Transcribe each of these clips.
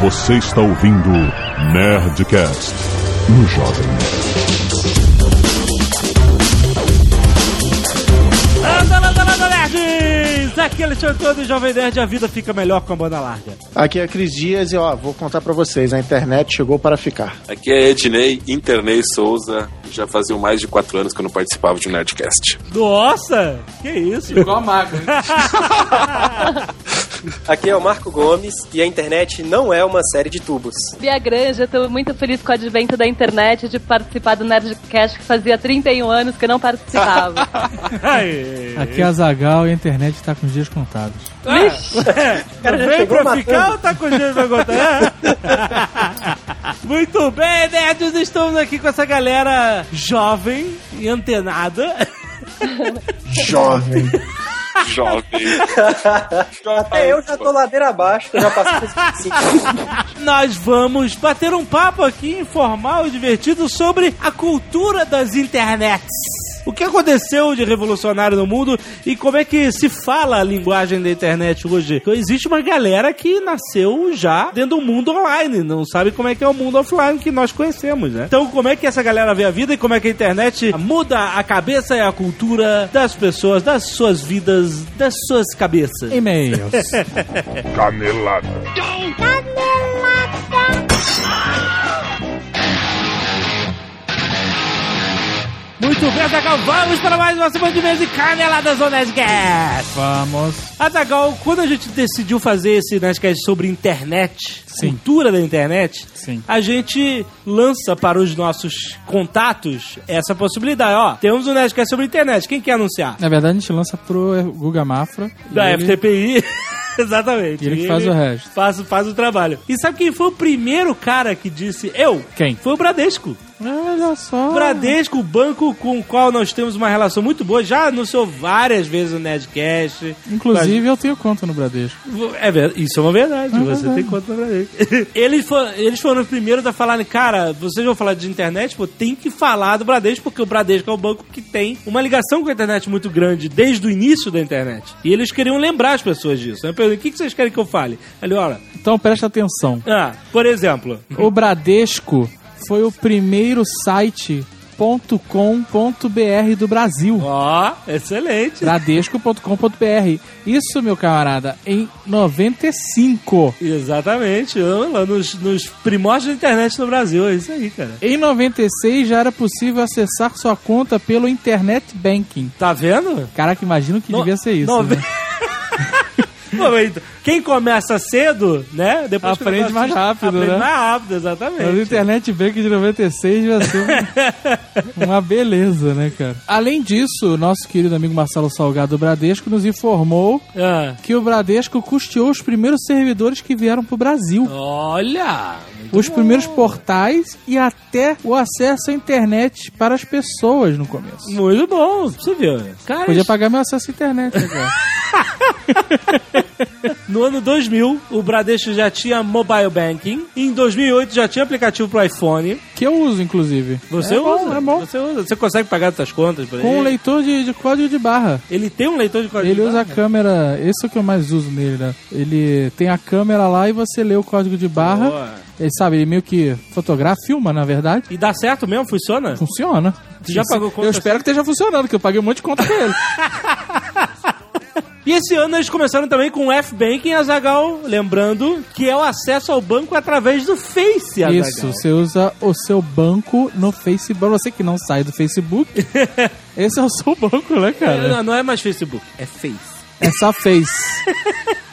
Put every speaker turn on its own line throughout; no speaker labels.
Você está ouvindo Nerdcast no Jovem
landa, landa, nerds! Aqui é Alexandre Todo Jovem Nerd, a vida fica melhor com a banda larga.
Aqui é Cris Dias e ó, vou contar pra vocês, a internet chegou para ficar.
Aqui é Ednei, Internei Souza. Já faziam mais de quatro anos que eu não participava de um Nerdcast.
Nossa, que isso?
Igual a maga.
Aqui é o Marco Gomes e a internet não é uma série de tubos.
Bia Granja, estou muito feliz com o advento da internet de participar do Nerdcast que fazia 31 anos que eu não participava.
Aqui é a Zagal e a internet tá com os dias contados.
Cara, já
Vem
chegou
pra
matando.
ficar ou tá com dinheiro pra contar? Muito bem, nerds, estamos aqui com essa galera jovem e antenada.
Jovem.
Jovem.
Até eu já tô ladeira abaixo, que eu já passei dos 25.
Nós vamos bater um papo aqui informal e divertido sobre a cultura das internets. O que aconteceu de revolucionário no mundo e como é que se fala a linguagem da internet hoje? Então, existe uma galera que nasceu já dentro do mundo online, não sabe como é que é o mundo offline que nós conhecemos, né? Então, como é que essa galera vê a vida e como é que a internet muda a cabeça e a cultura das pessoas, das suas vidas, das suas cabeças?
E-mails.
Canelada.
Muito bem, Azaghal, vamos para mais uma semana de mês e caneladas do Nerdcast.
Vamos.
Azaghal, quando a gente decidiu fazer esse Nerdcast sobre internet,
Sim.
cultura da internet,
Sim.
a gente lança para os nossos contatos essa possibilidade. Ó, temos um Nerdcast sobre internet, quem quer anunciar?
Na verdade, a gente lança pro Guga Mafra.
Da
ele-
FTPI. Exatamente.
Ele que faz o resto.
Faz, faz o trabalho. E sabe quem foi o primeiro cara que disse eu?
Quem?
Foi o Bradesco.
Olha só.
Bradesco, o banco com o qual nós temos uma relação muito boa, já anunciou várias vezes o Nerdcast.
Inclusive, eu tenho conta no Bradesco.
É verdade, isso é uma verdade,
É
você
verdade.
tem conta no Bradesco. eles, foram, eles foram os primeiros a falar, cara, vocês vão falar de internet, pô, tem que falar do Bradesco, porque o Bradesco é o banco que tem uma ligação com a internet muito grande desde o início da internet. E eles queriam lembrar as pessoas disso. Né? Eu perguntei, o que vocês querem que eu fale? Ele, olha,
Então, presta atenção.
ah, por exemplo,
O Bradesco foi o primeiro site .com.br do Brasil.
ó, excelente.
Bradesco.com.br. Isso, meu camarada, em 95.
Exatamente, lá nos, nos primórdios da internet no Brasil, é isso aí, cara.
Em 96 já era possível acessar sua conta pelo Internet Banking.
Tá vendo?
Caraca, imagino que
No-
devia ser isso.
nove-
né?
Pô, então, Quem começa cedo, né? Depois
Aprende mais rápido,
aprende
né?
mais rápido,
Mas o
exatamente.
Internet Bank de 96 vai ser um- uma beleza, né, cara? Além disso, o nosso querido amigo Marcelo Salgado do Bradesco nos informou
Ah,
que o Bradesco custeou os primeiros servidores que vieram pro Brasil.
olha!
Os primeiros portais e até o acesso à internet para as pessoas no começo.
Muito bom, você viu. Cara,
Podia pagar meu acesso à internet agora.
no ano 2000, o Bradesco já tinha mobile banking. Em 2008 já tinha aplicativo pro iPhone.
que eu uso, inclusive.
Você
é
usa?
Bom, é bom.
Você usa. Você consegue pagar suas contas por?
Com um leitor de, de código de barra.
Ele tem um leitor de código
Ele
de
usa a
barra?
câmera, esse é o que eu mais uso nele, né? Ele tem a câmera lá e você lê o código de barra.
Boa.
Ele sabe, ele meio que fotografa, filma, na verdade.
E dá certo mesmo? Funciona?
Funciona.
Tu já pagou conta
Eu espero que esteja funcionando, que eu paguei um monte de conta com ele.
E esse ano eles começaram também com o F-Banking, Azagal, lembrando que é o acesso ao banco através do Face, Azaghal.
Isso, você usa o seu banco no Facebook. Pra você que não sai do Facebook, esse é o seu banco, né,
É,
cara?
não, não é mais Facebook, é Face.
É só Face.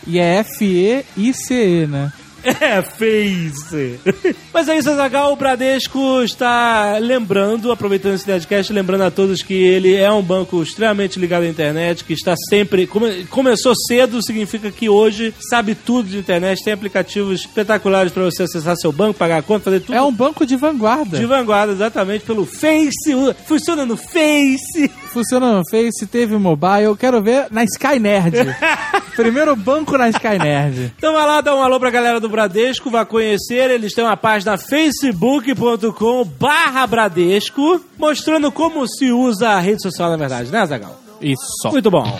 E é F-E-I-C-E, né?
É, Face. Mas é isso, Azagal. O Bradesco está lembrando, aproveitando esse podcast, lembrando a todos que ele é um banco extremamente ligado à internet, que está sempre. come- começou cedo, significa que hoje sabe tudo de internet, tem aplicativos espetaculares para você acessar seu banco, pagar a conta, fazer tudo.
É um banco de vanguarda.
De vanguarda, exatamente, pelo Face. Funciona no Face.
Funciona no Face, teve mobile. Eu quero ver na Sky Nerd. Primeiro banco na Sky Nerd.
Então vai lá, dá um alô pra galera do Bradesco, vai conhecer. Eles têm uma página facebook.com barra Bradesco, mostrando como se usa a rede social na verdade, né, Zagal?
Isso.
Muito bom.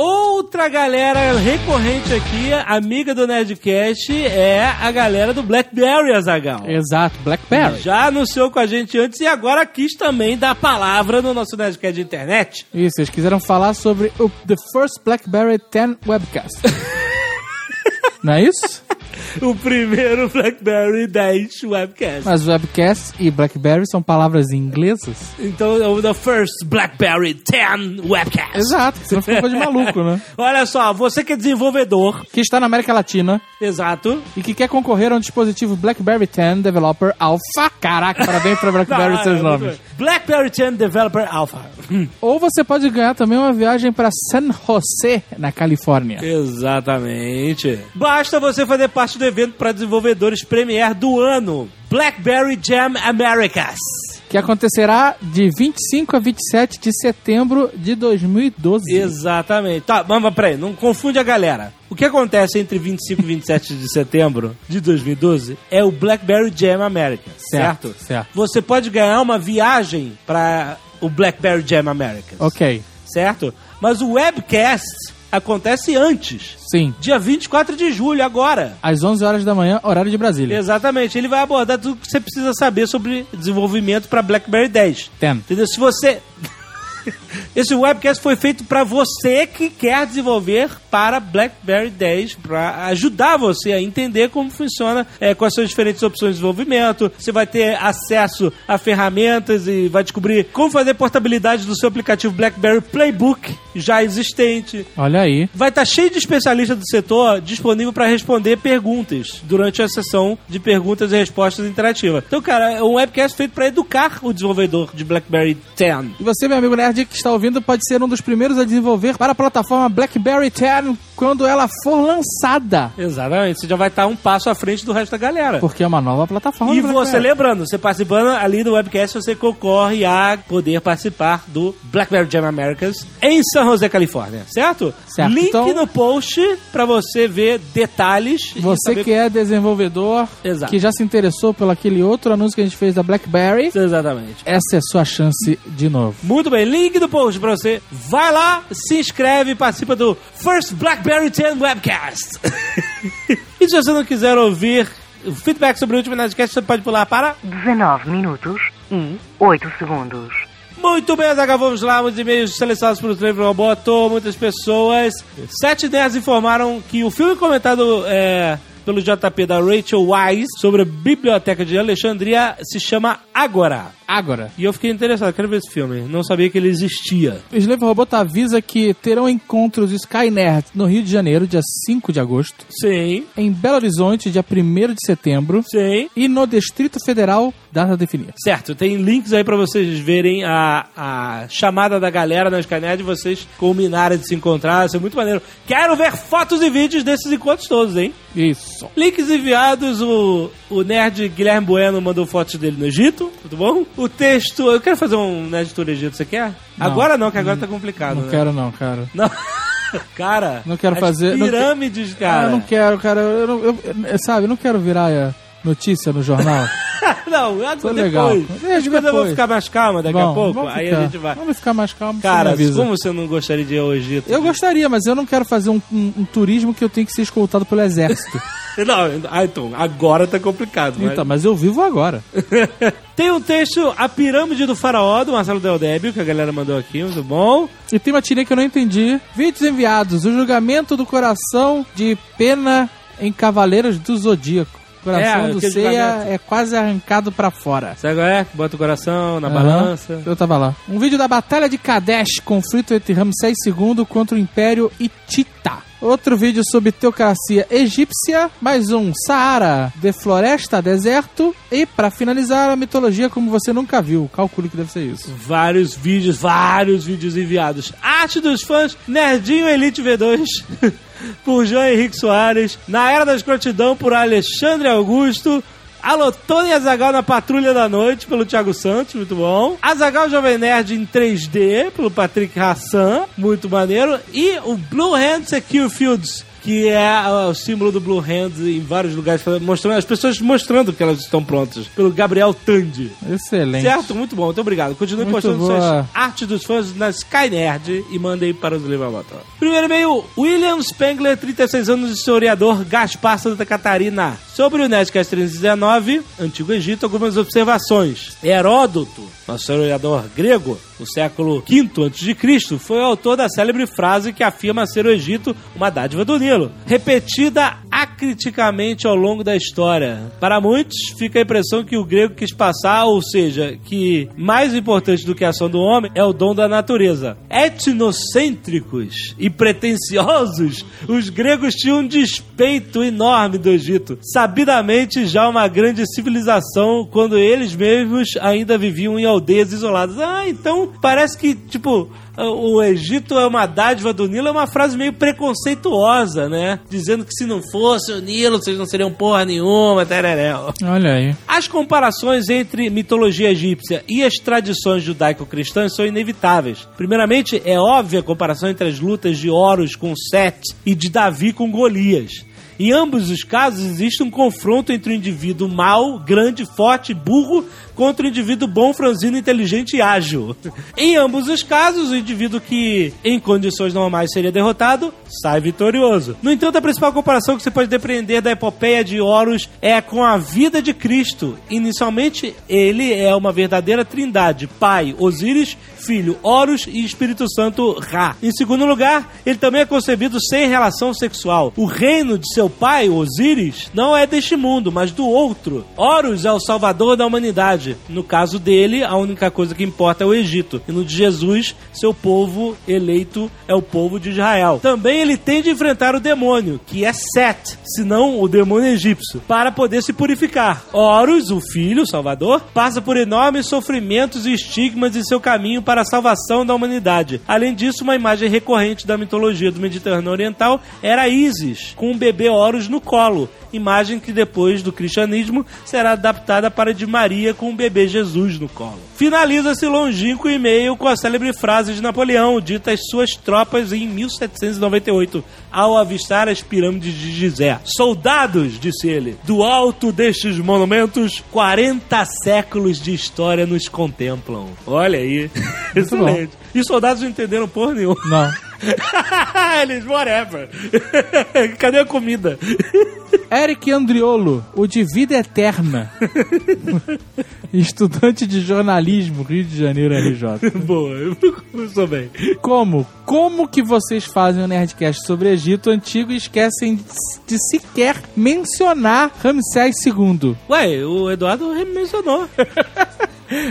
Outra galera recorrente aqui, amiga do Nerdcast, é a galera do Blackberry, Azagal.
Exato, Blackberry.
Já anunciou com a gente antes e agora quis também dar palavra no nosso Nerdcast de internet.
Isso, eles quiseram falar sobre o The First Blackberry 10 Webcast. Não é isso?
O primeiro Blackberry 10 webcast.
Mas webcast e Blackberry são palavras inglesas?
Então é o The First Blackberry 10 webcast.
Exato, você não ficou de maluco, né?
Olha só, você que é desenvolvedor,
Que está na América Latina
exato.
e que quer concorrer a um dispositivo BlackBerry 10 Developer Alpha. Caraca, parabéns para BlackBerry e
Ah,
seus
é,
nomes.
Blackberry 10 Developer Alpha.
Ou você pode ganhar também uma viagem para San José, na Califórnia.
Exatamente. Basta você fazer parte do evento para desenvolvedores Premier do ano. Blackberry Jam Americas.
Que acontecerá de 25 a 27 de setembro de 2012.
Exatamente. Tá, mas peraí, não confunde a galera. O que acontece entre 25 e 27 de setembro de 2012 é o Blackberry Jam Americas, certo?
Certo, certo.
Você pode ganhar uma viagem para o Blackberry Jam Americas,
Ok,
certo? Mas o webcast acontece antes,
sim.
dia 24 de julho, agora.
Às 11 horas da manhã, horário de Brasília.
Exatamente, ele vai abordar tudo que você precisa saber sobre desenvolvimento para BlackBerry 10.
10.
Entendeu? Se você. Esse webcast foi feito para você que quer desenvolver para BlackBerry 10, para ajudar você a entender como funciona, é, quais são as diferentes opções de desenvolvimento. Você vai ter acesso a ferramentas e vai descobrir como fazer portabilidade do seu aplicativo BlackBerry Playbook já existente.
Olha aí.
Vai estar cheio de especialistas do setor disponível para responder perguntas durante a sessão de perguntas e respostas interativa. Então, cara, é um webcast feito para educar o desenvolvedor de BlackBerry 10.
E você, meu amigo nerd que está ouvindo, pode ser um dos primeiros a desenvolver para a plataforma BlackBerry 10 quando ela for lançada.
Exatamente, você já vai estar um passo à frente do resto da galera.
Porque é uma nova plataforma.
E você, lembrando, você participando ali do webcast, você concorre a poder participar do BlackBerry Jam Americas em San José, Califórnia, certo?
Certo,
Link
então-
no post pra você ver detalhes.
Você
saber-
que é desenvolvedor,
Exato.
que já se interessou pelo aquele outro anúncio que a gente fez da BlackBerry,
Exatamente.
essa é a sua chance de novo.
Muito bem, link no post pra você. Vai lá, se inscreve e participa do First Blackberry 10 Webcast. e se você não quiser ouvir feedback sobre o último Nerdcast, você pode pular para
19 minutos e 8 segundos.
Muito bem, Zaga, vamos lá. Muitos e-mails selecionados pelo Trevor Roboto, muitas pessoas. Sete nerds informaram que o filme comentado é, pelo JP da Rachel Wise sobre a Biblioteca de Alexandria se chama Agora.
Agora,
E eu fiquei interessado, quero ver esse filme. Não sabia que ele existia.
o Slave Robot avisa que terão encontros Sky Nerd no Rio de Janeiro, dia 5 de agosto,
Sim,
em Belo Horizonte, dia 1 de setembro,
sim.
e no Distrito Federal, data definida.
Certo, tem links aí pra vocês verem a, a chamada da galera na Skynet e vocês combinarem de se encontrar. Isso é muito maneiro. Quero ver fotos e vídeos desses encontros todos, hein?
Isso.
Links enviados, o, o nerd Guilherme Bueno mandou fotos dele no Egito, tudo bom? O texto, eu quero fazer um nerd tour Egito, você quer?
Não.
Agora não, que agora tá complicado,
Não
né?
quero não, cara.
Não. cara,
Não quero fazer- não
pirâmides,
Ah,
cara.
eu não quero, cara. Eu, não- eu- eu- sabe, eu não quero virar é, notícia no jornal.
não, agora
Tô
depois.
legal.
As
Deixa
coisas vão
depois.
ficar mais calma daqui a
Vamos,
pouco, aí
ficar.
a gente vai.
Vamos ficar mais calmo,
Cara,
você
como você não gostaria de ir ao Egito?
Eu gostaria, mas eu não quero fazer um, um- um turismo que eu tenho que ser escoltado pelo exército.
Não, ah, então, agora tá complicado. mas-
então, mas eu vivo agora.
Tem um texto, A Pirâmide do Faraó, do Marcelo Del Débio, que a galera mandou aqui, muito bom.
E tem uma tirinha que eu não entendi. Vídeos enviados. O julgamento do coração de pena em Cavaleiros do Zodíaco. O coração
É,
do ceia é quase arrancado pra fora.
Sabe qual é? Bota o coração na
Aham.
balança.
Eu tava lá. Um vídeo da Batalha de Kadesh, conflito entre Ramsés II contra o Império Hitita. Outro vídeo sobre teocracia egípcia, mais um Saara, de floresta a deserto e pra finalizar a mitologia como você nunca viu. Calcule que deve ser isso.
Vários vídeos, vários vídeos enviados. Arte dos fãs, Nerdinho Elite V2, por João Henrique Soares. Na Era da Escrotidão, por Alexandre Augusto. Alô, Tony Azagal na Patrulha da Noite, pelo Thiago Santos, muito bom. Azagal Jovem Nerd em 3D, pelo Patrick Hassan, muito maneiro. E o Blue Hand Secure Fields que é ah, o símbolo do Blue Hand em vários lugares, mostrando, as pessoas mostrando que elas estão prontas, pelo Gabriel Tandy.
Excelente.
Certo? Muito bom, muito obrigado. Continue
Muito
postando
boa.
suas artes dos fãs na Sky Nerd e mandem para os Levamota. Primeiro e-mail, William Spengler, 36 anos, historiador Gaspar Santa Catarina. Sobre o Nerdcast 319, Antigo Egito, algumas observações. Heródoto, nosso historiador grego, no século V a.C., foi o autor da célebre frase que afirma ser o Egito uma dádiva do Nilo, repetida acriticamente ao longo da história. Para muitos, fica a impressão que o grego quis passar, ou seja, que mais importante do que a ação do homem é o dom da natureza. Etnocêntricos e pretensiosos, os gregos tinham um despeito enorme do Egito. Sabidamente, já uma grande civilização quando eles mesmos ainda viviam em aldeias isoladas. Ah, então parece que, tipo, o Egito é uma dádiva do Nilo é uma frase meio preconceituosa, né? Dizendo que se não fosse o Nilo, vocês não seriam porra nenhuma, tereréu.
Olha aí.
As comparações entre mitologia egípcia e as tradições judaico-cristãs são inevitáveis. Primeiramente, é óbvia a comparação entre as lutas de Horus com Set e de Davi com Golias. Em ambos os casos, existe um confronto entre o indivíduo mau, grande, forte, burro, contra o indivíduo bom, franzino, inteligente e ágil. Em ambos os casos, o indivíduo que, em condições normais, seria derrotado, sai vitorioso. No entanto, a principal comparação que você pode depreender da epopeia de Horus é com a vida de Cristo. Inicialmente, ele é uma verdadeira trindade: Pai, Osíris, Filho, Horus e Espírito Santo, Ra. Em segundo lugar, ele também é concebido sem relação sexual. O reino de seu pai, Osíris, não é deste mundo, mas do outro. Horus é o salvador da humanidade. No caso dele, a única coisa que importa é o Egito. E no de Jesus, seu povo eleito é o povo de Israel. Também ele tem de enfrentar o demônio, que é Set, se não o demônio egípcio, para poder se purificar. Horus, o filho, o salvador, passa por enormes sofrimentos e estigmas em seu caminho para a salvação da humanidade. Além disso, uma imagem recorrente da mitologia do Mediterrâneo Oriental era Isis, com um bebê Horus no colo, imagem que depois do cristianismo será adaptada para de Maria com o bebê Jesus no colo. Finaliza-se longínquo e-mail com a célebre frase de Napoleão, dita às suas tropas em 1798, ao avistar as pirâmides de Gizé. Soldados, disse ele, do alto destes monumentos, 40 séculos de história nos contemplam. Olha aí. Excelente. E os soldados não entenderam porra nenhuma.
Não.
Eles, whatever. Cadê a comida?
Eric Andriolo, o de Vida Eterna. Estudante de jornalismo, Rio de Janeiro, RJ.
Boa, eu começou bem.
Como? Como que vocês fazem um Nerdcast sobre Egito Antigo e esquecem de sequer mencionar Ramsés II?
Ué, o Eduardo mencionou.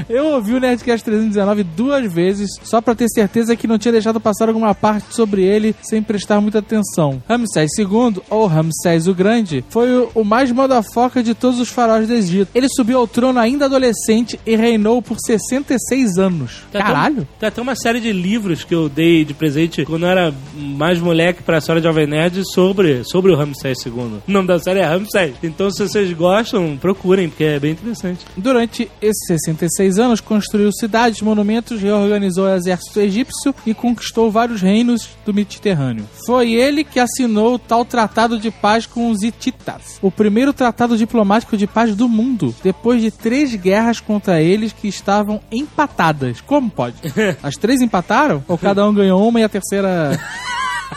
Eu ouvi o Nerdcast 319 duas vezes, só pra ter certeza que não tinha deixado passar alguma parte sobre ele sem prestar muita atenção. Ramsés II, ou Ramsés o Grande, foi o, mais modafoca de todos os faraós do Egito. Ele subiu ao trono ainda adolescente e reinou por 66 anos.
Tem até um-
Caralho!
Tem até uma série de livros que eu dei de presente quando eu era mais moleque pra senhora Jovem Nerd sobre, sobre o Ramsés II. O nome da série é Ramsés. Então, se vocês gostam, procurem, porque é bem interessante.
Durante esses 66 anos, construiu cidades, monumentos, reorganizou o exército egípcio e conquistou vários reinos do Mediterrâneo. Foi ele que assinou o tal Tratado de Paz com os Hititas, o primeiro tratado diplomático de paz do mundo, depois de três guerras contra eles que estavam empatadas. Como pode? As três empataram? Ou cada um ganhou uma e a terceira.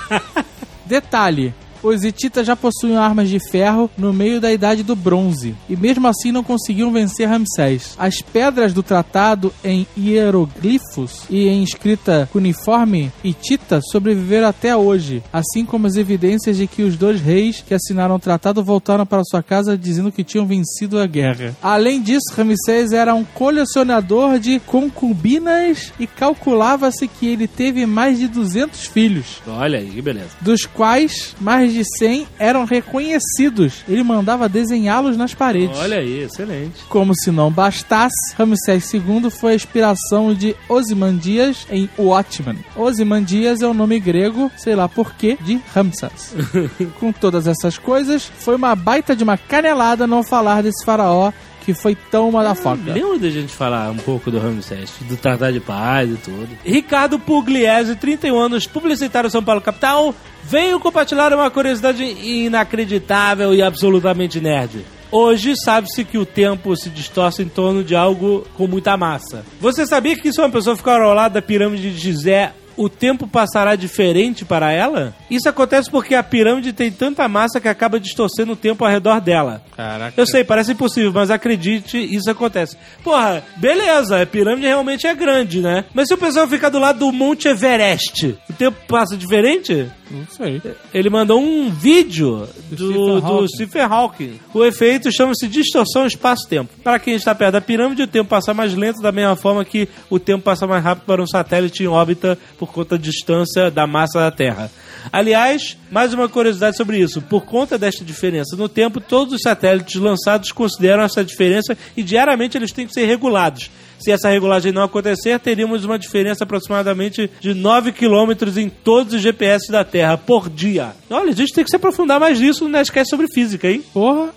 Detalhe. Os hititas já possuíam armas de ferro no meio da idade do bronze, e mesmo assim não conseguiam vencer Ramsés. As pedras do tratado em hieroglifos e em escrita cuneiforme hitita sobreviveram até hoje, assim como as evidências de que os dois reis que assinaram o tratado voltaram para sua casa dizendo que tinham vencido a guerra. Além disso, Ramsés era um colecionador de concubinas e calculava-se que ele teve mais de 200 filhos
Olha aí, que beleza.
dos quais mais de 100 eram reconhecidos. Ele mandava desenhá-los nas paredes.
Olha aí, excelente.
Como se não bastasse, Ramsés II foi a inspiração de Osimandias em Watchman. Osimandias é o nome grego, sei lá porquê, de Ramsés. Com todas essas coisas, foi uma baita de uma canelada não falar desse faraó que foi tão motherfucker.
Lembra da gente falar um pouco do Ramsés, do Tratado de Paz e tudo. Ricardo Pugliese, 31 anos, publicitário São Paulo Capital, veio compartilhar uma curiosidade inacreditável e absolutamente nerd. Hoje sabe-se que o tempo se distorce em torno de algo com muita massa. Você sabia que se uma pessoa ficar ao lado da pirâmide de Gizé, o tempo passará diferente para ela? Isso acontece porque a pirâmide tem tanta massa que acaba distorcendo o tempo ao redor dela.
Caraca.
Eu sei, parece impossível, mas acredite, isso acontece. Porra, beleza, a pirâmide realmente é grande, né? Mas se o pessoal ficar do lado do Monte Everest, o tempo passa diferente?
Não sei.
Ele mandou um vídeo do, do
Hawking.
Stephen Hawking. O efeito chama-se distorção espaço-tempo. Para quem está perto da pirâmide, o tempo passa mais lento, da mesma forma que o tempo passa mais rápido para um satélite em órbita por conta da distância da massa da Terra. Aliás, mais uma curiosidade sobre isso. Por conta desta diferença no tempo, todos os satélites lançados consideram essa diferença e diariamente eles têm que ser regulados. Se essa regulagem não acontecer, teríamos uma diferença aproximadamente de 9 km em todos os GPS da Terra por dia. Olha, a gente tem que se aprofundar mais nisso no Nerdcast sobre física, hein?
Porra.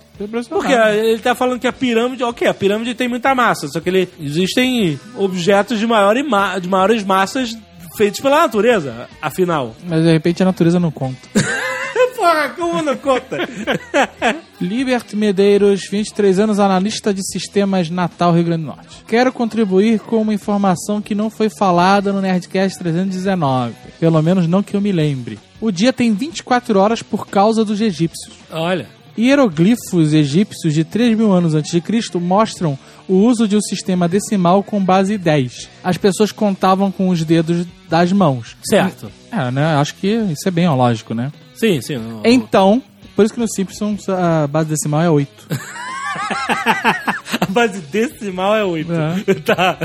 Porque ele tá falando que a pirâmide, ok, a pirâmide tem muita massa, só que ele, existem objetos de, maior ma- de maiores massas feitos pela natureza, afinal.
Mas de repente a natureza não conta.
Porra, como não conta?
Libert Medeiros, 23 anos, analista de sistemas Natal, Rio Grande do Norte. Quero contribuir com uma informação que não foi falada no Nerdcast 319. Pelo menos não que eu me lembre. O dia tem 24 horas por causa dos egípcios.
Olha,
Hieroglifos egípcios de 3 mil anos antes de Cristo mostram o uso de um sistema decimal com base 10. As pessoas contavam com os dedos das mãos.
certo.
É, né? Acho que isso é bem lógico, né?
Sim, sim.
Então, por isso que no Simpsons a base decimal é 8.
A base decimal é 8.
É.
tá.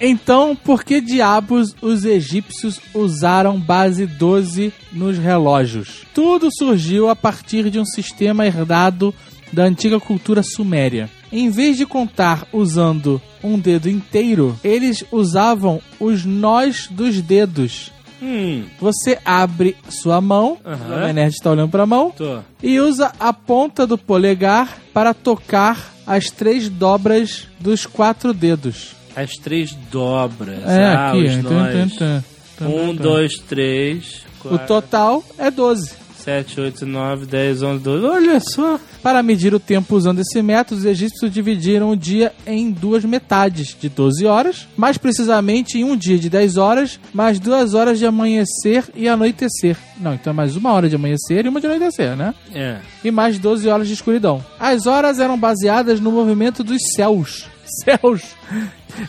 Então, por que diabos os egípcios usaram base 12 nos relógios? Tudo surgiu a partir de um sistema herdado da antiga cultura suméria. Em vez de contar usando um dedo inteiro, eles usavam os nós dos dedos.
Hum,
Você abre sua mão, Jovem Nerd está olhando para a mão,
tô.
e usa a ponta do polegar para tocar as três dobras dos quatro dedos.
As três dobras.
É,
ah,
aqui.
os
Tum, tum, tum,
Um, dois, três.
O total é 12.
7, 8, 9, 10, 11, 12. Olha só.
Para medir o tempo usando esse método, os egípcios dividiram o dia em duas metades de 12 horas, mais precisamente em um dia de 10 horas, mais duas horas de amanhecer e anoitecer. Não, então é mais uma hora de amanhecer e uma de anoitecer, né?
É.
E mais 12 horas de escuridão. As horas eram baseadas no movimento dos céus. Céus!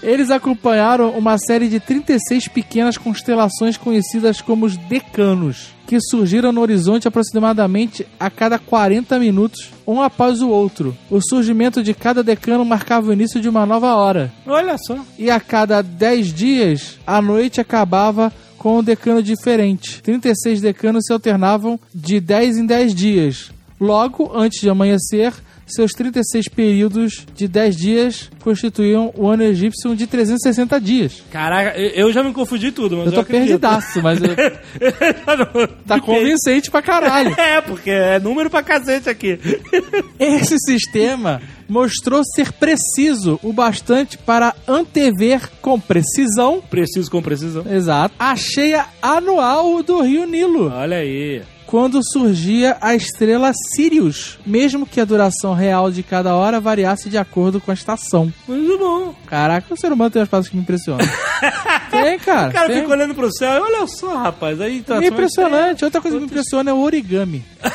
Eles acompanharam uma série de 36 pequenas constelações conhecidas como os decanos, que surgiram no horizonte aproximadamente a cada 40 minutos, um após o outro. O surgimento de cada decano marcava o início de uma nova hora.
Olha só.
E a cada 10 dias, a noite acabava com um decano diferente. 36 decanos se alternavam de 10 em 10 dias. Logo, antes de amanhecer, seus 36 períodos de 10 dias constituíam o ano egípcio de 360 dias.
Caraca, eu já me confundi tudo, mas
Eu
eu,
tô
acredito.
perdidaço, mas eu- tá convincente pra caralho.
É, porque é número pra cacete aqui.
Esse sistema mostrou ser preciso o bastante para antever com precisão
Preciso com precisão.
Exato. A cheia anual do Rio Nilo,
Olha aí.
Quando surgia a estrela Sirius, mesmo que a duração real de cada hora variasse de acordo com a estação.
Muito bom.
Caraca, o ser humano tem umas paradas que me impressionam. tem, cara.
O cara
tem.
fica olhando pro céu e olha só, rapaz. Aí tá
É impressionante. Outra coisa que me impressiona é o origami.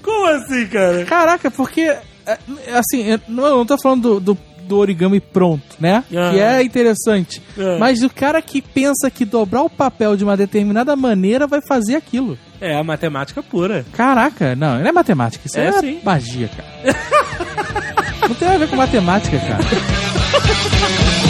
Como assim, cara?
Caraca, porque, é, assim, eu não, eu não tô falando do, do, do origami pronto, né?
Ah.
Que é interessante.
Ah.
Mas o cara que pensa que dobrar o papel de uma determinada maneira vai fazer aquilo.
É a matemática pura.
Caraca, não, não é matemática, isso
É,
é,
sim.
magia, cara. não tem a ver com matemática, cara.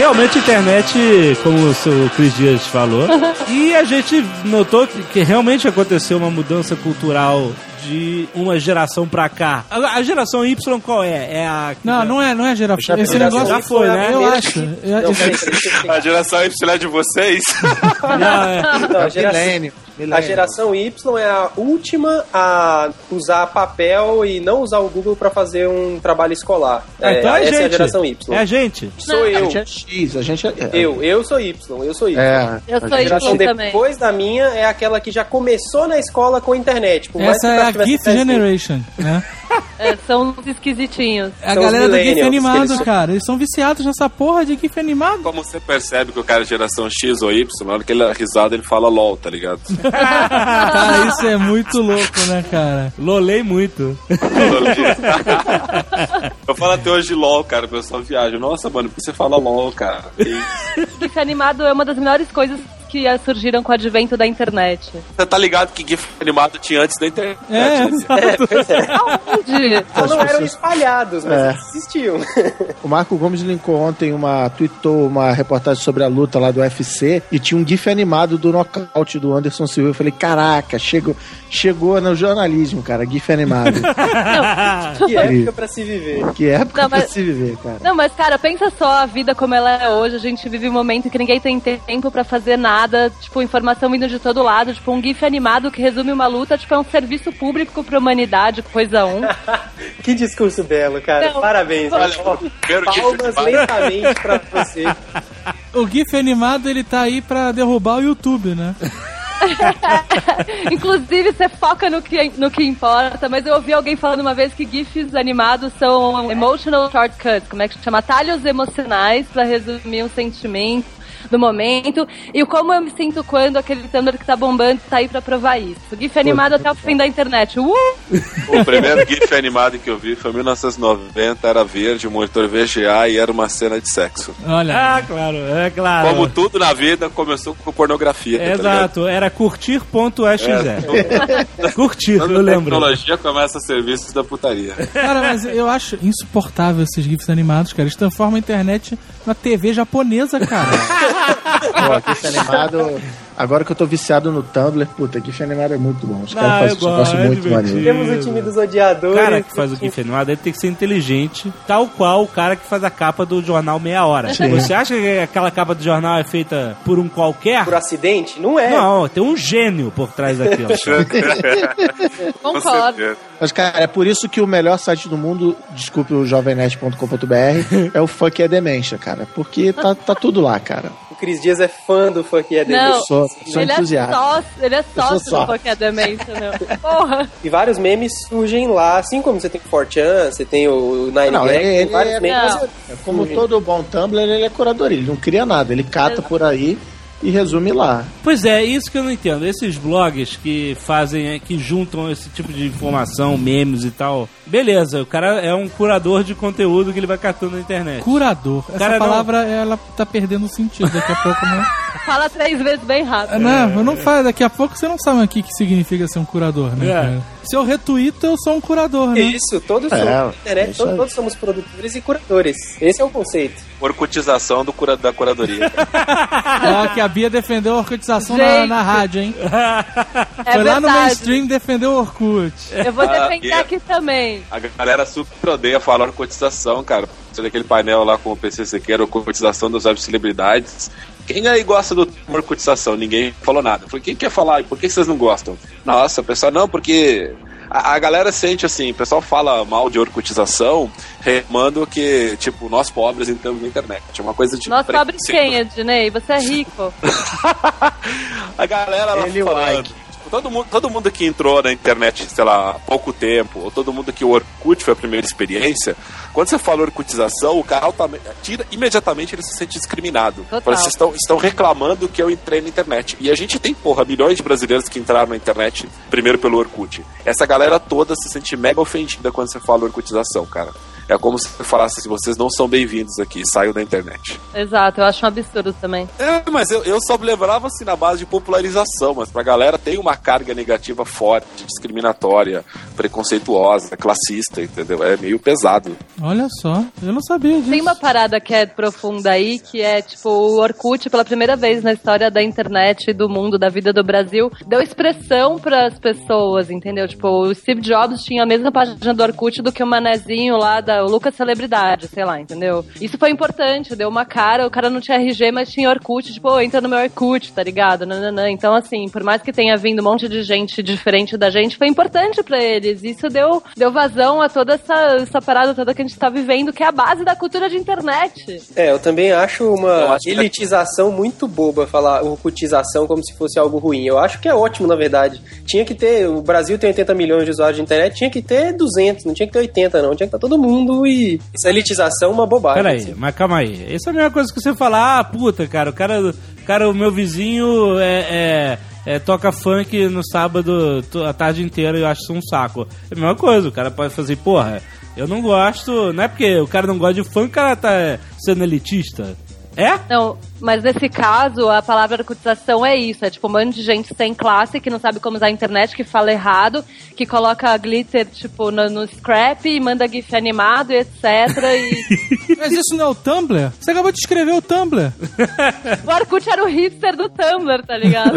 Realmente a internet, como o seu Cris Dias falou, e a gente notou que, que realmente aconteceu uma mudança cultural de uma geração pra cá. A, a geração Y qual é? É a.
Não, não é, não é geração. Esse
geração
negócio
já foi, né?
Eu acho.
que-
Eu-
Não, peraí.
A geração Y é de vocês?
Já é.
Não,
É
geração- A geração Y é a última a usar papel e não usar o Google pra fazer um trabalho escolar.
Ah, então é a
essa é a
gente.
geração Y.
É a gente.
Sou
A
eu.
gente é X, a gente é.
Eu, eu sou Y, eu sou Y.
É.
Eu
a
sou
gente-
Y
geração
também.
depois da minha é aquela que já começou na escola com internet. Por
Essa é a GIF Generation, né?
É, são uns esquisitinhos.
É a
São os
galera do GIF animado,
eles
cara. Eles são viciados nessa porra de GIF animado.
Como você percebe que o cara é geração X ou Y, na hora que ele é risada, ele fala LOL, tá ligado?
Cara, isso é muito louco, né, cara?
Lolei muito.
Eu falo até hoje LOL, cara, o pessoal viaja. Nossa, mano, por que você fala LOL, cara? Isso?
GIF animado é uma das melhores coisas que surgiram com o advento da internet.
Você tá ligado que GIF animado tinha antes da internet?
É,
né?
exato.
Onde?
Só não
As
eram
pessoas-
espalhados, mas
É.
existiam.
O Marco Gomes linkou ontem uma. tweetou uma reportagem sobre a luta lá do UFC e tinha um GIF animado do nocaute do Anderson Silva. Eu falei, caraca, chegou, chegou no jornalismo, cara, GIF animado.
que época pra se viver.
que época
Não,
pra
mas-
se viver, cara.
Não, mas cara, pensa só a vida como ela é hoje. A gente vive um momento em que ninguém tem tempo pra fazer nada. Tipo, informação vindo de todo lado. Tipo, um GIF animado que resume uma luta. Tipo, é um serviço público pra humanidade, coisa um.
Que discurso belo, cara.
Não.
Parabéns.
Olha,
Ó, palmas lentamente pra você.
O GIF animado, ele tá aí pra derrubar o YouTube, né?
Inclusive, você foca no que, no que importa, mas eu ouvi alguém falando uma vez que GIFs animados são emotional shortcuts, como é que chama? Atalhos emocionais pra resumir um sentimento do momento e como eu me sinto quando aquele Tumblr que tá bombando tá aí pra provar isso. GIF animado até o fim da internet. Uh!
O primeiro GIF animado que eu vi foi em 1990, era verde, um monitor VGA e era uma cena de sexo.
Olha.
Ah, claro, é claro.
Como tudo na vida, começou com pornografia. tá ligado?
Exato, era curtir.exe.
É,
Curtir,
Toda
eu lembro.
tecnologia começa a serviços da putaria.
Cara, mas eu acho insuportável esses GIFs animados, cara. Eles transformam a internet na TV japonesa, cara.
Pô, GIF animado. Agora que eu tô viciado no Tumblr, puta, GIF animado é muito bom. Os caras
eu
fazem um negócio
é
muito maneiro.
Temos o time dos odiadores.
O cara que faz o GIF animado ele tem que ser inteligente, tal qual o cara que faz a capa do jornal Meia Hora.
Sim.
Você acha que aquela capa do jornal é feita por um qualquer?
Por acidente? Não é.
Não, tem um gênio por trás daquilo.
Concordo.
Mas, cara, é por isso que o melhor site do mundo, desculpe o jovemnet.com.br, é o Fuck é Demência, cara. Porque tá, tá tudo lá, cara.
O Cris Dias é fã do Funk é
Não,
Eu sou,
ele, é
entusiasta.
sócio, ele é sócio do
sócio.
Poké Demência, meu. Porra!
E vários memes surgem lá, assim como você tem o 4chan, você tem o Nine
Não,
Gag,
ele- ele
vários
é-
memes.
Não.
É Como todo bom Tumblr, ele é curador, ele não cria nada, ele cata por aí e resume lá.
Pois é, isso que eu não entendo. Esses blogs que fazem, que juntam esse tipo de informação, memes e tal. Beleza, o cara é um curador de conteúdo que ele vai catando na internet.
Curador. Essa
Cara, não-
palavra, ela tá perdendo sentido daqui a pouco, né?
Fala três vezes bem rápido.
Não, eu não falo, daqui a pouco você não sabe o que significa ser um curador, né?
É.
Se eu retuito, eu sou um curador, né?
Isso, todos
É,
somos
é
internet, todos, todos somos produtores e curadores. Esse é o conceito.
Orcutização do cura, da curadoria.
Ó, que a Bia defendeu a orcutização na, na rádio, hein?
É
Foi lá no
verdade.
mainstream defender o Orkut.
Eu vou
Ah,
defender
e-
aqui também.
A galera super odeia falar orcutização, cara. Você vê aquele painel lá com o PC Sequeira, orcutização das web celebridades. Quem aí gosta do termo orcutização? Ninguém falou nada. Eu falei, quem quer falar? Por que vocês não gostam? Nossa, pessoal, não, porque a, a galera sente assim, o pessoal fala mal de orcutização, remando que, tipo, nós pobres entramos na internet. É uma coisa de.
Nós pobres quem, Ednei? Você é rico.
A galera lá
Ele o
falando.
like.
Todo, mundo, todo mundo que entrou na internet, sei lá, há pouco tempo, ou todo mundo que o Orkut foi a primeira experiência, quando você fala Orkutização, o cara tira, imediatamente ele se sente discriminado.
Total.
Fala, Vocês estão, estão reclamando que eu entrei na internet. E a gente tem, porra, milhões de brasileiros que entraram na internet primeiro pelo Orkut. Essa galera toda se sente mega ofendida quando você fala Orkutização, cara. É como se você falasse assim, vocês não são bem-vindos aqui, saiam da internet.
Exato, eu acho um absurdo também.
É, mas eu, eu só lembrava assim na base de popularização, mas pra galera tem uma carga negativa forte, discriminatória, preconceituosa, classista, entendeu? É meio pesado.
Olha só, eu não sabia disso.
Tem uma parada que é profunda aí, que é tipo o Orkut, pela primeira vez na história da internet, do mundo, da vida do Brasil, deu expressão pras pessoas, entendeu? Tipo, o Steve Jobs tinha a mesma página do Orkut do que o manezinho lá da o Lucas Celebridade, sei lá, entendeu? Isso foi importante, deu uma cara, o cara não tinha RG, mas tinha Orkut, tipo, "Ô, entra no meu Orkut, tá ligado? Nananã. Então, assim, por mais que tenha vindo um monte de gente diferente da gente, foi importante pra eles. Isso deu, deu vazão a toda essa, essa parada toda que a gente tá vivendo, que é a base da cultura de internet.
É, eu também acho uma
acho que-
elitização muito boba falar orcutização como se fosse algo ruim. Eu acho que é ótimo, na verdade. Tinha que ter, o Brasil tem 80 milhões de usuários de internet, tinha que ter 200, não tinha que ter 80 não, tinha que estar todo mundo e essa elitização é uma bobagem.
Peraí, mas calma aí. Isso é a mesma coisa que você falar, ah, puta, cara, o cara, o cara o meu vizinho é, é- é, toca funk no sábado a tarde inteira e eu acho isso um saco. É a mesma coisa, o cara pode fazer, porra, eu não gosto, não é porque o cara não gosta de funk, o cara tá sendo elitista. É?
Não, mas nesse caso, a palavra orcutização é isso. É tipo um monte de gente sem classe que não sabe como usar a internet, que fala errado, que coloca glitter, tipo, no, no scrap e manda gif animado e etc. E
Mas isso não é o Tumblr? Você acabou de escrever o Tumblr.
o Orkut era o hipster do Tumblr, tá ligado?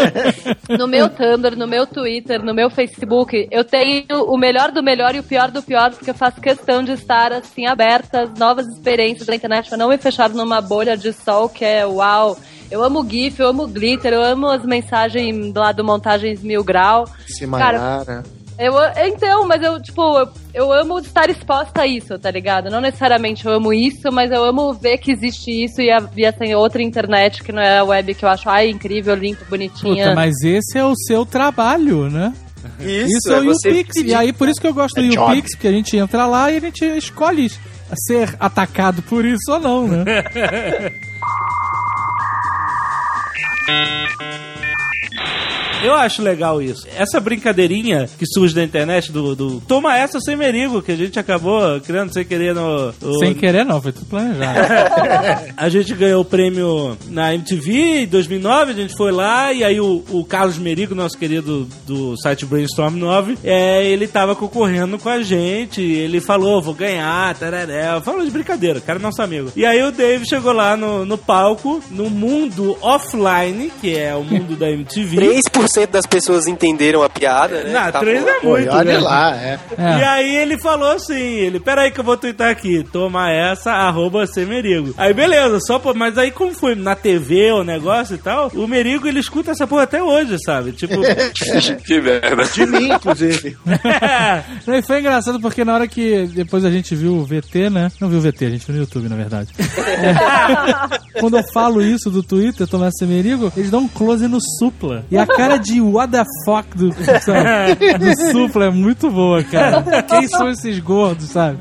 no meu Tumblr, no meu Twitter, no meu Facebook, eu tenho o melhor do melhor e o pior do pior, porque eu faço questão de estar, assim, aberta às novas experiências da internet, pra não me fechar numa bolha de sol que é uau. Eu amo GIF, eu amo glitter, eu amo as mensagens lá do Montagens Mil Grau.
Se
Cara. Eu, então, mas eu, tipo, eu, eu amo estar exposta a isso, tá ligado? Não necessariamente eu amo isso, mas eu amo ver que existe isso e, a, e essa outra internet que não é a web que eu acho, ai, incrível, limpa, bonitinha.
Puta, mas esse é o seu trabalho, né?
Isso,
Isso é o
você
YouPix.
pedir.
E aí, por isso que eu gosto do
É job.
YouPix, porque a gente entra lá e a gente escolhe ser atacado por isso ou não, né?
Eu acho legal isso. Essa brincadeirinha que surge da internet do, do Toma essa sem merigo, que a gente acabou criando sem querer no. no-
Sem querer, não, foi tudo planejado.
A gente ganhou o prêmio na MTV em 2009, a gente foi lá e aí o, o Carlos Merigo, nosso querido do site Brainstorm 9, é, ele tava concorrendo com a gente, ele falou, vou ganhar, tararé, falou de brincadeira, o cara é nosso amigo. E aí o Dave chegou lá no, no palco, no mundo offline, que é o mundo da MTV.
3% das pessoas entenderam a piada, né?
Não,
Tá
três
bom.
é muito,
olha
né?
lá, é.
É.
E aí ele falou assim, ele, peraí que eu vou twittar aqui, toma essa, arroba semerigo. Aí beleza, só pô, mas aí como foi na TV o negócio e tal, o Merigo ele escuta essa porra até hoje, sabe? Tipo,
Que merda.
De mim, inclusive.
Não, e foi engraçado porque na hora que depois a gente viu o VT, né? Não viu o VT, a gente viu no YouTube, na verdade. É. Quando eu falo isso do Twitter, Tomás Semerigo, eles dão um close no Supla. E a cara de what the fuck do, sabe, do Supla é muito boa, cara. Quem são esses gordos, sabe?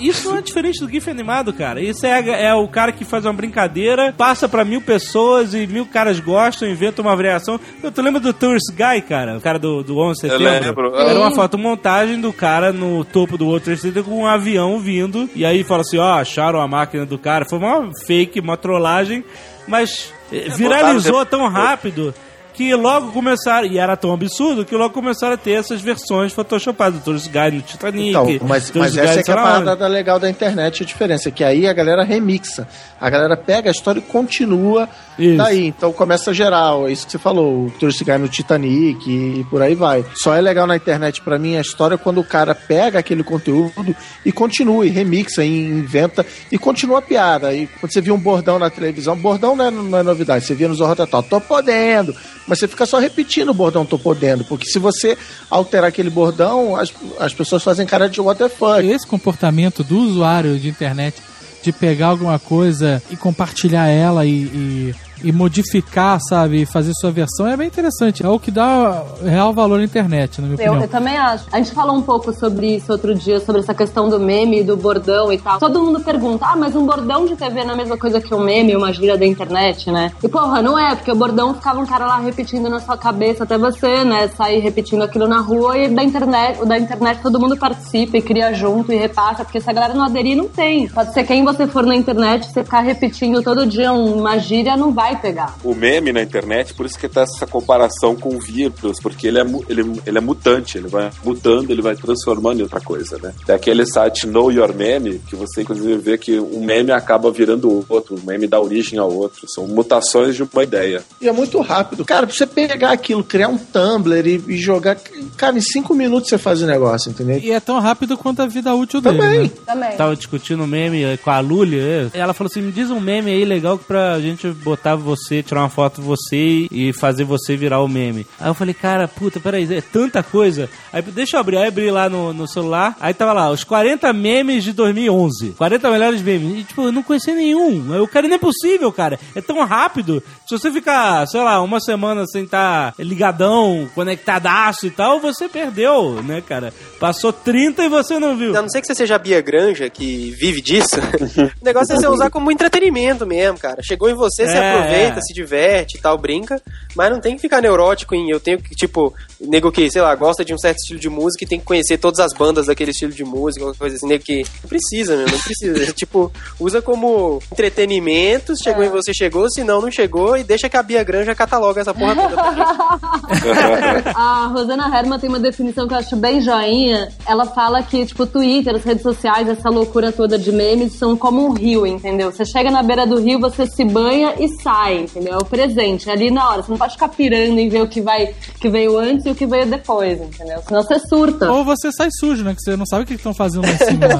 isso não é diferente do GIF animado, cara. Isso é, é o cara que faz uma brincadeira, passa pra mil pessoas e mil caras gostam, inventa uma variação. Eu tu lembra do Tourist Guy, cara? O cara do, do 11 de
Eu
setembro?
lembro.
Era uma fotomontagem do cara no topo do Trade Center com um avião vindo. E aí fala assim, ó, acharam a máquina do cara. Foi uma fake, uma trollagem, mas viralizou
botaram
tão rápido que logo começaram, e era tão absurdo, que logo começaram a ter essas versões photoshopadas. Do Tourist Guy no Titanic.
Então, mas, mas essa é que é a parada legal da internet, a diferença, que aí a galera remixa. A galera pega a história e continua
Isso.
daí. Então começa a gerar, ó, isso que você falou, o Tourist Guy no Titanic e, por aí vai. Só é legal na internet pra mim a história quando o cara pega aquele conteúdo e continua, e remixa, e inventa e continua a piada. E quando você viu um bordão na televisão, bordão não é, não é novidade, você via no Zorro Total, tô podendo, mas você fica só repetindo o bordão tô podendo, porque se você alterar aquele bordão, as, as pessoas fazem cara de what the fuck.
Esse comportamento do usuário de internet de pegar alguma coisa e compartilhar ela e, e, e modificar, sabe, e fazer sua versão é bem interessante. É o que dá real valor à internet, na minha
Eu,
opinião.
eu também acho. A gente falou um pouco sobre isso outro dia, sobre essa questão do meme, do bordão e tal. Todo mundo pergunta, ah, mas um bordão de TV não é a mesma coisa que um meme, uma gíria da internet, né? E porra, não é, porque o bordão ficava um cara lá repetindo na sua cabeça até você, né, sair repetindo aquilo na rua e da internet, da internet todo mundo participa e cria junto e repassa, porque se a galera não aderir, não tem. Pode ser quem você for na internet, você ficar repetindo todo dia uma gíria, não vai pegar.
O meme na internet, por isso que tá essa comparação com o vírus, porque ele é, ele, ele é mutante, ele vai mutando, ele vai transformando em outra coisa, né? Tem aquele site Know Your Meme, que você inclusive vê que um meme acaba virando outro, o meme dá origem ao outro. São mutações de uma ideia.
E é muito rápido. Cara, pra você pegar aquilo, criar um Tumblr e, e jogar. cara, em cinco minutos você faz o negócio, entendeu?
E é tão rápido quanto a vida útil dele,
Também.
né?
Também.
Tava discutindo um meme eh, com a Lully, eh, ela falou assim: me diz um meme aí legal que pra gente botar você, tirar uma foto de você e fazer você virar o meme. Aí eu falei, cara, puta, peraí, é tanta coisa. Aí deixa eu abrir, aí abri lá no, no celular, aí tava lá, os 40 memes de 2011. 40 melhores memes. E tipo, eu não conhecia nenhum. Eu, cara, não é possível, cara. É tão rápido. Se você ficar, sei lá, uma semana sem estar ligadão, conectadaço e tal, você perdeu, né, cara? Passou 30 e você não viu.
A não ser que você seja a Bia Granja, que vive disso, o negócio é você usar como entretenimento mesmo, cara. Chegou em você, você
É,
aproveita,
é.
se diverte e tal, brinca, mas não tem que ficar neurótico em eu tenho que, tipo, nego que, sei lá, gosta de um certo estilo de música e tem que conhecer todas as bandas daquele estilo de música, qualquer coisa assim, nego que não precisa, meu, não precisa. tipo, usa como entretenimento, se chegou em você, chegou, se não, não chegou, e deixa que a Bia Granja cataloga essa porra toda.
A Rosana Herman tem uma definição que eu acho bem joinha. Ela fala que, tipo, Twitter, as redes sociais, essa loucura toda de memes são como um rio, entendeu? Você chega na beira do rio, você se banha e sai, entendeu? É o presente, é ali na hora. Você não pode ficar pirando em ver o que, vai, que veio antes e o que veio depois, entendeu? Senão você surta.
Ou você sai sujo, né? Que você não sabe o que estão fazendo lá em cima. né?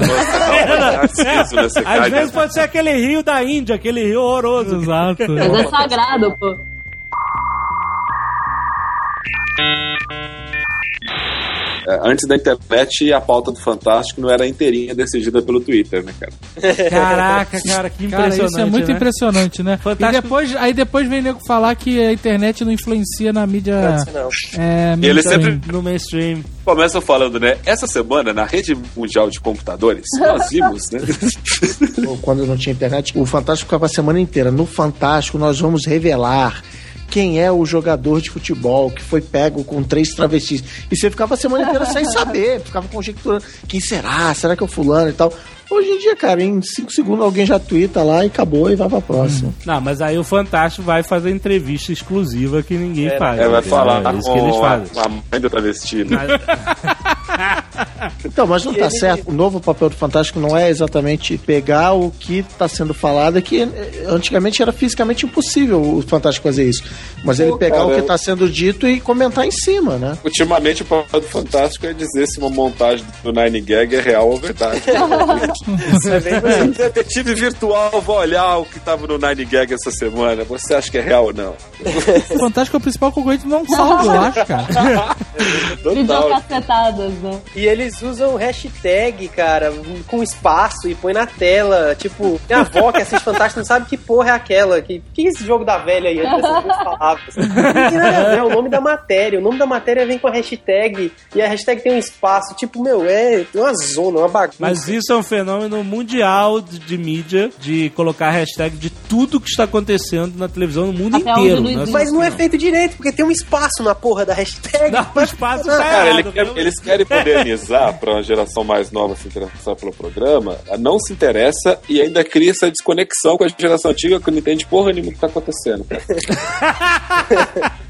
Cai
Às vezes pode ser aquele rio da Índia, aquele rio horroroso.
Exato.
Mas é sagrado, pô.
É, Antes da internet, a pauta do Fantástico não era inteirinha decidida pelo Twitter, né, cara?
Caraca, cara, que
Cara,
impressionante.
isso é muito
né?
impressionante, né?
Fantástico.
E depois, aí depois vem nego falar que a internet não influencia na mídia.
Não.
É,
E ele sempre
No mainstream.
começam falando, né? Essa semana, na rede mundial de computadores, nós vimos, né?
Quando não tinha internet, o Fantástico ficava a semana inteira. No Fantástico, nós vamos revelar quem é o jogador de futebol que foi pego com três travestis. E você ficava a semana inteira sem saber, ficava conjecturando quem será, será que é o fulano e tal. Hoje em dia, cara, em cinco segundos alguém já twitta lá e acabou e vai pra próxima.
Não, mas aí o Fantástico vai fazer entrevista exclusiva que ninguém faz.
É, vai falar
É isso que eles fazem.
a mãe do travesti, né?
Então, mas não tá certo. O novo papel do Fantástico não é exatamente pegar o que tá sendo falado, é que eh, antigamente era fisicamente impossível o Fantástico fazer isso. Mas ele pegar
cara,
o que
eu-
tá sendo dito e comentar em cima, né?
Ultimamente, o papel do Fantástico é dizer se uma montagem do Nine Gag é real ou verdade. Um detetive virtual vai olhar o que tava no Nine Gag essa semana. Você acha que é real ou não?
Fantástico é o principal concorrente do não salvo, eu acho, cara.
Total.
Videocacetadas, né?
E eles usam hashtag, cara, com espaço e põe na tela. Tipo, minha avó que assiste Fantástico não sabe que porra é aquela. Que, que é esse jogo da velha aí? Essas duas palavras. Não tem nada a ver, é o nome da matéria. O nome da matéria vem com a hashtag e a hashtag tem um espaço. Tipo, meu, é uma zona, uma bagunça.
Mas isso é um fenômeno mundial de, de mídia, de colocar hashtag de tudo que está acontecendo na televisão no mundo
Até
inteiro.
não
né?
existe.
Mas não é feito direito, porque tem um espaço na porra da hashtag.
Um espaço tá
Cara, ele quer- eles querem modernizar para uma geração mais nova se interessar pelo programa, não se interessa e ainda cria essa desconexão com a geração antiga que não entende porra nenhuma do que tá acontecendo. cara.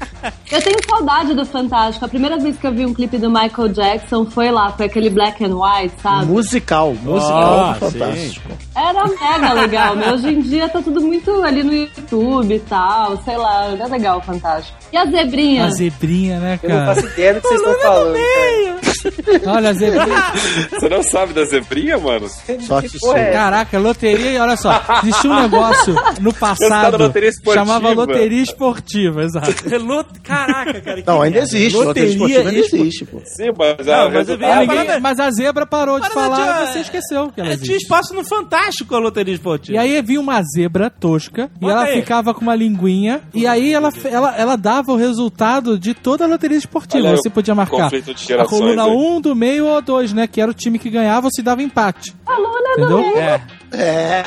Eu tenho saudade do Fantástico. A primeira vez que eu vi um clipe do Michael Jackson foi lá, foi aquele black and white, sabe?
Musical, musical
Ah,
Fantástico.
Era mega legal, né? Hoje em dia tá tudo muito ali no YouTube e tal, sei lá, é legal o Fantástico. E a zebrinha?
A zebrinha, né,
Eu não
cara?
faço ideia do que vocês estão falando. cara.
Olha, a zebrinha.
Você não sabe da zebrinha, mano?
Sorte
Que é?
Caraca, loteria, e olha só, existia um negócio no passado,
loteria esportiva.
chamava loteria esportiva, exato.
Lot- Caraca, cara. que
Não, ainda
merda.
existe. Loteria esportiva ainda existe, pô.
Sim, mas
Não,
a
mas eu
resultado-
vi a
Ninguém- mas a zebra parou de falar,
de-
você esqueceu que ela
É, tinha
existe.
espaço no Fantástico a loteria esportiva.
E aí vinha uma zebra tosca e
Bota
ela
aí.
ficava com uma linguinha e aí ela, ela, ela dava o resultado de toda a loteria esportiva.
Aí
você podia marcar a coluna
aí.
1 do meio ou 2, né? Que era o time que ganhava ou se dava empate. Entendeu?
É.
É.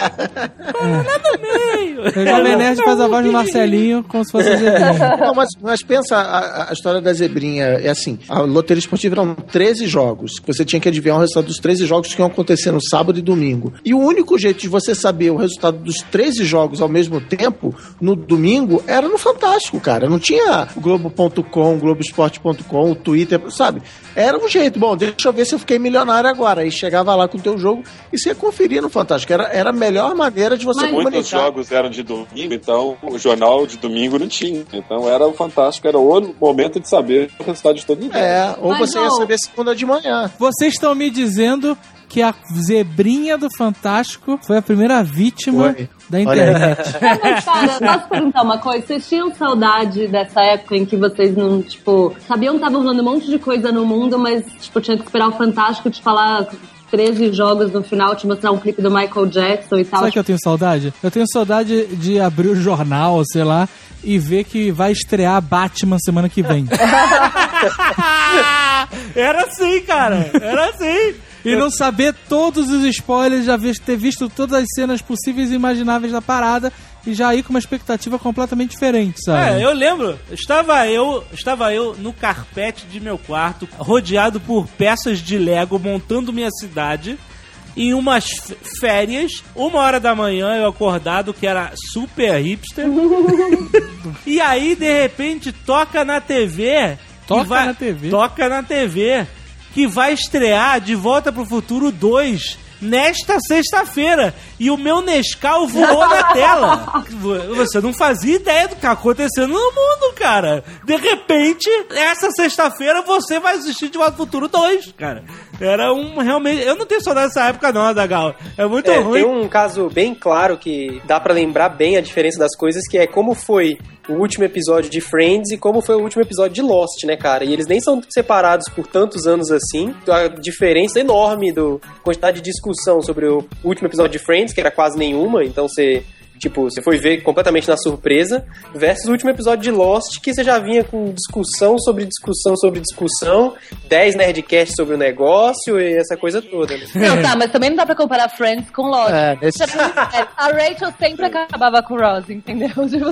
O Jovem Nerd faz a voz do Marcelinho como se fosse a zebrinha.
Não, mas, mas pensa a, a história da zebrinha. É assim: a loteria esportiva eram 13 jogos. Você tinha que adivinhar o resultado dos 13 jogos que iam acontecer no sábado e domingo. E o único jeito de você saber o resultado dos 13 jogos ao mesmo tempo, no domingo, era no Fantástico, cara. Não tinha o Globo.com, Globoesporte.com, o Twitter, sabe? Era um jeito. Bom, deixa eu ver se eu fiquei milionário agora. Aí chegava lá com o teu jogo e você conferia no Fantástico. Era, era a melhor maneira de você
Mas-
comunicar.
Muitos jogos eram de domingo, então o jornal de domingo não tinha. Então era o fantástico, era o momento de saber o resultado de todo mundo.
É, ou
Mas
você ia
não.
saber segunda de manhã.
Vocês estão me dizendo que a zebrinha do Fantástico foi a primeira vítima
Foi.
da internet.
É, mas, cara, posso perguntar uma coisa? Vocês tinham saudade dessa época em que vocês não, tipo, sabiam que tava rolando um monte de coisa no mundo, mas, tipo, tinha que esperar o Fantástico te falar 13 jogos no final, te mostrar um clipe do Michael Jackson e tal.
Sabe que eu tenho saudade? Eu tenho saudade de abrir o jornal, sei lá, e ver que vai estrear Batman semana que vem.
Era assim, cara. Era assim.
e não saber todos os spoilers, já ter visto todas as cenas possíveis e imagináveis da parada e já ir com uma expectativa completamente diferente, sabe?
É, eu lembro. Estava eu, estava eu no carpete de meu quarto, rodeado por peças de Lego, montando minha cidade. Em umas férias, uma hora da manhã eu acordado, que era super hipster. e aí, de repente, toca na TV.
Toca
vai-
na TV?
Toca na TV. Que vai estrear De Volta pro Futuro 2 nesta sexta-feira. E o meu Nescau voou na tela. Você não fazia ideia do que tá acontecendo no mundo, cara. De repente, essa sexta-feira você vai assistir De Volta Futuro 2, cara. Era um realmente. Eu não tenho saudade dessa época, não, Adagal. É muito
É,
ruim.
tem um caso bem claro que dá pra lembrar bem a diferença das coisas, que é como foi o último episódio de Friends e como foi o último episódio de Lost, né, cara? E eles nem são separados por tantos anos assim. A diferença enorme do quantidade de discussão sobre o último episódio de Friends, que era quase nenhuma, então você Tipo, você foi ver completamente na surpresa, versus o último episódio de Lost, que você já vinha com discussão sobre discussão sobre discussão, 10 Nerdcasts sobre o negócio e essa coisa toda. Né?
Não, tá, mas também não dá pra comparar Friends com Lost.
É, nesse-
A Rachel sempre acabava com o Ross, entendeu? Tipo,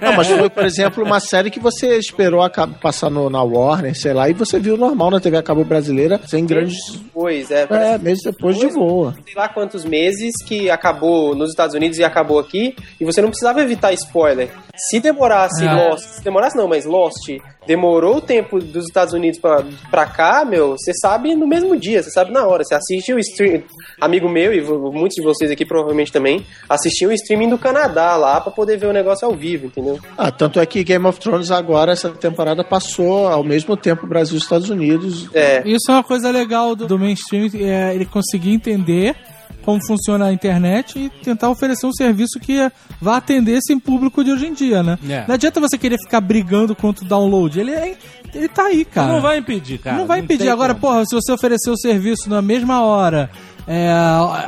Não, mas foi, por exemplo, uma série que você esperou passar no- na Warner, sei lá, e você viu normal na TV a cabo brasileira, sem grandes.
Pois, é.
É, meses depois de boa.
sei lá quantos meses que acabou nos Estados Unidos e acabou aqui, e você não precisava evitar spoiler. Se demorasse
É.
Lost, se demorasse não, mas Lost demorou o tempo dos Estados Unidos pra, pra cá, meu, você sabe no mesmo dia, você sabe na hora. Você assiste o stream, amigo meu e muitos de vocês aqui provavelmente também, assistiam o streaming do Canadá lá pra poder ver o negócio ao vivo, entendeu?
Ah, tanto é que Game of Thrones agora, essa temporada, passou ao mesmo tempo Brasil e Estados Unidos.
É.
Isso é uma coisa legal do, do mainstream, é ele conseguir entender como funciona a internet e tentar oferecer um serviço que vá atender esse público de hoje em dia, né?
É.
Não adianta você querer ficar brigando contra o download. Ele, é, ele tá aí, cara.
Não vai impedir, cara.
não vai impedir.
tem
Agora,
como.
porra, se você oferecer o serviço na mesma hora, é,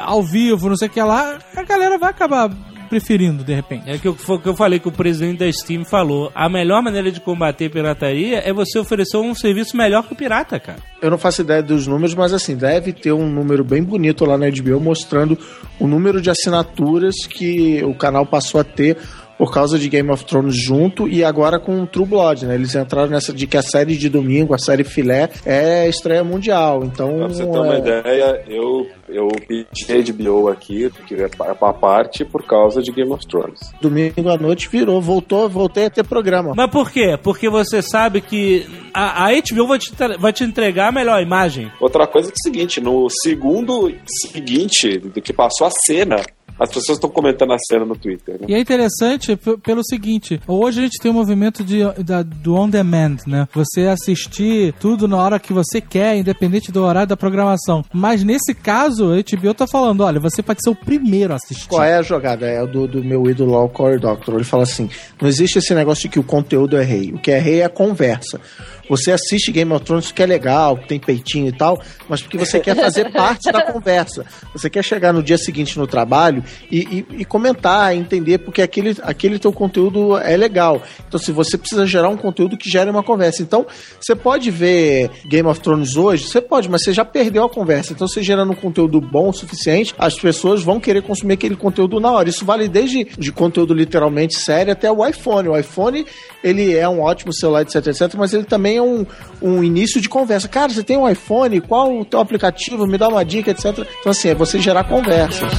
ao vivo, não sei o que lá, a galera vai acabar preferindo, de repente.
É que eu, foi o que eu falei que o presidente da Steam falou. A melhor maneira de combater pirataria é você oferecer um serviço melhor que o pirata, cara.
Eu não faço ideia dos números, mas assim, deve ter um número bem bonito lá na HBO mostrando o número de assinaturas que o canal passou a ter por causa de Game of Thrones junto e agora com True Blood, né? Eles entraram nessa de que a série de domingo, a série filé, é estreia mundial. Então,
Pra você ter uma
é,
ideia, eu, eu pedi HBO aqui, que é pa- pra parte, por causa de Game of Thrones.
domingo à noite virou, voltou, voltei a ter programa.
Mas por quê? Porque você sabe que a, a HBO vai te, vai te entregar a melhor imagem.
Outra coisa é que é o seguinte, no segundo seguinte do que passou a cena, as pessoas estão comentando a cena no Twitter, né?
E é interessante pelo seguinte: hoje a gente tem um movimento de, da- do on demand, né? Você assistir tudo na hora que você quer, independente do horário da programação. Mas nesse caso, a HBO tá falando: olha, você pode ser o primeiro a assistir.
Qual é a jogada? É o do, do meu ídolo lá, o Cory Doctor. Ele fala assim: não existe esse negócio de que o conteúdo é rei. O que é rei é a conversa. Você assiste Game of Thrones que é legal, que tem peitinho e tal, mas porque você quer fazer parte da conversa. Você quer chegar no dia seguinte no trabalho e, e- e comentar, entender porque aquele, aquele teu conteúdo é legal. Então, se você precisa gerar um conteúdo que gere uma conversa. Então, você pode ver Game of Thrones hoje, você pode, mas você já perdeu a conversa. Então, você gerando um conteúdo bom o suficiente, as pessoas vão querer consumir aquele conteúdo na hora. Isso vale desde de conteúdo literalmente sério até o iPhone. O iPhone, ele é um ótimo celular, etc, etc, mas ele também é um, um início de conversa. Cara, você tem um iPhone? Qual o teu aplicativo? Me dá uma dica, etc. Então, assim, é você gerar conversas.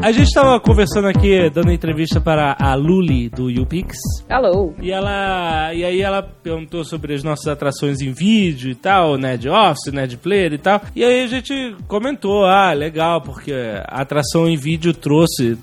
A gente tava conversando aqui, dando entrevista para a Luli do YouPix.
Alô.
E ela. E aí ela perguntou sobre as nossas atrações em vídeo e tal, Nerd Office, Nerd Player e tal. E aí a gente comentou, ah, legal, porque a atração em vídeo trouxe.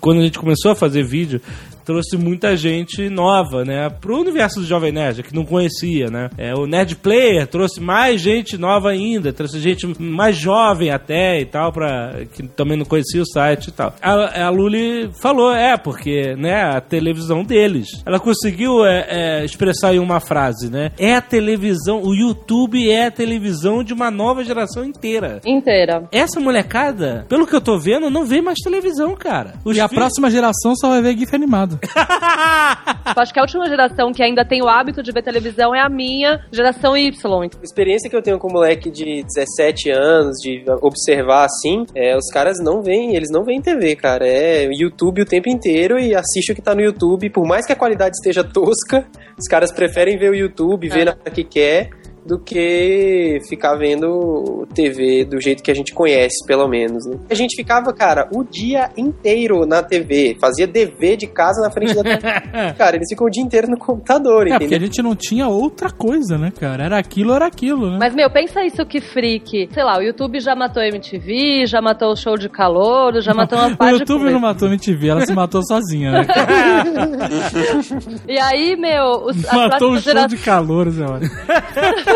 Quando a gente começou a fazer vídeo, trouxe muita gente nova, né? Pro universo do Jovem Nerd, que não conhecia, né? É, o Nerd Player trouxe mais gente nova ainda, trouxe gente mais jovem até e tal, pra, que também não conhecia o site e tal. A, a Luli falou, é, porque, né, a televisão deles. Ela conseguiu é, é, expressar em uma frase, né? É a televisão, o YouTube é a televisão de uma nova geração inteira.
Inteira.
Essa molecada, pelo que eu tô vendo, não vê mais televisão, cara. Os
E a próxima geração só vai ver GIF animado.
Eu acho que a última geração que ainda tem o hábito de ver televisão é a minha geração Y.
A experiência que eu tenho com moleque de 17 anos, de observar assim, é, os caras não veem, eles não veem TV, cara. É YouTube o tempo inteiro e assiste o que tá no YouTube. Por mais que a qualidade esteja tosca, os caras preferem ver o YouTube, ver na hora que quer, do que ficar vendo TV do jeito que a gente conhece, pelo menos. Né? A gente ficava, cara, o dia inteiro na TV, fazia dever de casa na frente da TV. cara, eles ficam o dia inteiro no computador,
É, porque a
entendeu?
gente não tinha outra coisa, né, cara? Era aquilo, era aquilo, né?
Mas, meu, pensa isso que freak. Sei lá, o YouTube já matou a MTV, já matou o show de calor, já matou uma
O
parte
YouTube
de
não matou a MTV, ela se matou sozinha, né?
E aí, meu, os,
matou o show
gera-
de calor, Zé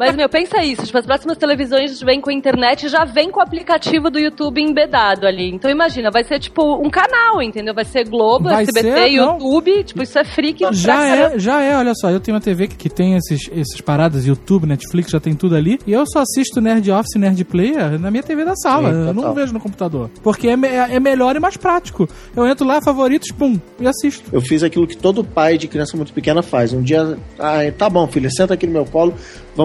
Mas, meu, pensa isso. Tipo, as próximas televisões vêm com a internet e já vem com o aplicativo do YouTube embedado ali. Então, imagina, vai ser tipo um canal, entendeu? Vai ser Globo,
Vai
SBT,
ser, não.
YouTube. Tipo, isso é freak.
Já
caramba.
é, já é, olha só, eu tenho uma TV que, que tem esses, esses paradas, YouTube, Netflix, já tem tudo ali, e eu só assisto Nerd Office e Nerd Player na minha TV da sala,
Sim,
eu não vejo no computador. Porque é, me- é melhor e mais prático. Eu entro lá, favoritos, pum, e assisto.
Eu fiz aquilo que todo pai de criança muito pequena faz. Um dia, ah, tá bom, filha, senta aqui no meu colo,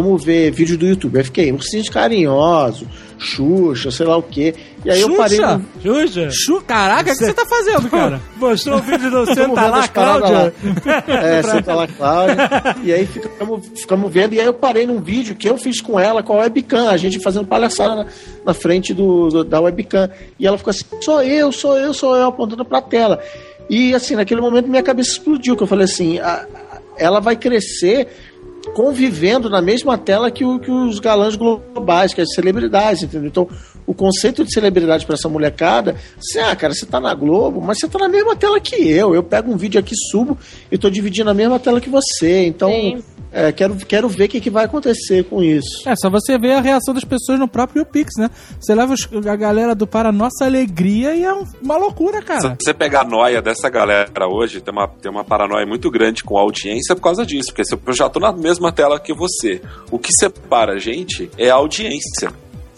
vamos ver vídeo do YouTube. Aí fiquei, ursinhos carinhosos, Xuxa, sei lá o quê. E aí eu parei.
Xuxa?
no-
Xuxa?
Chu, caraca, o que você tá fazendo, cara?
Mostrou o vídeo do Senta lá, Cláudia.
lá. É, senta lá, Cláudia. E aí ficamos, ficamos vendo. E aí eu parei num vídeo que eu fiz com ela, com a webcam, a gente fazendo palhaçada na, na frente do, do- da webcam. E ela ficou assim: sou eu, sou eu, sou eu, apontando pra tela. E assim, naquele momento minha cabeça explodiu, que eu falei assim: a- a- ela vai crescer convivendo na mesma tela que, o- que os galãs globais, que as celebridades, entendeu? Então, o conceito de celebridade para essa molecada, assim, ah, cara, você tá na Globo, mas você tá na mesma tela que eu. Eu pego um vídeo aqui, subo e tô dividindo a mesma tela que você. Então,
Sim.
É, quero, quero ver o que, que vai acontecer com isso.
É, só você ver a reação das pessoas no próprio Pix, né? Você leva os- a galera do Para Nossa Alegria e é um- uma loucura,
Se
cara.
você pegar a noia dessa galera hoje, tem uma, tem uma paranoia muito grande com a audiência por causa disso, porque eu já tô na mesma tela que você. O que separa a gente é a audiência.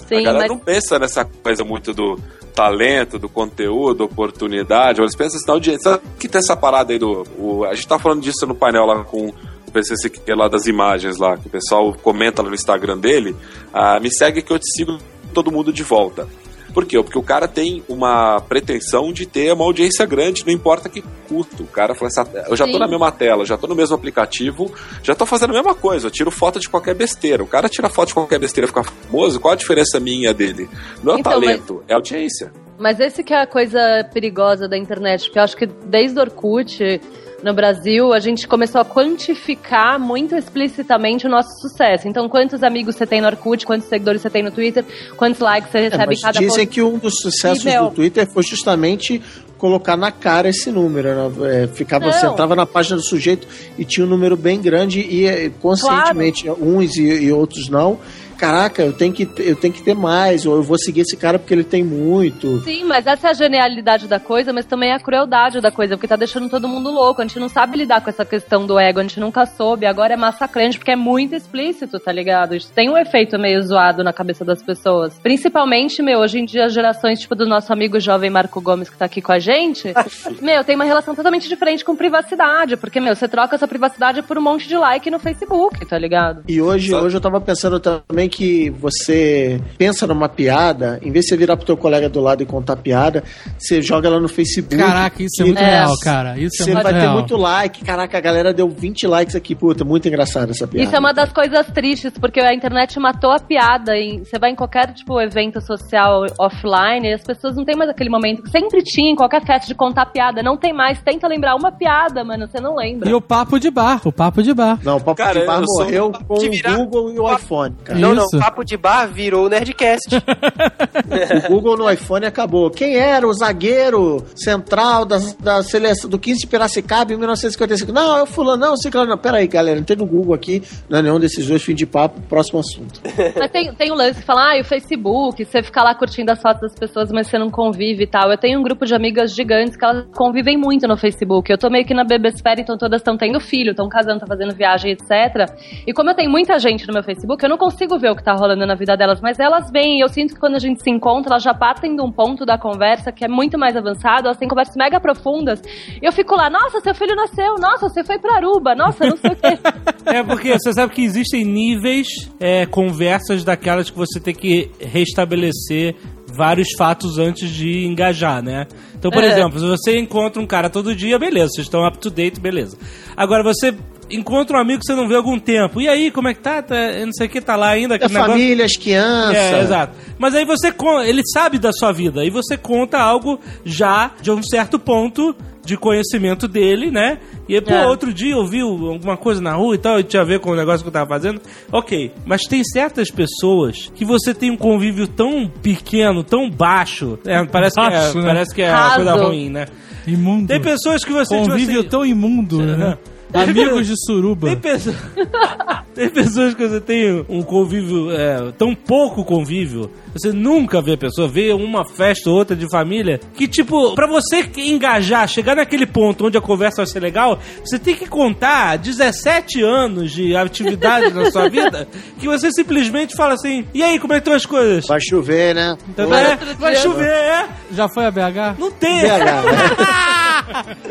Sim,
a galera
mas
não pensa nessa coisa muito do talento, do conteúdo, oportunidade, eles pensam assim, na audiência. Sabe que tem essa parada aí do. o- a gente tá falando disso no painel lá com o PCC lá das imagens lá, que o pessoal comenta lá no Instagram dele. ah, me segue que eu te sigo todo mundo de volta. Por quê? Porque o cara tem uma pretensão de ter uma audiência grande, não importa que custo. O cara fala assim, eu já tô
Sim.
na mesma tela, já tô no mesmo aplicativo, já tô fazendo a mesma coisa, eu tiro foto de qualquer besteira. O cara tira foto de qualquer besteira e fica famoso, qual a diferença minha dele? Não é o
Então,
talento, é a audiência.
Mas esse que é a coisa perigosa da internet, porque eu acho que desde o Orkut, no Brasil, a gente começou a quantificar muito explicitamente o nosso sucesso. Então, quantos amigos você tem no Orkut, quantos seguidores você tem no Twitter, quantos likes você
É,
recebe
mas
em cada
dizem
post.
que um dos sucessos
E, meu-
do Twitter foi justamente colocar na cara esse número. Né? É, ficava,
Não.
você entrava na página do sujeito e tinha um número bem grande e é, conscientemente uns e, e outros não. Caraca, eu tenho, que, ter- eu tenho que ter mais, ou eu vou seguir esse cara porque ele tem muito.
Sim, mas essa é a genialidade da coisa, mas também é a crueldade da coisa, porque tá deixando todo mundo louco. A gente não sabe lidar com essa questão do ego, a gente nunca soube. Agora é massacrante porque é muito explícito, tá ligado? Isso tem um efeito meio zoado na cabeça das pessoas. Principalmente, meu, hoje em dia as gerações, tipo, do nosso amigo jovem Marco Gomes que tá aqui com a gente, meu, tem uma relação totalmente diferente com privacidade, porque, meu, você troca essa privacidade por um monte de like no Facebook, tá ligado?
E hoje,
Só-
hoje eu tava pensando também também que você pensa numa piada, em vez de você virar pro teu colega do lado e contar piada, você joga ela no Facebook.
Caraca, isso é muito
É.
real, cara. Isso é
Você
muito
vai ter
real.
muito like. Caraca, a galera deu 20 likes aqui. Puta, muito engraçada essa piada.
Isso é uma das coisas tristes, porque a internet matou a piada. Você vai em qualquer tipo evento social offline e as pessoas não têm mais aquele momento que sempre tinha em qualquer festa de contar piada. Não tem mais. Tenta lembrar uma piada, mano, você não lembra.
E o papo de bar, o papo de bar.
Não, o Papo
Cara,
de Bar morreu com o Google e o iPhone, cara.
Não, não, papo de bar virou o Nerdcast.
O Google no iPhone acabou. Quem era o zagueiro central da, da seleção do 15 de Piracicaba em 1955? Não, é o fulano, não, ciclano. Não, peraí, galera, entrei no Google aqui, não é nenhum desses dois, fim de papo, próximo assunto.
Mas tem, tem o lance que fala, ah, e o Facebook, você fica lá curtindo as fotos das pessoas, mas você não convive e tal. Eu tenho um grupo de amigas gigantes que elas convivem muito no Facebook. Eu tô meio que na bebesfera, então todas estão tendo filho, estão casando, estão fazendo viagem, etc. E como eu tenho muita gente no meu Facebook, eu não consigo ver o que tá rolando na vida delas, mas elas vêm. Eu sinto que quando a gente se encontra, elas já partem de um ponto da conversa que é muito mais avançado, elas têm conversas mega profundas. E eu fico lá, nossa, seu filho nasceu, nossa, você foi pra Aruba, nossa, não sei o quê.
É porque você sabe que existem níveis, é, conversas daquelas que você tem que restabelecer vários fatos antes de engajar, né? Então, por
É.
exemplo, se você encontra um cara todo dia, beleza, vocês estão up to date, beleza. Agora, você encontra um amigo que você não vê há algum tempo. E aí, como é que tá? tá não sei o que, tá lá ainda?
A
aquele negócio?
família, as crianças.
É, exato. Mas aí você ele sabe da sua vida e você conta algo já de um certo ponto de conhecimento dele, né? E aí, pô,
É.
outro dia ouviu alguma coisa na rua e tal, e tinha a ver com o negócio que eu tava fazendo. Ok, mas tem certas pessoas que você tem um convívio tão pequeno, tão baixo, é, parece,
Baixo,
que é,
né?
parece que é uma coisa ruim, né?
Imundo.
Tem pessoas que você tipo
Convívio
assim,
tão imundo, né? Amigos de suruba.
Tem, pessoa- tem pessoas que você tem um convívio, é, tão pouco convívio, você nunca vê a pessoa, vê uma festa ou outra de família, que tipo, pra você engajar, chegar naquele ponto onde a conversa vai ser legal, você tem que contar 17 anos de atividade na sua vida, que você simplesmente fala assim, e aí, como é que estão as coisas?
Vai chover, né?
Então, é, vai chover, é?
Já foi a BH?
Não tem.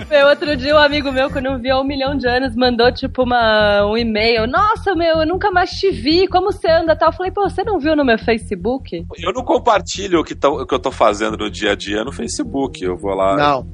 Meu, outro dia um amigo meu que eu não vi há um milhão de anos mandou tipo uma, um e-mail. Nossa, meu, eu nunca mais te vi. Como você anda tal? Eu falei, pô, você não viu no meu Facebook?
Eu não compartilho o que, tô- o que eu tô fazendo no dia a dia no Facebook. Eu vou lá.
Não.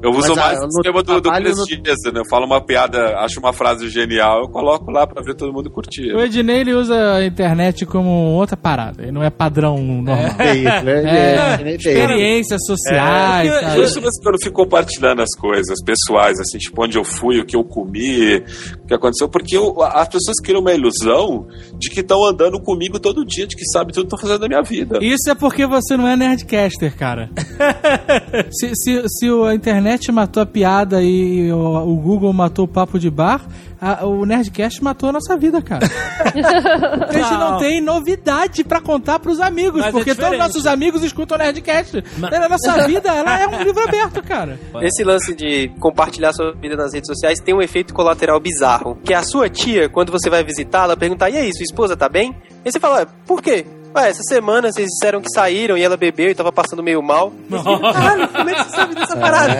Eu uso
Mas, ah,
mais o esquema do, do Chris
no-
Dias, né? Eu falo uma piada, acho uma frase genial, eu coloco lá pra ver todo mundo curtir.
O Ednei ele usa a internet como outra parada. Ele não é padrão normal.
É isso, né?
É,
É, tem.
experiências sociais.
É,
sabe?
Que eu não fico compartilhando as coisas pessoais, assim, tipo, onde eu fui, o que eu comi, o que aconteceu, porque eu- as pessoas criam uma ilusão de que estão andando comigo todo dia, de que sabem tudo que eu tô fazendo na minha vida.
Isso é porque você não é nerdcaster, cara. se, se, se a internet matou a piada e o, o Google matou o papo de bar, a- o Nerdcast matou a nossa vida, cara. a gente não
Não.
tem novidade pra contar pros amigos,
Mas é
porque todos os nossos amigos escutam o Nerdcast. A nossa vida, ela é um livro aberto, cara.
Esse lance de compartilhar sua vida nas redes sociais tem um efeito colateral bizarro. Que é a sua tia, quando você vai visitá-la, perguntar: e aí, sua esposa tá bem? E você fala: "Ué, por quê? Ué, essa semana vocês disseram que saíram e ela bebeu e tava passando meio mal. Caralho, como é que você sabe dessa parada?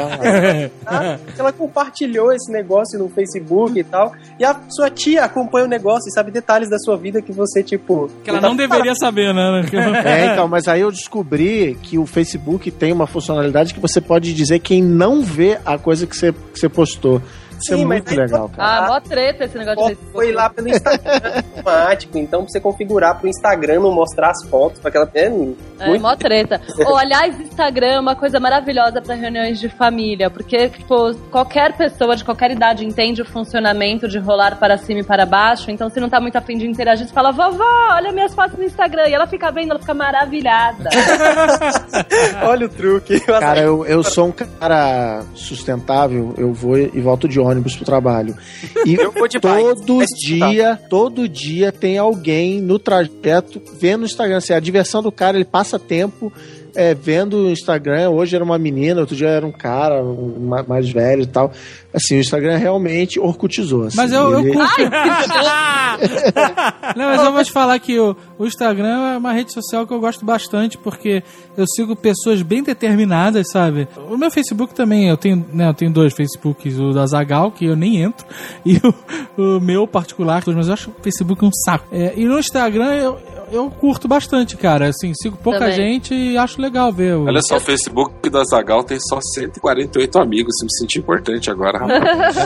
Tá? Ela compartilhou esse negócio no Facebook e tal. E a sua tia acompanha o negócio e sabe detalhes da sua vida que você, tipo.
Que ela não deveria saber, né?
É, então, mas aí eu descobri que o Facebook tem uma funcionalidade que você pode dizer quem não vê a coisa que você, que você postou. Isso
Sim,
é muito legal, cara.
Ah, mó treta esse negócio de Facebook.
Foi lá pelo Instagram automático, então pra você configurar pro Instagram não mostrar as fotos, pra aquela. É,
É,
muito
mó treta. Ou, aliás, Instagram é uma coisa maravilhosa pra reuniões de família, porque, tipo, qualquer pessoa de qualquer idade entende o funcionamento de rolar para cima e para baixo, então se não tá muito afim de interagir, você fala, vovó, olha minhas fotos no Instagram, e ela fica vendo, ela fica maravilhada.
Olha o truque.
Cara, eu, eu sou um cara sustentável, eu vou e volto de ônibus pro trabalho. E todo dia, todo dia tem alguém no trajeto vendo o Instagram. Assim, a diversão do cara, ele passa tempo é, vendo o Instagram. Hoje era uma menina, outro dia era um cara um ma- mais velho e tal. Assim, o Instagram realmente orcutizou. assim.
Mas eu, eu
Ele-
curto. Não, mas eu vou te falar que o, o Instagram é uma rede social que eu gosto bastante, porque eu sigo pessoas bem determinadas, sabe? O meu Facebook também, eu tenho, né, eu tenho dois Facebooks, o da Zagal, que eu nem entro, e o, o meu particular, mas eu acho o Facebook um saco. É, e no Instagram eu, eu curto bastante, cara. Assim, sigo pouca
Também.
gente e acho legal ver. o-
Olha só, o Facebook da Zagal tem só 148 amigos. Me senti importante agora, rapaz.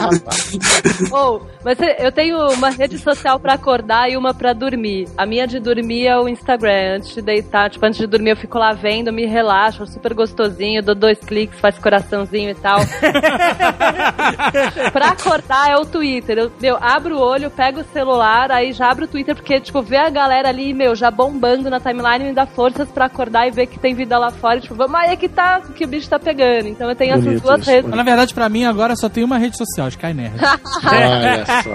Ou, mas eu tenho uma rede social pra acordar e uma pra dormir. A minha de dormir é o Instagram. Antes de deitar, tipo, antes de dormir eu fico lá vendo, me relaxo, super gostosinho, dou dois cliques, faz coraçãozinho e tal. pra acordar é o Twitter. Eu, meu, abro o olho, pego o celular, aí já abro o Twitter, porque, tipo, ver a galera ali, meu, já bombando na timeline me dá forças pra acordar e ver que tem vida lá fora. Tipo, vamos aí que tá, que o bicho tá pegando. Então eu tenho essas
Bonito
duas
isso,
redes.
Mas, na verdade, pra mim, agora só tem uma rede social, Sky Nerd.
Olha só.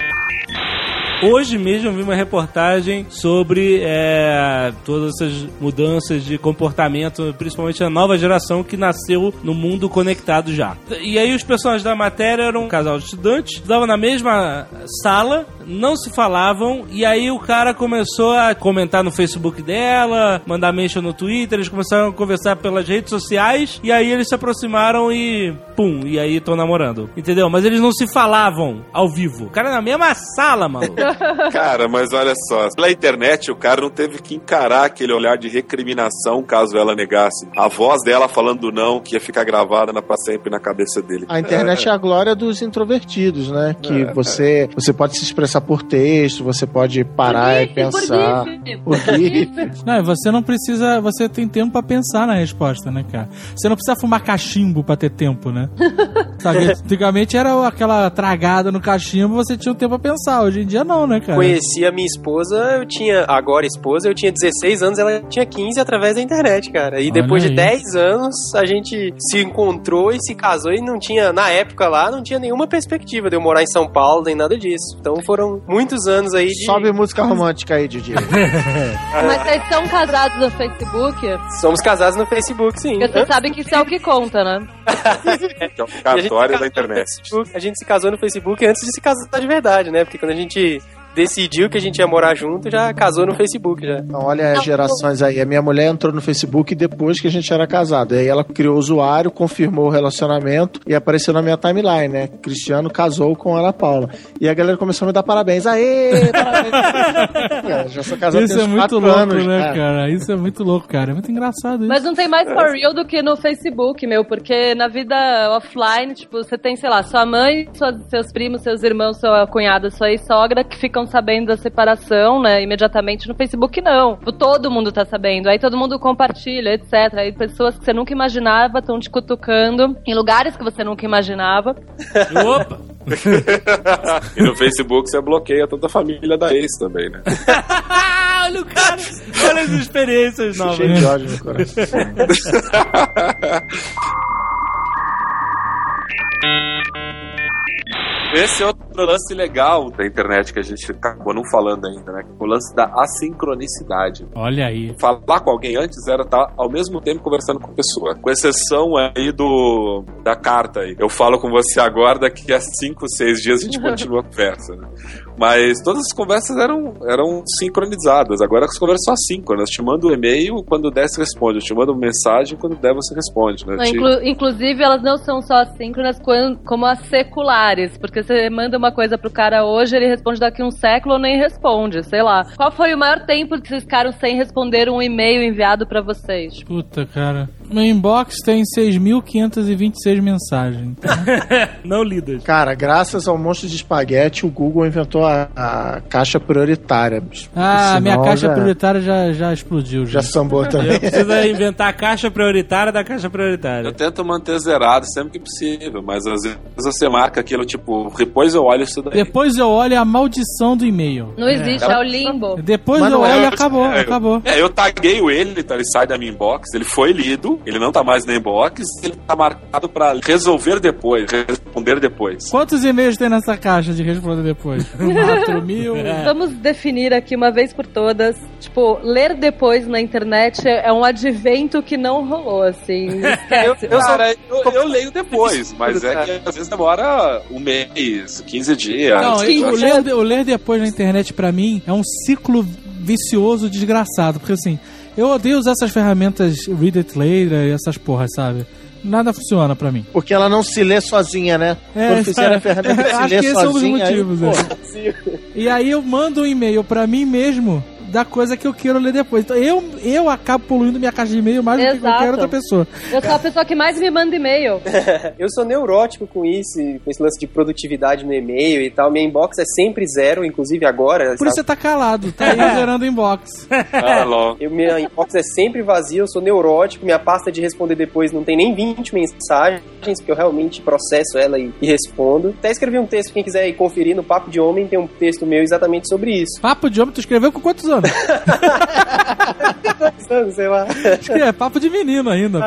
Hoje mesmo eu vi uma reportagem sobre é, todas essas mudanças de comportamento, principalmente a nova geração que nasceu no mundo conectado já. E aí os personagens da matéria eram um casal de estudantes, estavam na mesma sala, não se falavam, e aí o cara começou a comentar no Facebook dela, mandar mention no Twitter, eles começaram a conversar pelas redes sociais, e aí eles se aproximaram e pum, e aí estão namorando. Entendeu? Mas eles não se falavam ao vivo. O cara na mesma sala, maluco.
Cara, mas olha só, pela internet o cara não teve que encarar aquele olhar de recriminação caso ela negasse. A voz dela falando não, que ia ficar gravada na, pra sempre na cabeça dele.
A internet é a glória dos introvertidos, né? Que você, você pode se expressar por texto, você pode parar e
Por GIF, por
pensar.
GIF.
Por GIF.
Não, você não precisa. Você tem tempo pra pensar na resposta, né, cara? Você não precisa fumar cachimbo pra ter tempo, né? Sabe? Antigamente era aquela tragada no cachimbo, você tinha um tempo pra pensar. Hoje em dia não, né, cara?
Conheci a minha esposa, eu tinha, agora esposa, eu tinha 16 anos, ela tinha 15 através da internet, cara. E
Olha
depois
aí.
de 10 anos, a gente se encontrou e se casou e não tinha, na época lá, não tinha nenhuma perspectiva de eu morar em São Paulo, nem nada disso. Então foram muitos anos aí de...
Sobe música romântica aí, Didi.
Mas vocês são casados no Facebook?
Somos casados no Facebook, sim.
Porque você sabe que isso é o que conta, né?
Que é o cartório da internet.
Facebook- A gente se casou no Facebook antes de se casar de verdade, né? Porque quando a gente decidiu que a gente ia morar junto, já casou no Facebook já.
Então, olha as gerações aí. A minha mulher entrou no Facebook depois que a gente era casado. Aí ela criou o usuário, confirmou o relacionamento e apareceu na minha timeline, né? Cristiano casou com Ana Paula. E a galera começou a me dar parabéns. Aê! Parabéns! Já sou casado
Isso
tem
é
uns
muito louco,
anos,
né, cara? Isso é muito louco, cara. É muito engraçado isso.
Mas não tem mais for real do que no Facebook, meu, porque na vida offline, tipo, você tem, sei lá, sua mãe, suas- seus primos, seus irmãos, sua cunhada, sua ex-sogra que ficam sabendo da separação, né, imediatamente no Facebook, não. Todo mundo tá sabendo, aí todo mundo compartilha, etc. Aí pessoas que você nunca imaginava estão te cutucando em lugares que você nunca imaginava.
Opa!
e no Facebook você bloqueia toda a família da ex também, né?
olha o cara! Olha as experiências novas.
Cheio de ódio no coração.
Esse é outro lance legal da internet que a gente acabou não falando ainda, né? O lance da assincronicidade.
Olha aí.
Falar com alguém antes era estar ao mesmo tempo conversando com a pessoa. Com exceção aí do da carta aí. Eu falo com você agora, daqui a 5, 6 dias a gente continua a conversa, né? Mas todas as conversas eram, eram sincronizadas. Agora as conversas são assíncronas. Te mando um e-mail, quando der você responde. Eu te mando uma mensagem, quando der você responde, né?
Não, inclu- inclusive, elas não são só assíncronas como as seculares, porque você manda uma coisa pro cara hoje, ele responde daqui um século ou nem responde, sei lá. Qual foi o maior tempo que vocês ficaram sem responder um e-mail enviado pra vocês?
Puta, cara. Meu inbox tem 6.526 mensagens.
Não lidas.
Cara, graças ao monstro de espaguete, o Google inventou a, a caixa prioritária.
Ah, minha caixa
já,
prioritária já, já explodiu. Já.
Já sambou também.
Precisa inventar a caixa prioritária da caixa
Eu
prioritária.
tento manter zerado sempre que possível, mas às vezes você marca aquilo tipo, depois eu olho isso daí.
Depois eu olho a maldição do e-mail.
Não existe, é, o limbo.
Depois
Mas
eu
é,
olho e
eu-
acabou,
é, eu-
acabou.
É, eu taguei ele, então ele sai da minha inbox, ele foi lido, ele não tá mais na inbox, ele tá marcado pra resolver depois, responder depois.
Quantos e-mails tem nessa caixa de responder depois? 4 mil.
Vamos definir aqui uma vez por todas. Tipo, ler depois na internet é é um advento que não rolou, assim. Esquece.
Eu sou-
Cara, eu, eu leio depois, mas é que às vezes demora um mês, 15 dias.
Não,
Sim,
o
já-
ler, o ler depois na internet pra mim é um ciclo vicioso desgraçado, porque assim, eu odeio usar essas ferramentas Read It Later e essas porras, sabe? nada funciona pra mim.
Porque ela não se lê sozinha, né?
É,
Quando fizeram a ferramenta se
acho
lê
que esse é um
sozinha. aí,
motivos.
pô,
é. E aí eu mando um e-mail pra mim mesmo da coisa que eu quero ler depois. Então eu, eu acabo poluindo minha caixa de e-mail mais do que
Exato.
qualquer outra pessoa.
Eu sou a pessoa que mais me manda e-mail.
Eu sou neurótico com isso, com esse lance de produtividade no e-mail e tal. Minha inbox é sempre zero, inclusive agora.
Por isso você tá calado, tá aí gerando inbox.
Ah.
Eu, minha inbox é sempre vazia, eu sou neurótico, minha pasta de responder depois não tem nem 20 mensagens, porque eu realmente processo ela e, e respondo. Até escrevi um texto, quem quiser ir conferir no Papo de Homem, tem um texto meu exatamente sobre isso.
Papo de homem, tu escreveu com quantos anos?
Sei lá.
Acho que é papo de menino ainda, pô.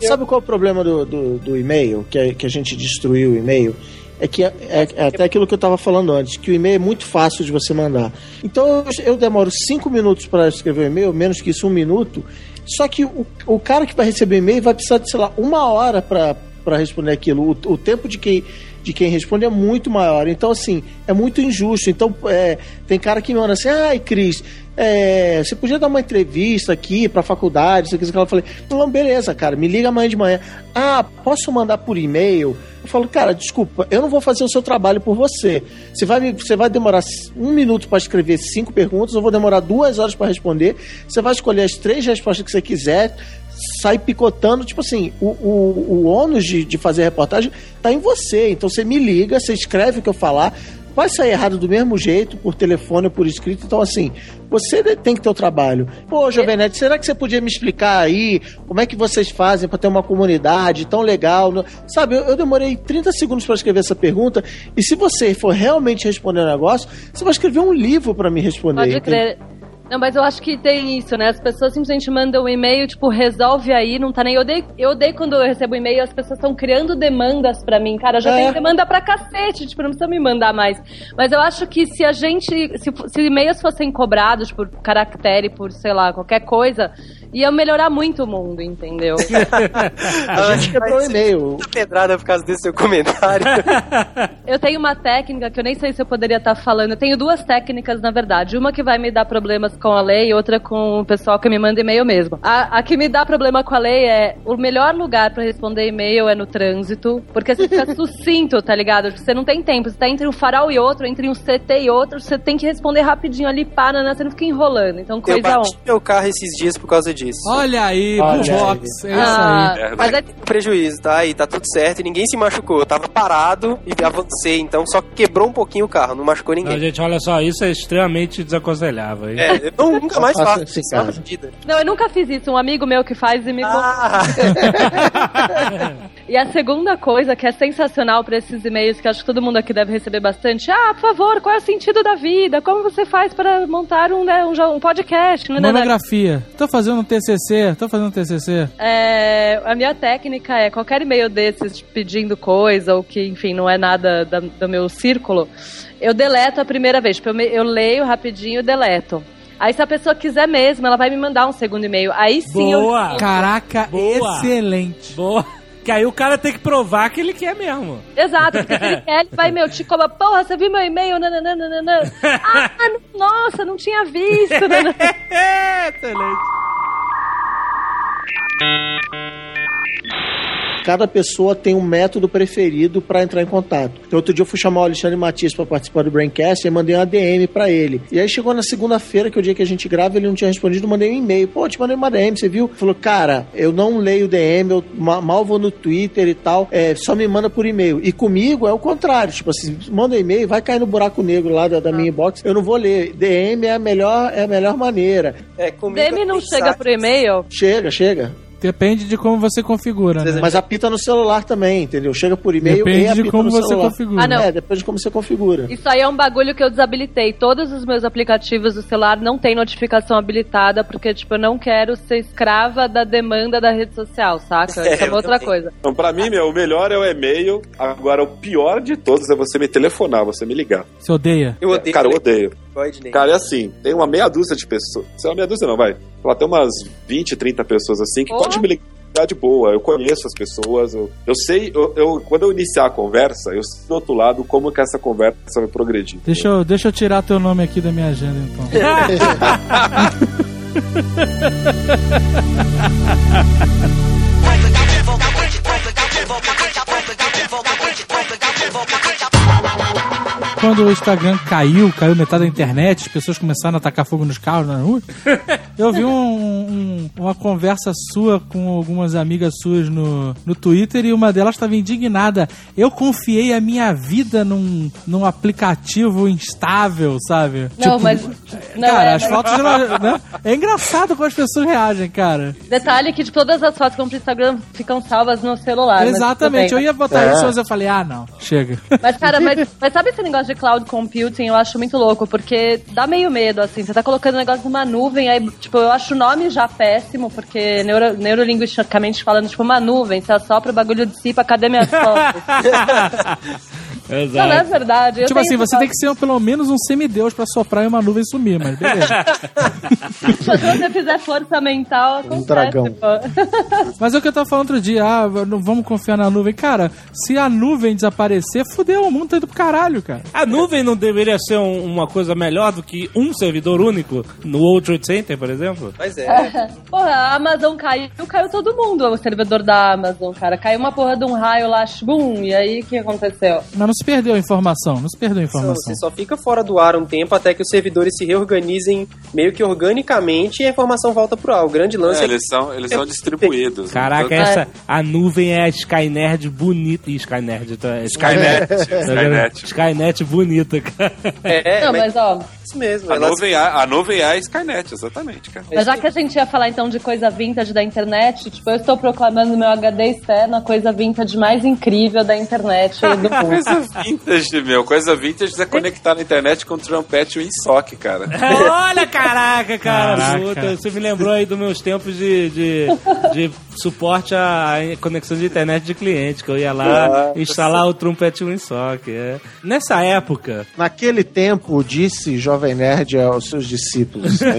Sabe qual é o problema do, do, do e-mail? Que a, que a gente destruiu o e-mail? É que é, é- é até aquilo que eu estava falando antes, que o e-mail é muito fácil de você mandar. Então eu, eu demoro cinco minutos para escrever o e-mail, menos que isso, um minuto. Só que o, o cara que vai receber o e-mail vai precisar de, sei lá, uma hora para responder aquilo. O, o tempo de quem, de quem responde é muito maior. Então, assim, é muito injusto. Então, é, tem cara que me manda assim, ai, Cris, é, você podia dar uma entrevista aqui pra faculdade, isso aqui, isso aqui. Falei, não, beleza, cara, me liga amanhã de manhã. Ah, posso mandar por e-mail? Eu falo, cara, desculpa, eu não vou fazer o seu trabalho por você. Você vai, você vai demorar um minuto para escrever cinco perguntas, eu vou demorar duas horas para responder. Você vai escolher as três respostas que você quiser, sai picotando. Tipo assim, o, o, o ônus de, de fazer a reportagem tá em você. Então você me liga, você escreve o que eu falar. Vai sair errado do mesmo jeito, por telefone ou por escrito. Então, assim, você tem que ter o trabalho. Pô, Jovenete, será que você podia me explicar aí como é que vocês fazem para ter uma comunidade tão legal? Sabe, eu, eu demorei 30 segundos para escrever essa pergunta. E se você for realmente responder o negócio, você vai escrever um livro para me responder.
Pode crer. Não, mas eu acho que tem isso, né? As pessoas simplesmente mandam um e-mail, tipo, resolve aí, não tá nem. Eu odeio, eu odeio quando eu recebo e-mail as pessoas estão criando demandas pra mim. Cara, já
É.
tenho demanda pra cacete, tipo, não precisa me mandar mais. Mas eu acho que se a gente. Se, se e-mails fossem cobrados por caractere, por, sei lá, qualquer coisa, ia melhorar muito o mundo, entendeu?
A gente quebrou o e-mail.
Pedrada por causa desse seu comentário.
Eu tenho uma técnica que eu nem sei se eu poderia estar falando. Eu tenho duas técnicas, na verdade. Uma que vai me dar problemas com a lei e outra com o pessoal que me manda e-mail mesmo. A, a que me dá problema com a lei é o melhor lugar pra responder e-mail é no trânsito, porque você fica sucinto, tá ligado? Você não tem tempo. Você tá entre um farol e outro, entre um CT e outro, você tem que responder rapidinho ali, para, né? Você não fica enrolando. Então,
Eu
coisa
bati
on.
meu carro esses dias por causa disso.
Olha aí,
Olha
Box. É isso
Ah,
aí.
mas é
Prejuízo, tá? E tá tudo certo e ninguém se machucou. Eu tava parado e avancei, então só quebrou um pouquinho o carro, não machucou
Não,
ninguém.
gente, olha só, isso é extremamente desaconselhável. hein?
É, eu não- nunca mais
Não
faço vida.
Não, eu nunca fiz isso. Um amigo meu que faz e me.
Ah,
E a segunda coisa que é sensacional para esses e-mails que acho que todo mundo aqui deve receber bastante. Ah, por favor, qual é o sentido da vida? Como você faz para montar um, né, um, um podcast?
Monografia. Tô fazendo um TCC, tô fazendo um TCC.
É, a minha técnica é qualquer e-mail desses pedindo coisa ou que, enfim, não é nada da- do meu círculo, eu deleto a primeira vez. Tipo, eu, me- eu leio rapidinho e deleto. Aí se a pessoa quiser mesmo, ela vai me mandar um segundo e-mail. Aí sim eu
Boa!
Caraca,
Boa.
excelente.
Boa. Que aí o cara tem que provar que ele quer mesmo.
Exato, porque se ele quer, ele vai, meu, te cobra, porra, você viu meu e-mail? Nananana. Ah, nossa, não tinha visto.
Excelente. Yeah.
Cada pessoa tem um método preferido para entrar em contato. Então, outro dia eu fui chamar o Alexandre Matias para participar do Braincast e mandei uma DM para ele. E aí chegou na segunda-feira, que é o dia que a gente grava, ele não tinha respondido, eu mandei um e-mail. Pô, eu te mandei uma DM, você viu? Falou, cara, eu não leio DM, eu ma- mal vou no Twitter e tal, é, só me manda por e-mail. E comigo é o contrário, tipo assim, manda um e-mail, vai cair no buraco negro lá da, da minha inbox, eu não vou ler. DM é a melhor, é a melhor maneira.
é, comigo
DM
é
não chega por e-mail?
Chega, chega.
Depende de como você configura, né?
Mas apita no celular também, entendeu? Chega por e-mail e
Depende
apita
de como
no
você
celular.
configura.
Ah, não.
É, depende de como você configura.
Isso aí é um bagulho que eu desabilitei. Todos os meus aplicativos do celular não tem notificação habilitada, porque, tipo, eu não quero ser escrava da demanda da rede social, saca?
É,
Isso é uma outra coisa.
Então, pra mim, meu, o melhor é o e-mail. Agora, o pior de todos é você me telefonar, você me ligar.
Você odeia?
Eu odeio.
Cara, eu odeio. Cara, é assim, tem uma meia dúzia de pessoas. Se é uma meia dúzia, não, vai. Lá tem umas 20, 30 pessoas assim que
Oh.
pode me ligar de boa. Eu conheço as pessoas, eu, eu sei, eu, eu- quando eu iniciar a conversa, eu sei do outro lado como que essa conversa vai progredir.
Deixa eu, deixa eu tirar teu nome aqui da minha agenda, então. Quando o Instagram caiu, caiu metade da internet, as pessoas começaram a atacar fogo nos carros na rua. Eu vi um- um- uma conversa sua com algumas amigas suas no, no Twitter e uma delas estava indignada. Eu confiei a minha vida num, num aplicativo instável, sabe?
Não,
Tipo,
mas. Não,
cara,
é,
as
mas-
fotos né? É engraçado como as pessoas reagem, cara.
Detalhe que de todas as fotos que vão pro Instagram ficam salvas no celular.
Exatamente. Eu ia botar
É.
isso, mas eu falei, ah, não, chega.
Mas, cara, mas, mas sabe esse negócio de cloud computing? Eu acho muito louco, porque dá meio medo, assim. Você tá colocando o negócio numa nuvem, aí, tipo, eu acho o nome já péssimo, porque neuro, neurolinguisticamente falando, tipo, uma nuvem, você assopra o bagulho dissipa, cadê minhas fotos? Não, não é
Exato.
verdade. Eu
tipo assim, você tem que ser pelo menos um semideus pra soprar em uma nuvem e sumir, mas beleza.
Se você fizer força mental, acontece,
dragão.
pô.
Mas é o que eu tava falando outro dia, ah, não vamos confiar na nuvem. Cara, se a nuvem desaparecer, fudeu, o mundo tá indo pro caralho, cara.
A nuvem não deveria ser um- uma coisa melhor do que um servidor único no World Trade Center, por exemplo?
Mas é.
Porra, a Amazon caiu, caiu todo mundo, o servidor da Amazon, cara. Caiu uma porra de um raio lá, bum, e aí o que aconteceu?
Mas não se perdeu a informação, não se perdeu a informação.
Você só fica fora do ar um tempo até que os servidores se reorganizem meio que organicamente e a informação volta pro ar. O grande lance
É,
é,
eles são, eles são distribuídos.
Caraca,
Então,
essa, a nuvem é a Skynerd bonita. Ih, Skynerd, tá?
Skynet.
Tá vendo?
Skynet.
Skynet bonita, cara.
É,
Não,
mas
mas ó,
isso mesmo.
A nuvem, é, a nuvem é a Skynet, exatamente, cara.
mas já que a gente ia falar então de coisa vintage da internet, tipo, eu estou proclamando meu HD externo a coisa vintage mais incrível da internet do mundo.
Coisa vintage, meu. Coisa vintage é conectar na internet com o trompete e o InSock, cara.
Olha, caraca, cara.
Caraca.
Puta, você me lembrou aí dos meus tempos de, de, de suporte à conexão de internet de cliente, que eu ia lá
Nossa.
instalar o Trumpet WinSock. É. Nessa época,
Naquele tempo, disse Jovem Nerd aos seus discípulos. Aí,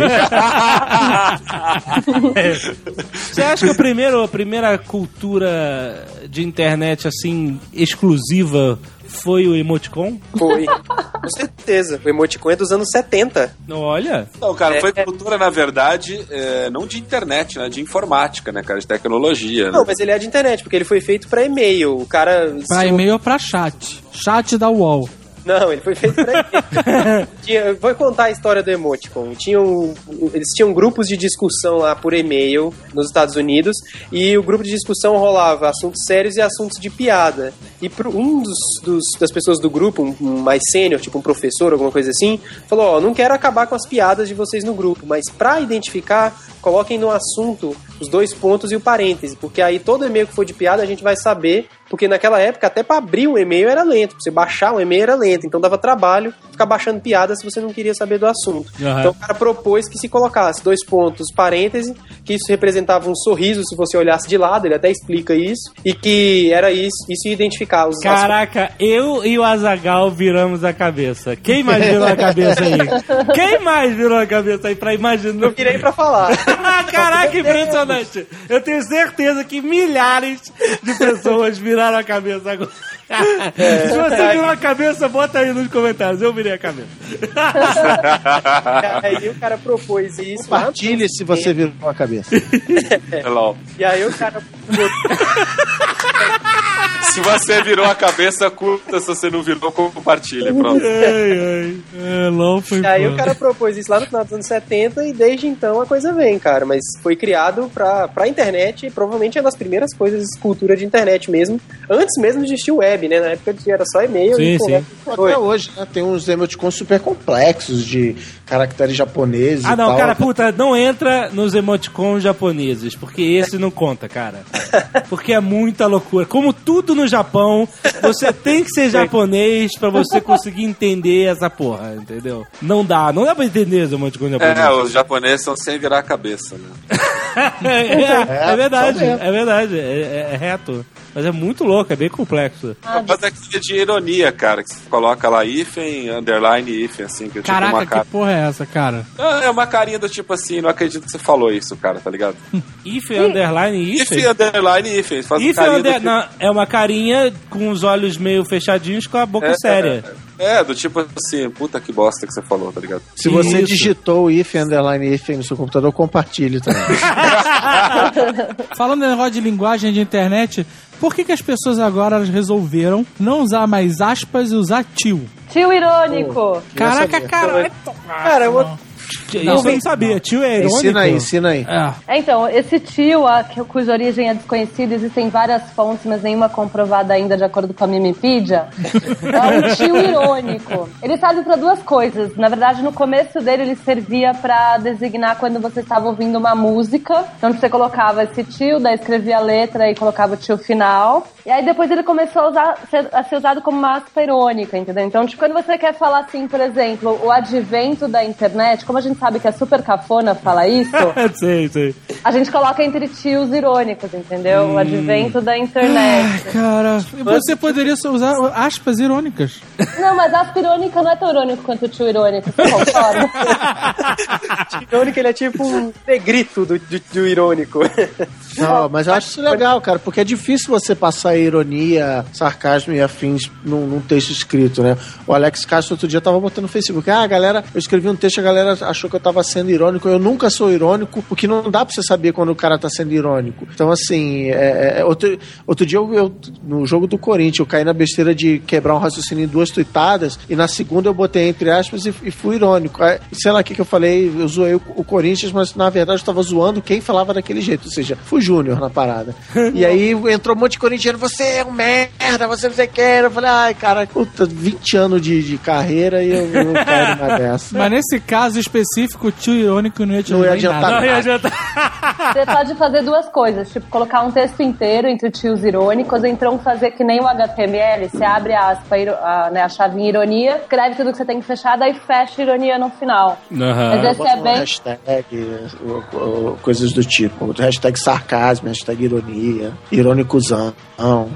você acha que o primeiro, a primeira cultura de internet, assim, exclusiva foi o emoticon?
Foi. Com certeza. O emoticon é dos anos 70.
Olha,
Não, cara, foi
É.
cultura, na verdade, é, não de internet, né? De informática, né, cara? De tecnologia. né?
Não, mas ele é de internet, porque ele foi feito pra e-mail. O cara.
Pra e-mail ou pra chat. Chat da UOL.
Não, ele foi feito pra. Tinha- vou contar a história do Emoticon. Tinham, eles tinham grupos de discussão lá por e-mail nos Estados Unidos e o grupo de discussão rolava assuntos sérios e assuntos de piada. E pro, um dos, dos- das pessoas do grupo, um, um mais sênior, tipo um professor, alguma coisa assim, falou: Ó, não quero acabar com as piadas de vocês no grupo, mas pra identificar, coloquem no assunto os dois pontos e o parêntese, porque aí todo e-mail que for de piada a gente vai saber. Porque naquela época, até pra abrir um e-mail era lento, pra você baixar um e-mail era lento, então dava trabalho ficar baixando piadas se você não queria saber do assunto.
Aham.
Então o cara propôs que se colocasse dois pontos, parêntese, que isso representava um sorriso se você olhasse de lado, ele até explica isso, e que era isso, isso ia identificar os
caraca, eu e o Azagal viramos a cabeça. Quem mais virou a cabeça aí? Quem mais virou a cabeça aí pra imaginar?
Eu virei pra falar.
Caraca, impressionante. Eu tenho certeza que milhares de pessoas viraram a cabeça agora. Se você virou a cabeça, bota aí nos comentários. Eu virei a cabeça.
aí o cara propôs isso.
Compartilhe se você virou a cabeça.
Hello.
E aí o cara
Se você virou a cabeça, curta. Se você não virou, compartilha. Pronto.
Ai, ai. É, LOL foi
E aí
foda.
o cara propôs isso lá no final dos anos 70 e desde então a coisa vem, cara. Mas foi criado pra, pra internet e provavelmente é das primeiras coisas de cultura de internet mesmo. Antes mesmo de existir web, né? Na época era só e-mail
Sim,
e
sim.
Até hoje, né? Tem uns emoticons super complexos de caracteres japoneses
Ah,
e
não,
tal.
cara, puta, não entra nos emoticons japoneses, porque esse não conta, cara. Porque é muita loucura. Como tudo no Japão, você tem que ser japonês pra você conseguir entender essa porra, entendeu? Não dá, não dá pra entender os emoticons
É,
japoneses.
os japoneses são sem virar a cabeça, né?
É, é verdade, é verdade, é, é- é reto. Mas é muito louco, é bem complexo.
Mas é que é de ironia, cara, que você coloca lá hífen, underline hífen, assim, que é tipo
Caraca,
uma cara.
que porra é essa, cara?
Ah, É uma carinha do tipo assim, não acredito que você falou isso, cara, tá ligado?
If, underline, if.
Hífen, underline hífen. Faz um
If
carinha do
under,
tipo-
não, é uma carinha com os olhos meio fechadinhos com a boca
É,
séria.
É, do tipo assim, puta que bosta que você falou, tá ligado?
Se você
Isso.
digitou if underline if no seu computador, compartilhe também.
Falando em negócio de linguagem de internet, Por que, que as pessoas agora elas resolveram não usar mais aspas e usar tio?
Tio irônico.
Caraca,
sabia.
caralho.
Cara, eu vou...
Isso eu não sabia. Tio é irônico.
Ensina aí, ensina aí.
É.
É, então, esse tio, a, que- cuja origem é desconhecida, existem várias fontes, mas nenhuma comprovada ainda, de acordo com a Mimipedia, é um tio irônico. Ele serve para duas coisas. Na verdade, no começo dele, ele servia para designar quando você estava ouvindo uma música. Então, você colocava esse tio, daí escrevia a letra e colocava o tio final. E aí, depois ele começou a, usar- ser, a ser usado como uma aspa irônica, entendeu? Então, tipo, quando você quer falar assim, por exemplo, o advento da internet, como a gente sabe que é super cafona falar isso,
sei, sei.
a gente coloca entre tios irônicos, entendeu? O advento da internet.
Cara, e você poderia só usar aspas irônicas.
Não, mas aspa irônica não é tão irônico quanto o tio irônico, você concorda?
irônico, ele é tipo um negrito do, do, do irônico.
Não, mas eu acho isso legal, cara, porque é difícil você passar ironia, sarcasmo e afins num, num texto escrito, né? O Alex Castro outro dia tava botando no Facebook, ah, galera, eu escrevi um texto, a galera achou que eu tava sendo irônico. Eu nunca sou irônico, porque não dá pra você saber quando o cara tá sendo irônico. Então, assim, é, é, outro, outro dia eu, eu- no jogo do Corinthians, eu caí na besteira de quebrar um raciocínio em duas tuitadas, e na segunda eu botei entre aspas e, e fui irônico. Aí, sei lá o que, que eu falei, eu zoei o, o Corinthians, mas na verdade eu tava zoando quem falava daquele jeito, ou seja, fui Júnior na parada. e aí entrou um monte de corintiano, você é um merda, você não sei o que. Eu falei, ai, cara, puta, 20 anos de, de carreira e eu, eu caio numa dessa.
Mas nesse caso específico, o tio irônico não ia te
Não ia adiantar
nada.
Não ia adiantar.
Você pode fazer duas coisas, tipo, colocar um texto inteiro entre tios irônicos, ou então fazer que nem o HTML, você abre a aspa, a, né, a chave em ironia, escreve tudo que você tem que fechar, daí fecha a ironia no final. Mas esse é
um
bem...
hashtag, coisas do tipo. Hashtag sarcasmo, hashtag ironia,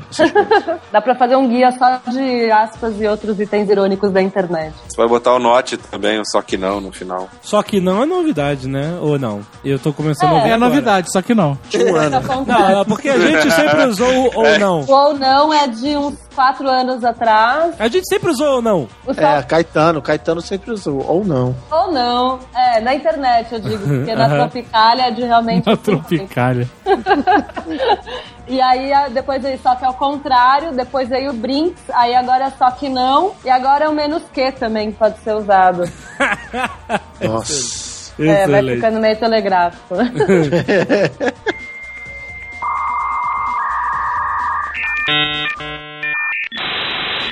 coisas.
Dá pra fazer um guia só de aspas e outros itens irônicos da internet.
Você vai botar o note também, só que não no final.
Só que não é novidade, né? Ou não? Eu tô começando a ouvir
É
agora.
novidade, só que não.
Um ano.
Não, não, porque a gente sempre usou o ou não.
O ou não é de uns quatro anos atrás.
A gente sempre usou ou não.
É, Caetano, Caetano sempre usou, ou não.
ou não. É, na internet eu digo, porque na. Tropicália é de realmente.
Na tropicália.
E aí depois veio só que é o contrário, depois veio o Brinks, aí agora é só que não, e agora é o menos que também que pode ser usado.
Nossa.
É, vai
Excelente.
ficando meio telegráfico.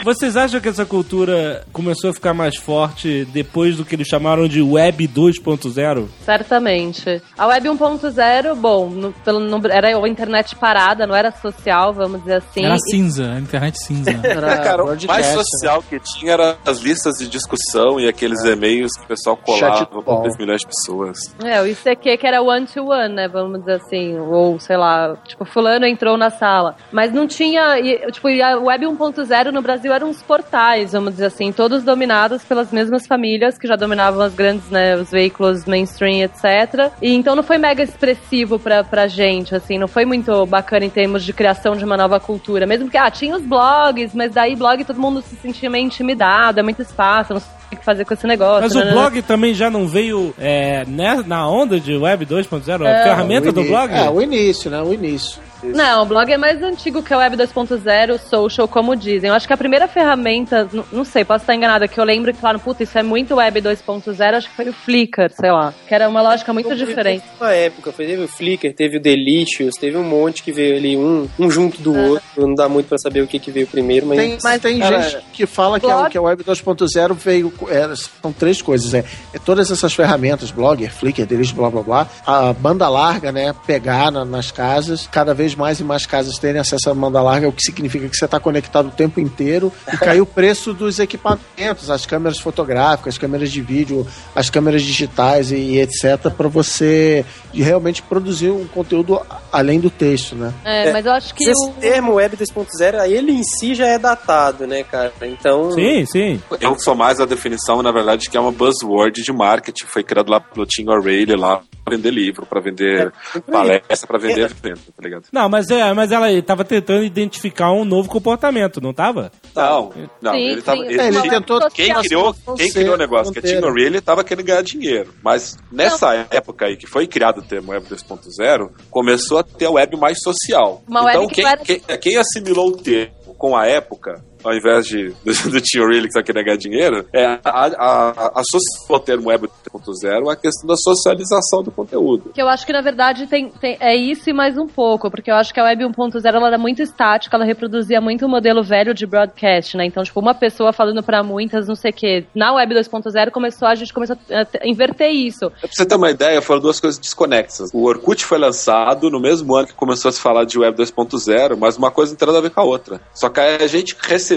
Vocês acham que essa cultura começou a ficar mais forte depois do que eles chamaram de Web 2.0?
Certamente. A Web 1.0, bom, no- pelo- no- era a internet parada, não era social, vamos dizer assim.
Era
E-
cinza, a internet cinza.
Era
cara, o mais
né?
social que tinha era as listas de discussão e aqueles e-mails que o pessoal colava
ball.
3 milhões de pessoas.
É, o ICQ que era one-to-one, né? Vamos dizer assim. Ou, sei lá, tipo, fulano entrou na sala. Mas não tinha. e, tipo, e a Web 1.0 no Brasil eram uns portais, vamos dizer assim, todos dominados pelas mesmas famílias que já dominavam as grandes, né? Os veículos mainstream, etc. E então não foi mega expressivo pra, pra gente, assim, não foi muito bacana em termos de criação de uma nova cultura. Mesmo que, ah, tinha os blogs, mas daí blog todo mundo se sentia meio intimidado, é muito espaço, eu não sei o que fazer com esse negócio.
Mas o
né?
blog também já não veio é, né, na onda de Web 2.0?
É.
a ferramenta
O
do blog?
É, o início, né? O início.
Não, o blog é mais antigo que a Web 2.0, social, como dizem. Eu acho que a primeira ferramenta, não sei, posso estar enganada, que eu lembro que falaram, puta, isso é muito Web 2.0, acho que foi o Flickr, sei lá. Que era uma lógica muito diferente.
Na época, foi, teve o Flickr, teve o Delicious, teve um monte que veio ali, um, um junto do outro. Não dá muito pra saber o que, que veio primeiro, mas.
Tem,
Mas,
tem
cara,
gente que fala que, a,
blog-
que a Web 2.0 veio. é, são três coisas. É, é todas essas ferramentas, Blogger, Flickr, deles, blá blá blá. A banda larga, né? Pegar na- nas casas, cada vez mais e mais casas terem acesso à banda larga, o que significa que você está conectado o tempo inteiro. E caiu o preço dos equipamentos, as câmeras fotográficas, as câmeras de vídeo, as câmeras digitais e, e etc., para você realmente produzir um conteúdo além do texto, né?
É, mas eu acho que
Esse
o...
termo Web 2.0, aí ele em si já é datado, né, cara? Então.
Sim, sim.
Eu sou mais a definição, na verdade, que é uma buzzword de marketing. Foi criado lá pelo Tim O'Reilly lá vender livro, pra vender palestra, pra vender evento, tá ligado?
Não, mas, é, mas ela tava tentando identificar um novo comportamento, não tava?
Não, não,
Sim,
ele tava.
sim.
ele
É, ele
tinha-
tentou-
quem criou, quem criou o negócio, que é Tim O'Reilly, tava querendo ganhar dinheiro. Mas nessa época aí que foi criado o termo Web 2.0, começou a ter a web mais social.
Uma
então,
web que
quem,
não era-
quem, quem assimilou o termo com a época, ao invés de, do, do Tim O'Reilly que tá querendo ganhar dinheiro, é a, a, a, o termo Web 2.0 à questão da socialização do conteúdo.
Que eu acho que, na verdade, tem, tem- é isso e mais um pouco, porque eu acho que a Web 1.0 ela era muito estática, ela reproduzia muito o modelo velho de broadcast, né? Então, tipo, uma pessoa falando pra muitas, não sei o quê. Na Web 2.0 começou, a gente começou a inverter isso.
Pra você ter uma ideia, foram duas coisas desconexas. O Orkut foi lançado no mesmo ano que começou a se falar de Web 2.0, mas uma coisa não tem nada a ver com a outra. Só que aí a gente recebeu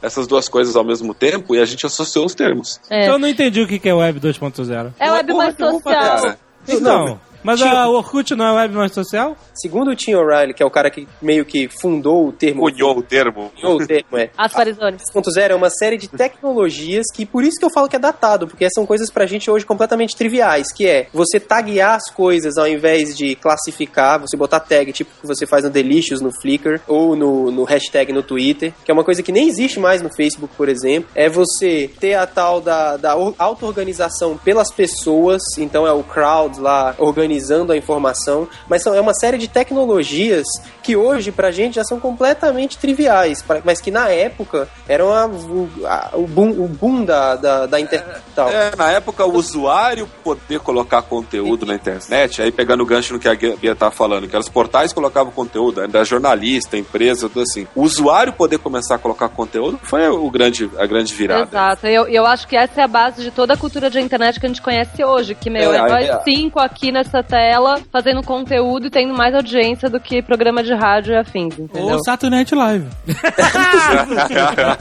essas duas coisas ao mesmo tempo e a gente associou os termos.
É,
Então eu não entendi o que é Web 2.0.
é Web
Porra,
mais social.
Então, mas a Orkut não é Web mais social?
Segundo o Tim O'Reilly, que é o cara que meio que fundou o termo.
Cunhou o termo.
Cunhou o termo, é.
As Farizones.
2.0 é uma série de tecnologias que, por isso que eu falo que é datado, porque são coisas pra gente hoje completamente triviais, que é você taguear as coisas ao invés de classificar, você botar tag, tipo que você faz no Delicious, no Flickr, ou no, no hashtag no Twitter, que é uma coisa que nem existe mais no Facebook, por exemplo, é você ter a tal da, da or- auto-organização pelas pessoas, então é o crowd lá organizando a informação, mas são, é uma série de tecnologias que hoje pra gente já são completamente triviais, pra- mas que na época eram a- o, a- o boom, o boom da, da, da internet e tal.
É, na época, o usuário poder colocar conteúdo na internet, aí pegando o gancho no que a Bia tá falando, que era os portais colocavam conteúdo, era jornalista, empresa, tudo assim. O usuário poder começar a colocar conteúdo foi o grande, a grande virada.
Exato. Eu, eu acho que essa é a base de toda a cultura de internet que a gente conhece hoje. Que, meu,
É,
é, nós
é.
cinco aqui nessa tela fazendo conteúdo e tendo mais audiência do que programa de rádio e afins, entendeu?
Ou Saturday Night Live.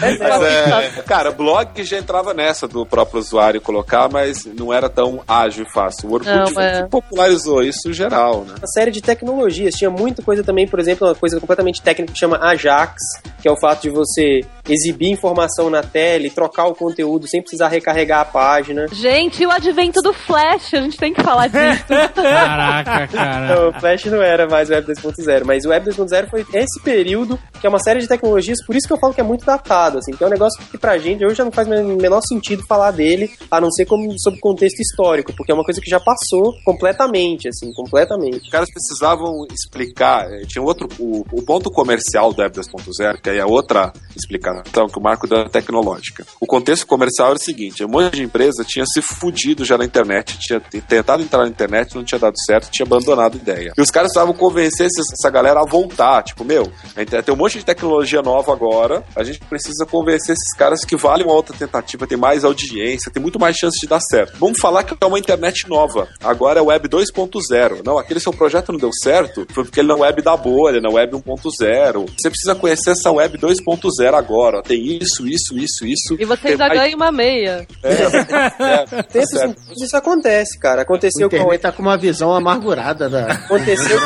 Mas, é, cara, blog já entrava nessa do próprio usuário colocar, mas não era tão ágil e fácil. O Orkut
Não, é.
popularizou isso geral, né?
uma série de tecnologias. Tinha muita coisa também, por exemplo, uma coisa completamente técnica que chama Ajax, que é o fato de você exibir informação na tela e trocar o conteúdo sem precisar recarregar a página.
Gente, e o advento do Flash, a gente tem que falar disso.
Caraca, cara.
O Flash não era mais o Web 2.0, mas o Web 2.0 foi esse período que é uma série de tecnologias, por isso que eu falo que é muito datado, assim, que é um negócio que pra gente hoje já não faz o menor sentido falar dele, a não ser como sob contexto histórico, porque é uma coisa que já passou completamente, assim, completamente.
Os caras precisavam explicar. eh, Tinha outro. O, o ponto comercial do Web 2.0, que aí é outra explicação, que o marco da tecnológica. O contexto comercial era o seguinte: um monte de empresa tinha se fudido já na internet, tinha tentado entrar na internet, não tinha dado certo, tinha abandonado a ideia. E os caras precisavam convencer essa galera a voltar. Tipo, meu, a internet tem um monte de tecnologia nova agora, a gente precisa convencer esses caras que vale uma outra tentativa, tem mais audiência, tem muito mais chance de dar certo. Vamos falar que é uma internet nova. Agora é Web 2.0. Não, aquele seu projeto não deu certo, foi porque ele não é Web da bolha, na Web 1.0. Você precisa conhecer essa Web 2.0 agora. ó. Tem isso, isso, isso, isso.
E você já
mais-
ganha uma meia.
É, certo.
em tempos isso acontece, cara. Aconteceu
internet tá com uma visão amargurada da.
Aconteceu.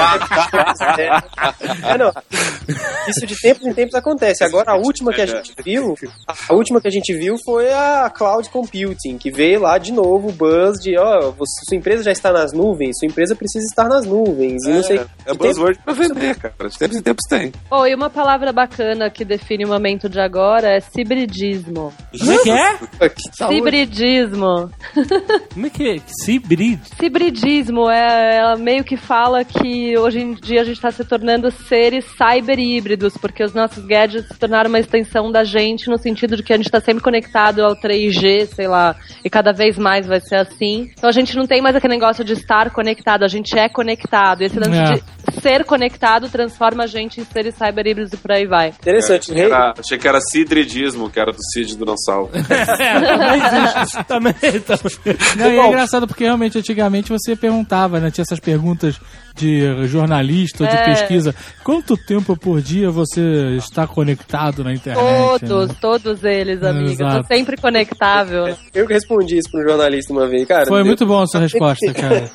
é, não. Isso de tempos em tempos acontece. Agora, a última que a gente viu, a última que a gente viu foi a Cloud Computing, que veio lá de novo o buzz de, ó, você- sua empresa já está nas nuvens, sua empresa precisa estar nas nuvens. E não sei.
É, é buzzword pra vender, cara. De tempos em tempos tem.
Oh, e uma palavra bacana que define o momento de agora é cibridismo.
Como é que é?
Cibridismo.
Como é que é? Cibrid?
Cibridismo é, ela meio que fala que hoje em dia a gente está se tornando seres cyber híbridos, porque os nossos gadgets se tornaram uma extensão da gente, no sentido de que a gente está sempre conectado ao 3G, sei lá, e cada vez mais vai ser assim. Então a gente não tem mais aquele negócio de estar conectado, a gente é conectado. Esse lance
É.
de ser conectado transforma a gente em seres cyber híbridos e por aí vai.
Interessante.
Achei que era, achei que era cidridismo, que era do Cid do.
É, também existe. também, também.
Não, e é engraçado porque realmente antigamente você perguntava, né? Tinha essas perguntas de jornalista ou de
É.
pesquisa. Quanto tempo por dia você está conectado na internet?
Todos,
né?
todos eles, amigo.
Exato.
Tô sempre conectável.
Eu que respondi isso para um jornalista uma vez, cara.
Foi
eu-
muito bom a sua resposta, cara.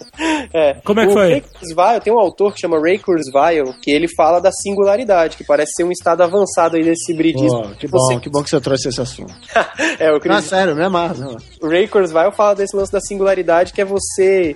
É.
Como é que
o
foi?
Ray Kurzweil, tem um autor que chama Ray Kurzweil, que ele fala da singularidade, que parece ser um estado avançado aí desse hibridismo.
Pô, que bom,
Você-
que bom que você trouxe esse assunto.
É, o
Não,
Chris-
sério, não.
o Ray Kurzweil fala desse lance da singularidade, que é você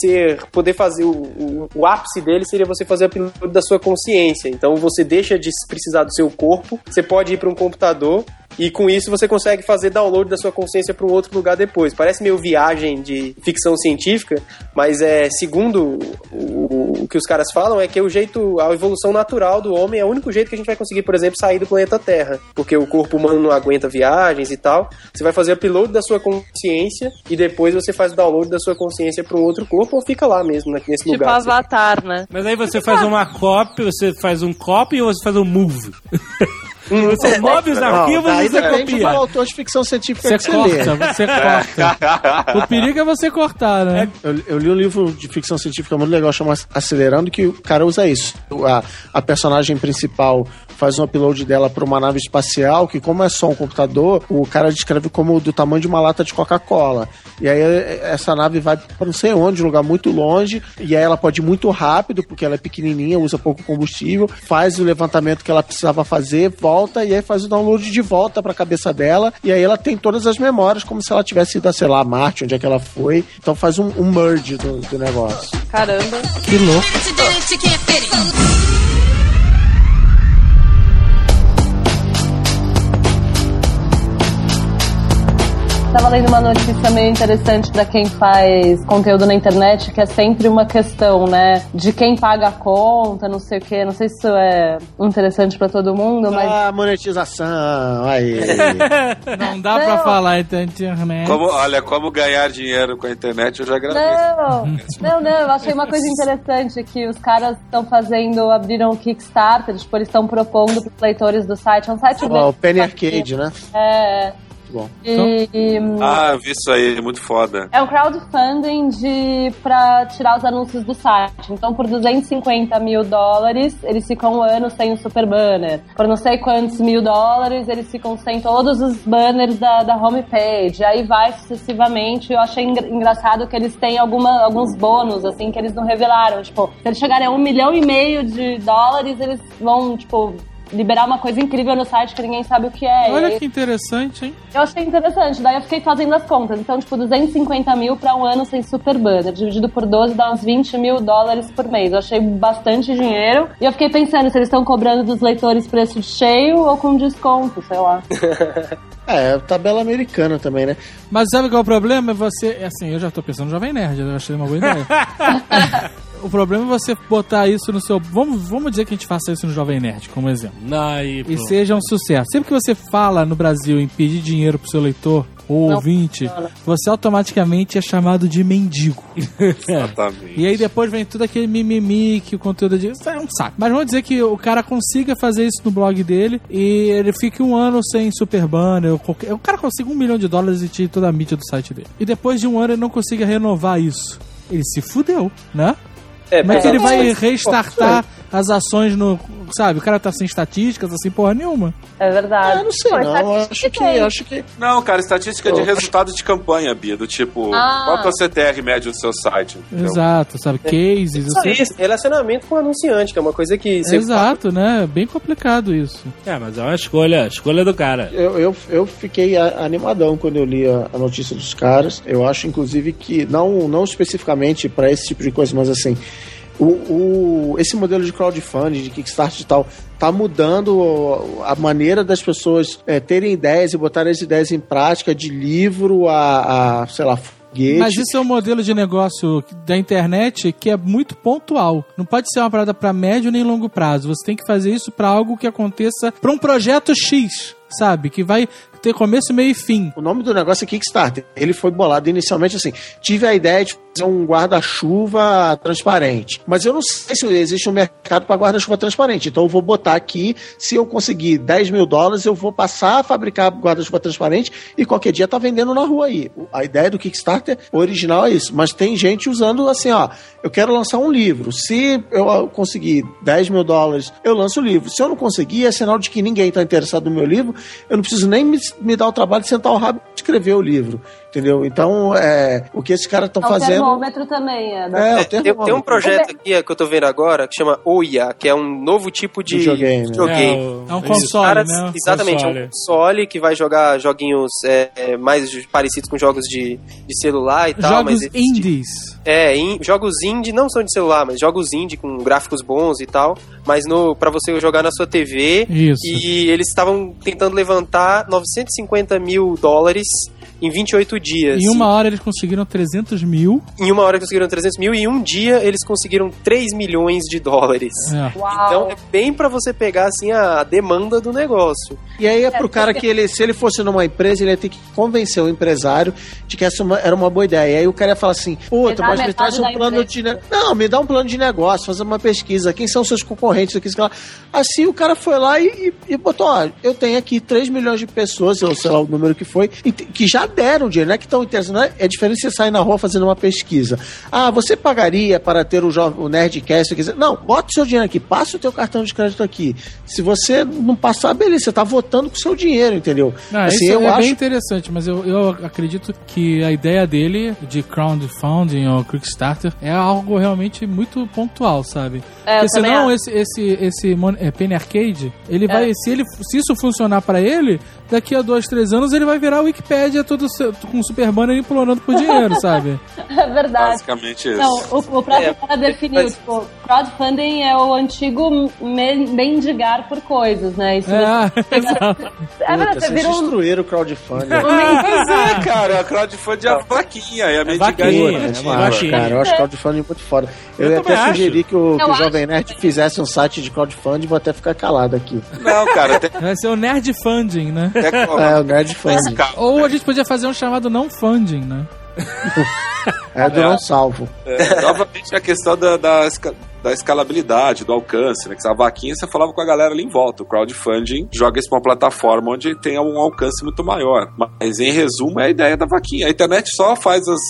ser poder fazer o, o, o ápice dele seria você fazer o upload da sua consciência. Então você deixa de precisar do seu corpo, você pode ir para um computador e com isso você consegue fazer download da sua consciência para um outro lugar depois. Parece meio viagem de ficção científica, mas é segundo o, o que os caras falam é que o jeito, a evolução natural do homem é o único jeito que a gente vai conseguir, por exemplo, sair do planeta Terra, porque o corpo humano não aguenta viagens e tal. Você vai fazer upload da sua consciência e depois você faz o download da sua consciência para um outro ou fica lá mesmo né, nesse
Tipo
lugar.
Avatar, né?
Mas aí você faz uma copy, você faz um copy ou você faz um move? Você move os arquivos
aí
e você
depende do
copia.
autor de ficção científica
Você
que você lê.
corta, você corta. O perigo é você cortar, né?
Eu, eu li um livro de ficção científica muito legal chamado Acelerando, que o cara usa isso. A, a personagem principal faz um upload dela para uma nave espacial, que como é só um computador, o cara descreve como do tamanho de uma lata de Coca-Cola. E aí essa nave vai para não sei onde, um lugar muito longe, e aí ela pode ir muito rápido, porque ela é pequenininha, usa pouco combustível, faz o levantamento que ela precisava fazer, volta, e aí faz o download de volta para a cabeça dela, e aí ela tem todas as memórias, como se ela tivesse ido a, sei lá, Marte, onde é que ela foi. Então faz um, um merge do, do negócio.
Caramba.
Que louco.
Tava lendo uma notícia meio interessante pra quem faz conteúdo na internet, que é sempre uma questão, né? De quem paga a conta, não sei o quê. Não sei se isso é interessante pra todo mundo, mas.
Ah, monetização, aí.
Não dá pra
Não.
falar então internet.
Como, olha, como ganhar dinheiro com a internet, eu já agradeço.
Não, não, não, eu achei uma coisa interessante que os caras estão fazendo, abriram o Kickstarter, tipo, eles estão propondo pros leitores do site, é um site
Ó, o Penny Arcade, né?
É,
Bom.
e, e,
Ah, eu vi isso aí, muito foda.
é um crowdfunding de, pra tirar os anúncios do site. Então, por 250 mil dólares, eles ficam um ano sem o super banner. Por não sei quantos mil dólares, eles ficam sem todos os banners da, da homepage. Aí vai sucessivamente. Eu achei engra- engraçado que eles têm alguma, alguns bônus, assim, que eles não revelaram. Tipo, se eles chegarem a um milhão e meio de dólares, eles vão, tipo, liberar uma coisa incrível no site que ninguém sabe o que é.
Olha
aí-
que interessante, hein?
eu achei interessante, daí eu fiquei fazendo as contas. Então, tipo, 250 mil pra um ano sem super banner, dividido por 12 dá uns 20 mil dólares por mês. Eu achei bastante dinheiro. E eu fiquei pensando se eles estão cobrando dos leitores preço cheio ou com desconto, sei lá.
É, tabela americana também, né?
Mas sabe qual é o problema? É você. Assim, eu já tô pensando no Jovem Nerd, eu achei uma boa ideia. o problema é você botar isso no seu. Vamos, vamos dizer que a gente faça isso no Jovem Nerd, como exemplo.
Aí,
E seja um sucesso. Sempre que você fala no Brasil em pedir dinheiro pro seu leitor ou
Não
ouvinte, você automaticamente é chamado de mendigo.
Exatamente.
E aí depois vem tudo aquele mimimi que o conteúdo de. Isso é um saco. Mas vamos dizer que o cara consiga fazer isso no blog dele e ele fique um ano sem super banner. Ou qualquer... O cara consiga um milhão de dólares e tire toda a mídia do site dele. E depois de um ano ele não consiga renovar isso. Ele se fudeu, né?
É,
que ele vai restartar as ações no. Sabe, o cara tá sem estatísticas, assim, porra nenhuma.
É verdade.
Ah, eu não sei,
Pô,
não. Acho que,
tem.
acho que.
Não, cara, estatística de resultado de campanha, Bia, do tipo,
Ah.
qual que é o CTR médio do seu site? entendeu?
Exato, sabe? Cases.
Só
Você...
isso, relacionamento com o anunciante, que é uma coisa que
Exato, né? Bem complicado isso.
É, mas é uma escolha, escolha do cara.
Eu, eu, eu fiquei animadão quando eu li a, a notícia dos caras. Eu acho, inclusive, que, não, não especificamente para esse tipo de coisa, mas assim, o, o- esse modelo de crowdfunding, de Kickstarter e tal, tá mudando a maneira das pessoas é, terem ideias e botarem as ideias em prática, de livro a, a sei lá, foguete.
Mas isso é um modelo de negócio da internet que é muito pontual. Não pode ser uma parada para médio nem longo prazo. Você tem que fazer isso para algo que aconteça para um projeto X, sabe? Que vai ter começo, meio e fim.
O nome do negócio é Kickstarter. Ele foi bolado inicialmente assim. Tive a ideia de fazer um guarda-chuva transparente. Mas eu não sei se existe um mercado para guarda-chuva transparente. Então eu vou botar aqui. Se eu conseguir 10 mil dólares, eu vou passar a fabricar guarda-chuva transparente e qualquer dia tá vendendo na rua aí. A ideia do Kickstarter original é isso. Mas tem gente usando assim, ó. Eu quero lançar um livro. Se eu conseguir 10 mil dólares, eu lanço o livro. Se eu não conseguir, é sinal de que ninguém está interessado no meu livro. Eu não preciso nem me, me dar o trabalho de sentar o rabo e escrever o livro. Entendeu? Então, é, o que esses caras estão
É o
fazendo.
termômetro também, é. da-
É, o
Tem, tem um projeto aqui que eu tô vendo agora que chama Oya, que é um novo tipo de
Videogame.
videogame.
o-
É um console,
Caras-
né?
Exatamente, é um
Console.
console que vai jogar joguinhos é, é, mais parecidos com jogos de, de celular e tal.
Jogos indies.
É, em, jogos indie não são de celular, mas jogos indie com gráficos bons e tal, mas no para você jogar na sua TV.
Isso.
E eles estavam tentando levantar 950 mil dólares em 28 dias.
Em uma hora eles conseguiram 300 mil.
Em uma hora conseguiram 300 mil e em um dia eles conseguiram 3 milhões de dólares.
É.
Então é bem pra você pegar assim a demanda do negócio.
E aí é pro cara que ele, se ele fosse numa empresa, ele ia ter que convencer o empresário de que essa uma- era uma boa ideia. E aí o cara ia falar assim: Puta, mas me traz um plano
empresa.
de. ne- Não, me dá um plano de negócio, fazer uma pesquisa. Quem são seus concorrentes aqui? Assim o cara foi lá e, e- e botou: Ó, eu tenho aqui 3 milhões de pessoas, ou sei lá o número que foi, que já deram dinheiro, não é que estão interessados. não É, é diferente você sair na rua fazendo uma pesquisa. Ah, você pagaria para ter o, jo- o Nerdcast? quer dizer, Não, bota o seu dinheiro aqui, passa o teu cartão de crédito aqui. Se você não passar, beleza, você tá votando com o seu dinheiro, entendeu?
Ah,
assim,
isso
eu
é
acho
bem interessante, mas eu, eu acredito que a ideia dele de crowdfunding ou Kickstarter é algo realmente muito pontual, sabe?
É,
Porque senão
acho.
esse, esse, esse mon- é, Penny Arcade, ele vai, se, ele, se isso funcionar pra ele, daqui a dois, três anos ele vai virar a Wikipédia todo se- com super banner implorando por dinheiro, sabe?
É verdade.
Basicamente isso.
Não, o, o próprio
É,
cara definiu,
mas-
tipo, crowdfunding é o antigo me- mendigar por coisas, né? Isso
É, exato.
é verdade, você um...
destruíram o crowdfunding.
Pois é, cara, a crowdfunding é a vaquinha, é a.
Puta,
é
acho, cara. Eu acho crowdfunding muito foda. Eu,
Eu
ia até
acho.
sugerir que o, que o
acho.
Jovem Nerd fizesse um site de crowdfunding. Vou até ficar calado aqui.
Não, cara, tem
Vai ser o Nerd Funding, né?
até
É, o Nerd Funding.
Ou a gente podia fazer um chamado não funding, né?
É do não salvo.
É, novamente a questão da, da, da escalabilidade, do alcance, né? Que a vaquinha você falava com a galera ali em volta. O crowdfunding joga isso pra uma plataforma onde tenha um alcance muito maior. Mas em resumo é a ideia da vaquinha. A internet só faz as,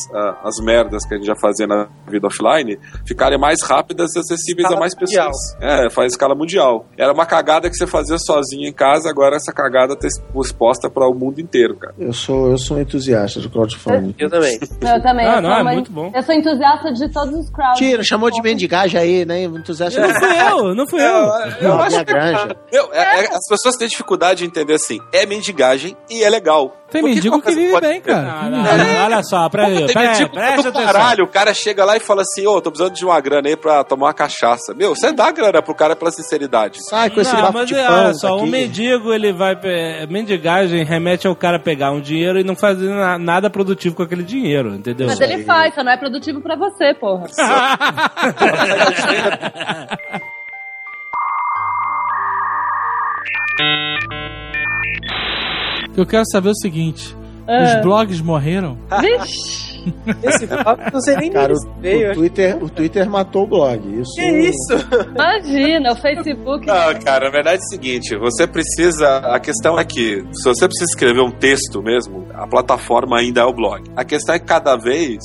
as merdas que a gente já fazia na vida offline ficarem mais rápidas e acessíveis
Escala
a mais
mundial.
pessoas. É, faz escala mundial. Era uma cagada que você fazia sozinho em casa, agora essa cagada tá exposta para o mundo inteiro, cara.
Eu sou, eu sou entusiasta do crowdfunding.
Eu também.
Eu também.
Ah,
eu
não, é muito bom.
Eu sou entusiasta de todos os crowds.
Tira, chamou de mendigagem aí, né? Entusiasta
Não fui eu, não fui eu.
Não,
acho
minha
que-
granja.
Meu, é- é- as pessoas têm dificuldade de entender assim, é mendigagem e é legal.
Tem mendigo que vive
pode
bem,
ter?
cara.
Não, não, não, olha só, pra mim,
tem mendigo
presta
do
atenção.
caralho, o cara chega lá e fala assim, ô, tô precisando de uma grana aí pra tomar uma cachaça. Meu, você dá grana pro cara pela sinceridade.
Sai com esse
Não,
bafo
mas
de
é,
pão.
olha só,
tá
um mendigo, ele vai. Mendigagem remete ao cara pegar um dinheiro e não fazer na- nada produtivo com aquele dinheiro, entendeu?
Mas ele faz, só não é produtivo pra você, porra.
Eu quero saber o seguinte. Os blogs morreram?
Vixe!
Esse papo não sei nem
Cara, o,
veio.
o Twitter, o Twitter matou o blog. Isso.
Que isso?
Imagina, o Facebook.
Não, cara, a verdade é o seguinte, você precisa, a questão é que, se você precisa escrever um texto mesmo, a plataforma ainda é o blog. A questão é que cada vez,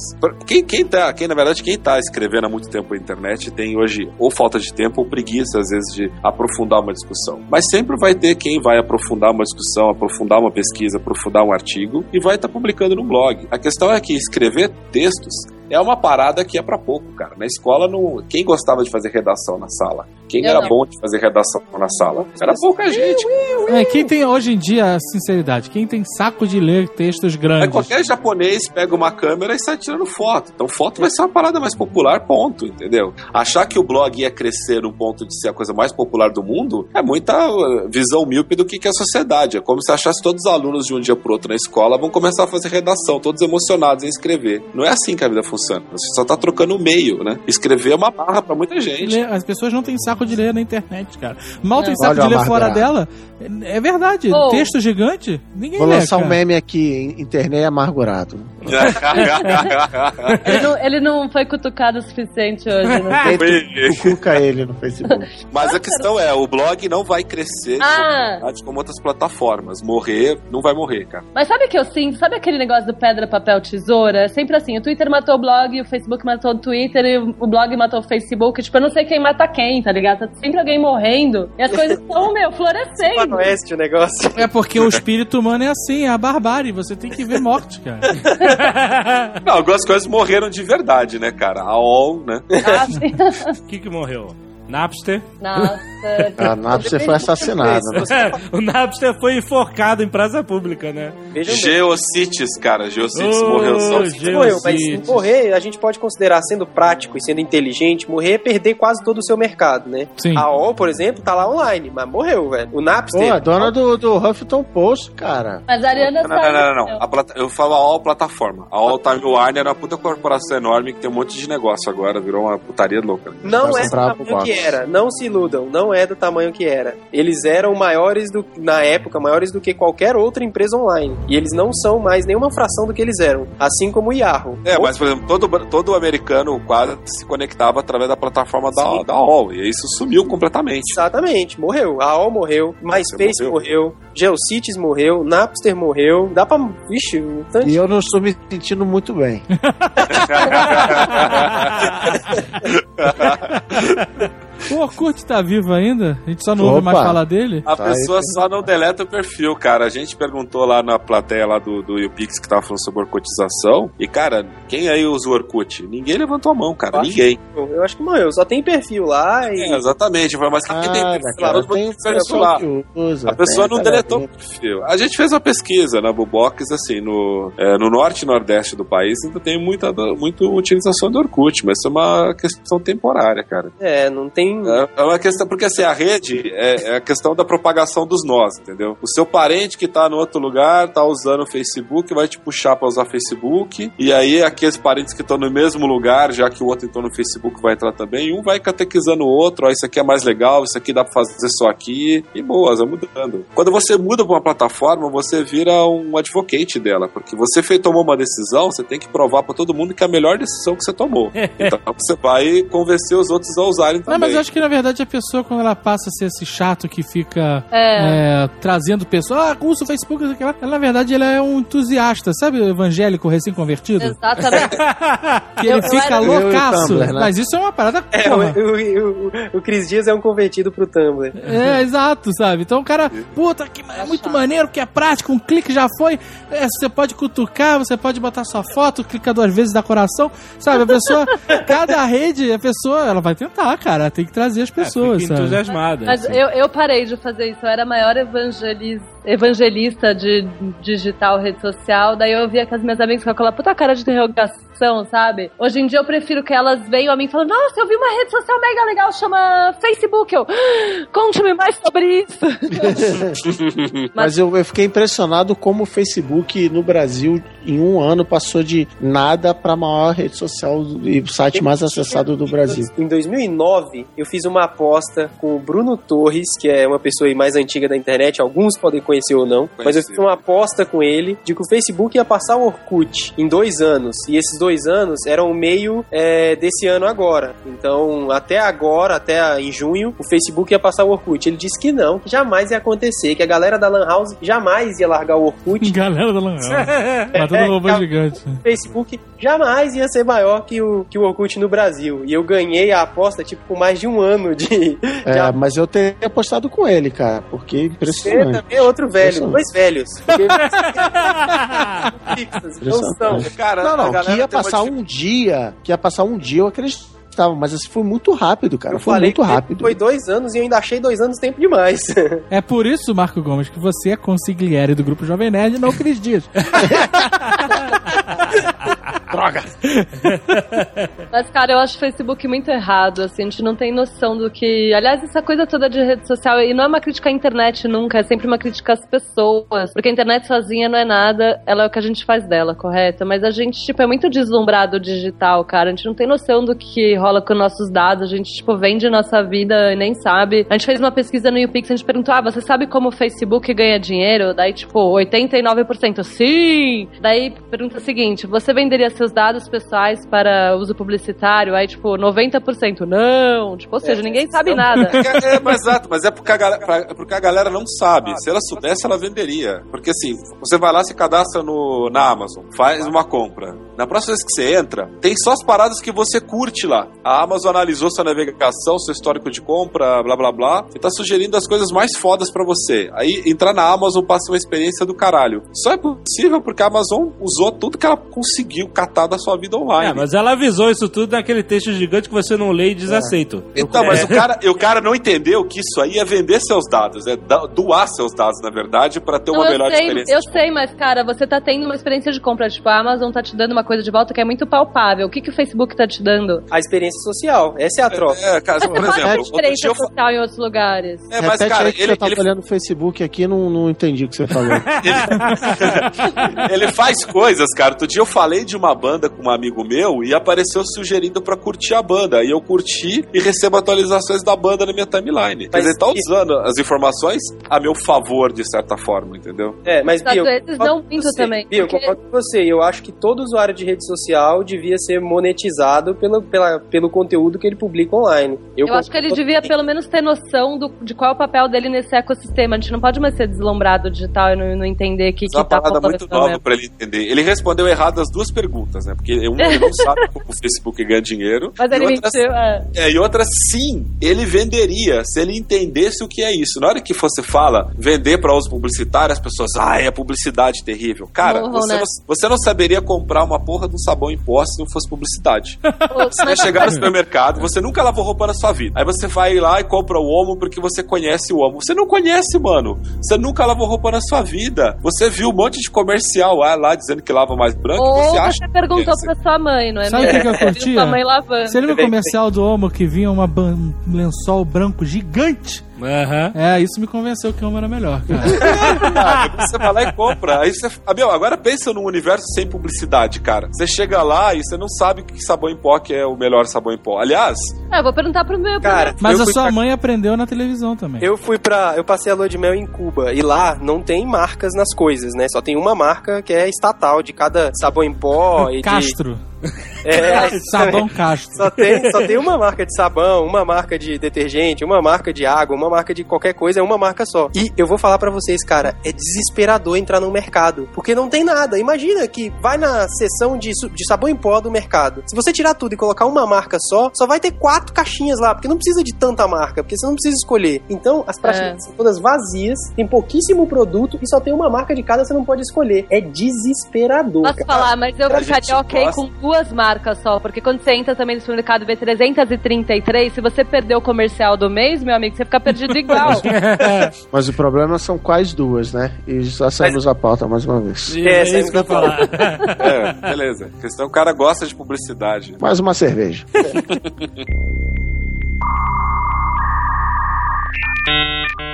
quem, quem tá, quem na verdade, quem tá escrevendo há muito tempo na internet tem hoje ou falta de tempo ou preguiça, às vezes, de aprofundar uma discussão. Mas sempre vai ter quem vai aprofundar uma discussão, aprofundar uma pesquisa, aprofundar um artigo e vai estar publicando no blog. A questão é que escrever textos é uma parada que é pra pouco, cara. Na escola, não... quem gostava de fazer redação na sala? Quem
Eu
era
não.
bom de fazer redação na sala? Era pouca gente.
É, quem tem hoje em dia, sinceridade, quem tem saco de ler textos grandes?
qualquer japonês pega uma câmera e sai tirando foto. Então foto vai ser uma parada mais popular, ponto, entendeu? Achar que o blog ia crescer no ponto de ser a coisa mais popular do mundo é muita uh, visão míope do que que é a sociedade. É como se achasse todos os alunos de um dia pro outro na escola vão começar a fazer redação, todos emocionados em escrever. Não é assim que a vida funciona. Você só tá trocando o meio, né? Escrever é uma barra pra muita gente.
As pessoas não têm saco de ler na internet, cara. Mal tem
Não.
saco
Olha
de ler fora dela. É é verdade.
Oh.
Texto gigante, ninguém
Vou
lê,
lançar um
cara.
meme aqui, internet amargurado.
Ele não, ele não foi cutucado o suficiente hoje, né?
Cuca ele no Facebook.
Mas a questão é, o blog não vai crescer
Ah.
como outras plataformas. Morrer, não vai morrer, cara.
Mas sabe o que eu sinto? Sabe aquele negócio do pedra, papel, tesoura? É sempre assim, o Twitter matou o blog, o Facebook matou o Twitter e o blog matou o Facebook. Tipo, eu não sei quem mata quem, tá ligado? Tá sempre alguém morrendo e as coisas estão, meu, florescendo.
Faroeste o negócio.
É porque o espírito humano é assim, é a barbárie. Você tem que ver morte, cara.
Não, algumas coisas morreram de verdade, né, cara? A OL, né?
Ah.
O que que morreu? Napster?
É,
A Napster foi assassinada. né?
o Napster foi enforcado em praça pública, né?
Geocities, cara. Geocities
Ô,
morreu só.
Ge-
Morreu, mas
Geocities.
morrer, a gente pode considerar sendo prático e sendo inteligente, morrer é perder quase todo o seu mercado, né?
Sim.
A OL, por exemplo, tá lá online, mas morreu, velho. O Napster.
Pô, a dona do, do Huffington Post, cara.
Mas a Ariana
Não, não, não, não, não. A plata- Eu falo a All plataforma. A All Timeline era uma puta corporação enorme que tem um monte de negócio agora, virou uma putaria louca.
Não é que
box.
Era. Não se iludam. Não é do tamanho que era. Eles eram maiores do, na época, maiores do que qualquer outra empresa online. E eles não são mais nenhuma fração do que eles eram. Assim como o Yahoo.
É, mas, por exemplo, todo, todo americano quase se conectava através da plataforma da, da All. E isso sumiu completamente.
Exatamente, morreu. A AOL morreu, MySpace
morreu.
morreu, GeoCities morreu, Napster morreu. Dá pra. Vixe, um tanto
E eu não estou me sentindo muito bem.
O Orkut tá vivo ainda? A gente só não ouve
Opa.
mais falar dele?
A
Tá
pessoa
aí.
só não deleta o perfil, cara. A gente perguntou lá na plateia lá do, do YouPix que tava falando sobre orcotização. E, cara, quem aí usa o Orkut? Ninguém levantou a mão, cara.
Eu acho
Ninguém.
Eu acho que morreu. Só tem perfil lá e.
É, exatamente. Mas quem tem
Cara,
perfil?
cara,
mundo
tem
perfil lá.
que usa.
A pessoa
tem,
não deletou o perfil. A gente fez uma pesquisa na Bubox, assim, no, é, no norte e nordeste do país ainda tem muita, muita utilização do Orkut, mas isso é uma questão temporária, cara.
É, não tem.
É é uma questão, porque assim, a rede é, é a questão da propagação dos nós, entendeu? O seu parente que tá no outro lugar, tá usando o Facebook, vai te puxar pra usar Facebook, e aí aqueles parentes que estão no mesmo lugar, já que o outro entrou no Facebook vai entrar também, um vai catequizando o outro, ó, isso aqui é mais legal, isso aqui dá pra fazer só aqui, e boas, vai mudando. Quando você muda pra uma plataforma, você vira um advocate dela, porque você fez, tomou uma decisão, você tem que provar pra todo mundo que é a melhor decisão que você tomou. Então você vai convencer os outros a usarem também.
Não, mas eu acho que na verdade a pessoa, quando ela passa a ser esse chato que fica
É.
é, trazendo pessoas, ah, usa o Facebook, não sei o que lá. ela na verdade ela é um entusiasta, sabe? O evangélico recém-convertido.
Exatamente.
Que ele
Eu-
fica
Eu
loucaço.
Tumblr, né?
Mas isso é uma parada.
É, o, o, o, o Cris Dias é um convertido pro Tumblr.
É, exato, sabe? Então o cara, puta, que é muito maneiro, que é prático, um clique já foi. É, você pode cutucar, você pode botar sua foto, clica duas vezes dá coração, sabe? A pessoa, cada rede, a pessoa, ela vai tentar, cara, tem que trazer as pessoas,
É, Fica
sabe?
entusiasmada.
Mas
assim.
eu, eu parei de fazer isso. Eu era a maior evangelis- evangelista de digital, rede social. Daí eu via que as minhas amigas com aquela puta cara de interrogação, sabe? Hoje em dia eu prefiro que elas venham a mim e falem: Nossa, eu vi uma rede social mega legal, chama Facebook. Eu, "Ah, conte-me mais sobre isso.
Mas eu, eu fiquei impressionado como o Facebook no Brasil, em um ano, passou de nada pra maior rede social e o site mais acessado do Brasil.
Em 2009, eu fiz uma aposta com o Bruno Torres, que é uma pessoa aí mais antiga da internet, alguns podem conhecer ou não, mas eu fiz uma aposta com ele de que o Facebook ia passar o Orkut em dois anos. E esses dois anos eram o meio é, desse ano agora. Então, até agora, até em junho, o Facebook ia passar o Orkut. Ele disse que não, que jamais ia acontecer, que a galera da Lan House jamais ia largar o Orkut.
Galera da Lan House. Matando
É,
um robô gigante.
O Facebook jamais ia ser maior que o, que o Orkut no Brasil. E eu ganhei a aposta, tipo, com mais de um ano de.
É,
de
mas eu teria apostado com ele, cara, porque
Você
impressionante.
também é outro velho, dois velhos. Fixas, não são.
Cara,
Não, não, que ia passar um dia, que ia passar um dia, eu acreditava, mas assim, foi muito rápido, cara,
Eu
foi
falei
muito
que
rápido.
Foi dois anos e eu ainda achei dois anos tempo demais.
É por isso, Marco Gomes, que você é consigliere do grupo Jovem Nerd e não Cris Dias.
Mas, cara, eu acho o Facebook muito errado, assim, a gente não tem noção do que. Aliás, essa coisa toda de rede social, e não é uma crítica à internet nunca, é sempre uma crítica às pessoas. Porque a internet sozinha não é nada, ela é o que a gente faz dela, correto? Mas a gente, tipo, é muito deslumbrado digital, cara. A gente não tem noção do que rola com nossos dados, a gente, tipo, vende nossa vida e nem sabe. A gente fez uma pesquisa no YouPix, a gente perguntou, ah, você sabe como o Facebook ganha dinheiro? Daí, tipo, 89% sim! Daí pergunta o seguinte: você venderia seus dados pessoais para uso publicitário? Aí, tipo, 90% não. Tipo, ou seja, ninguém sabe nada.
É, é, mas exato, mas é porque a, galera, pra- é porque a galera não sabe. Se ela soubesse, ela venderia. Porque assim, você vai lá, se cadastra no, na Amazon, faz uma compra. Na próxima vez que você entra, tem só as paradas que você curte lá. A Amazon analisou sua navegação, seu histórico de compra, blá blá blá, e tá sugerindo as coisas mais fodas pra você. Aí entrar na Amazon passa uma experiência do caralho. Só é possível porque a Amazon usou tudo que ela conseguiu catar da sua vida online.
É, mas ela avisou isso tudo naquele texto gigante que você não lê e diz aceito.
Então, mas o cara, o cara não entendeu que isso aí é vender seus dados, é doar seus dados, na verdade, pra ter uma
Não, eu
melhor
sei,
experiência.
eu sei, mas cara, você tá tendo uma experiência de compra, tipo, a Amazon tá te dando uma coisa de volta que é muito palpável. O que, que o Facebook tá te dando?
A experiência social, essa é a troca.
É, cara, por exemplo, outro dia
experiência
eu
social em outros lugares.
É, mas,
Repete
cara,
aí que
ele,
você tá
ele,
olhando no Facebook aqui não, não entendi o que você falou.
ele faz coisas, cara. Outro dia eu falei de uma banda com um amigo meu e apareceu sugerindo pra curtir a banda. Aí eu curti e recebo atualizações da banda na minha timeline. Quer
Mas
dizer, tá
e-
usando as informações a meu favor, de certa forma, entendeu?
É, mas
vezes
concordo
não
você.
também,
eu
porque-
concordo com você. Eu acho que todo usuário de rede social devia ser monetizado pelo, pela, pelo conteúdo que ele publica online.
Eu, acho que ele devia pelo menos ter noção do, de qual é o papel dele nesse ecossistema. A gente não pode mais ser deslumbrado digital e não, não entender que,
Isso é uma
que tá
parada muito
acontecendo
nova pra ele entender. Ele respondeu errado as duas perguntas, né? Porque um, ele não sabe como o Facebook ganha dinheiro.
Mas ele
outra,
mentiu, é.
É, e outra, sim, ele venderia se ele entendesse o que é isso. Na hora que você fala vender para uso publicitário, as pessoas, ah, é publicidade terrível. Cara,
Morram,
você,
né?
não, você não saberia comprar uma porra de um sabão em pó se não fosse publicidade. Você vai chegar no supermercado, você nunca lavou roupa na sua vida. Aí você vai lá e compra o Omo porque você conhece o Omo. Você não conhece, mano. Você nunca lavou roupa na sua vida. Você viu um monte de comercial ah, lá dizendo que lava mais branco.
Ou
você
você,
acha que
perguntou
conhece.
pra sua mãe, não é
Sabe o que, que eu curtia?
Sua mãe lavando.
Você lembra o comercial do Omo que vinha uma ban- um lençol branco gigante?
Aham.
É, isso me convenceu que o Omo era melhor, cara.
Ah, depois você vai lá e compra. Aí você. Ah, meu, agora pensa num universo sem publicidade, cara. Você chega lá e você não sabe que sabão em pó que é o melhor sabão em pó. Aliás,
É, eu vou perguntar pro meu.
Cara,
Mas a sua
pra-
mãe aprendeu na televisão também.
Eu fui pra. Eu passei a lua de mel em Cuba e lá não tem marcas nas coisas, né? Só tem uma marca que é estatal de cada sabão em pó e de. É,
Sabão Castro.
Só tem, só tem uma marca de sabão, uma marca de detergente, uma marca de água, uma marca de qualquer coisa, é uma marca só. E eu vou falar pra vocês, cara, é desesperador entrar no mercado, porque não tem nada. Imagina que vai na seção de, de sabão em pó do mercado. Se você tirar tudo e colocar uma marca só, só vai ter quatro caixinhas lá, porque não precisa de tanta marca, porque você não precisa escolher. Então, as prateleiras são todas vazias, tem pouquíssimo produto e só tem uma marca de cada, você não pode escolher. É desesperador.
Posso
cara.
falar, mas eu
A
ficaria
gente
ok
gosta.
com duas marcas só, porque quando você entra também no supermercado e vê 333, se você perder o comercial do mês, meu amigo, você fica perdido igual.
Mas o problema são quais duas, né? E já saímos a pauta mais uma vez.
É,
é
isso que eu ia falar.
é, beleza. A questão é que o cara gosta de publicidade.
Mais uma cerveja.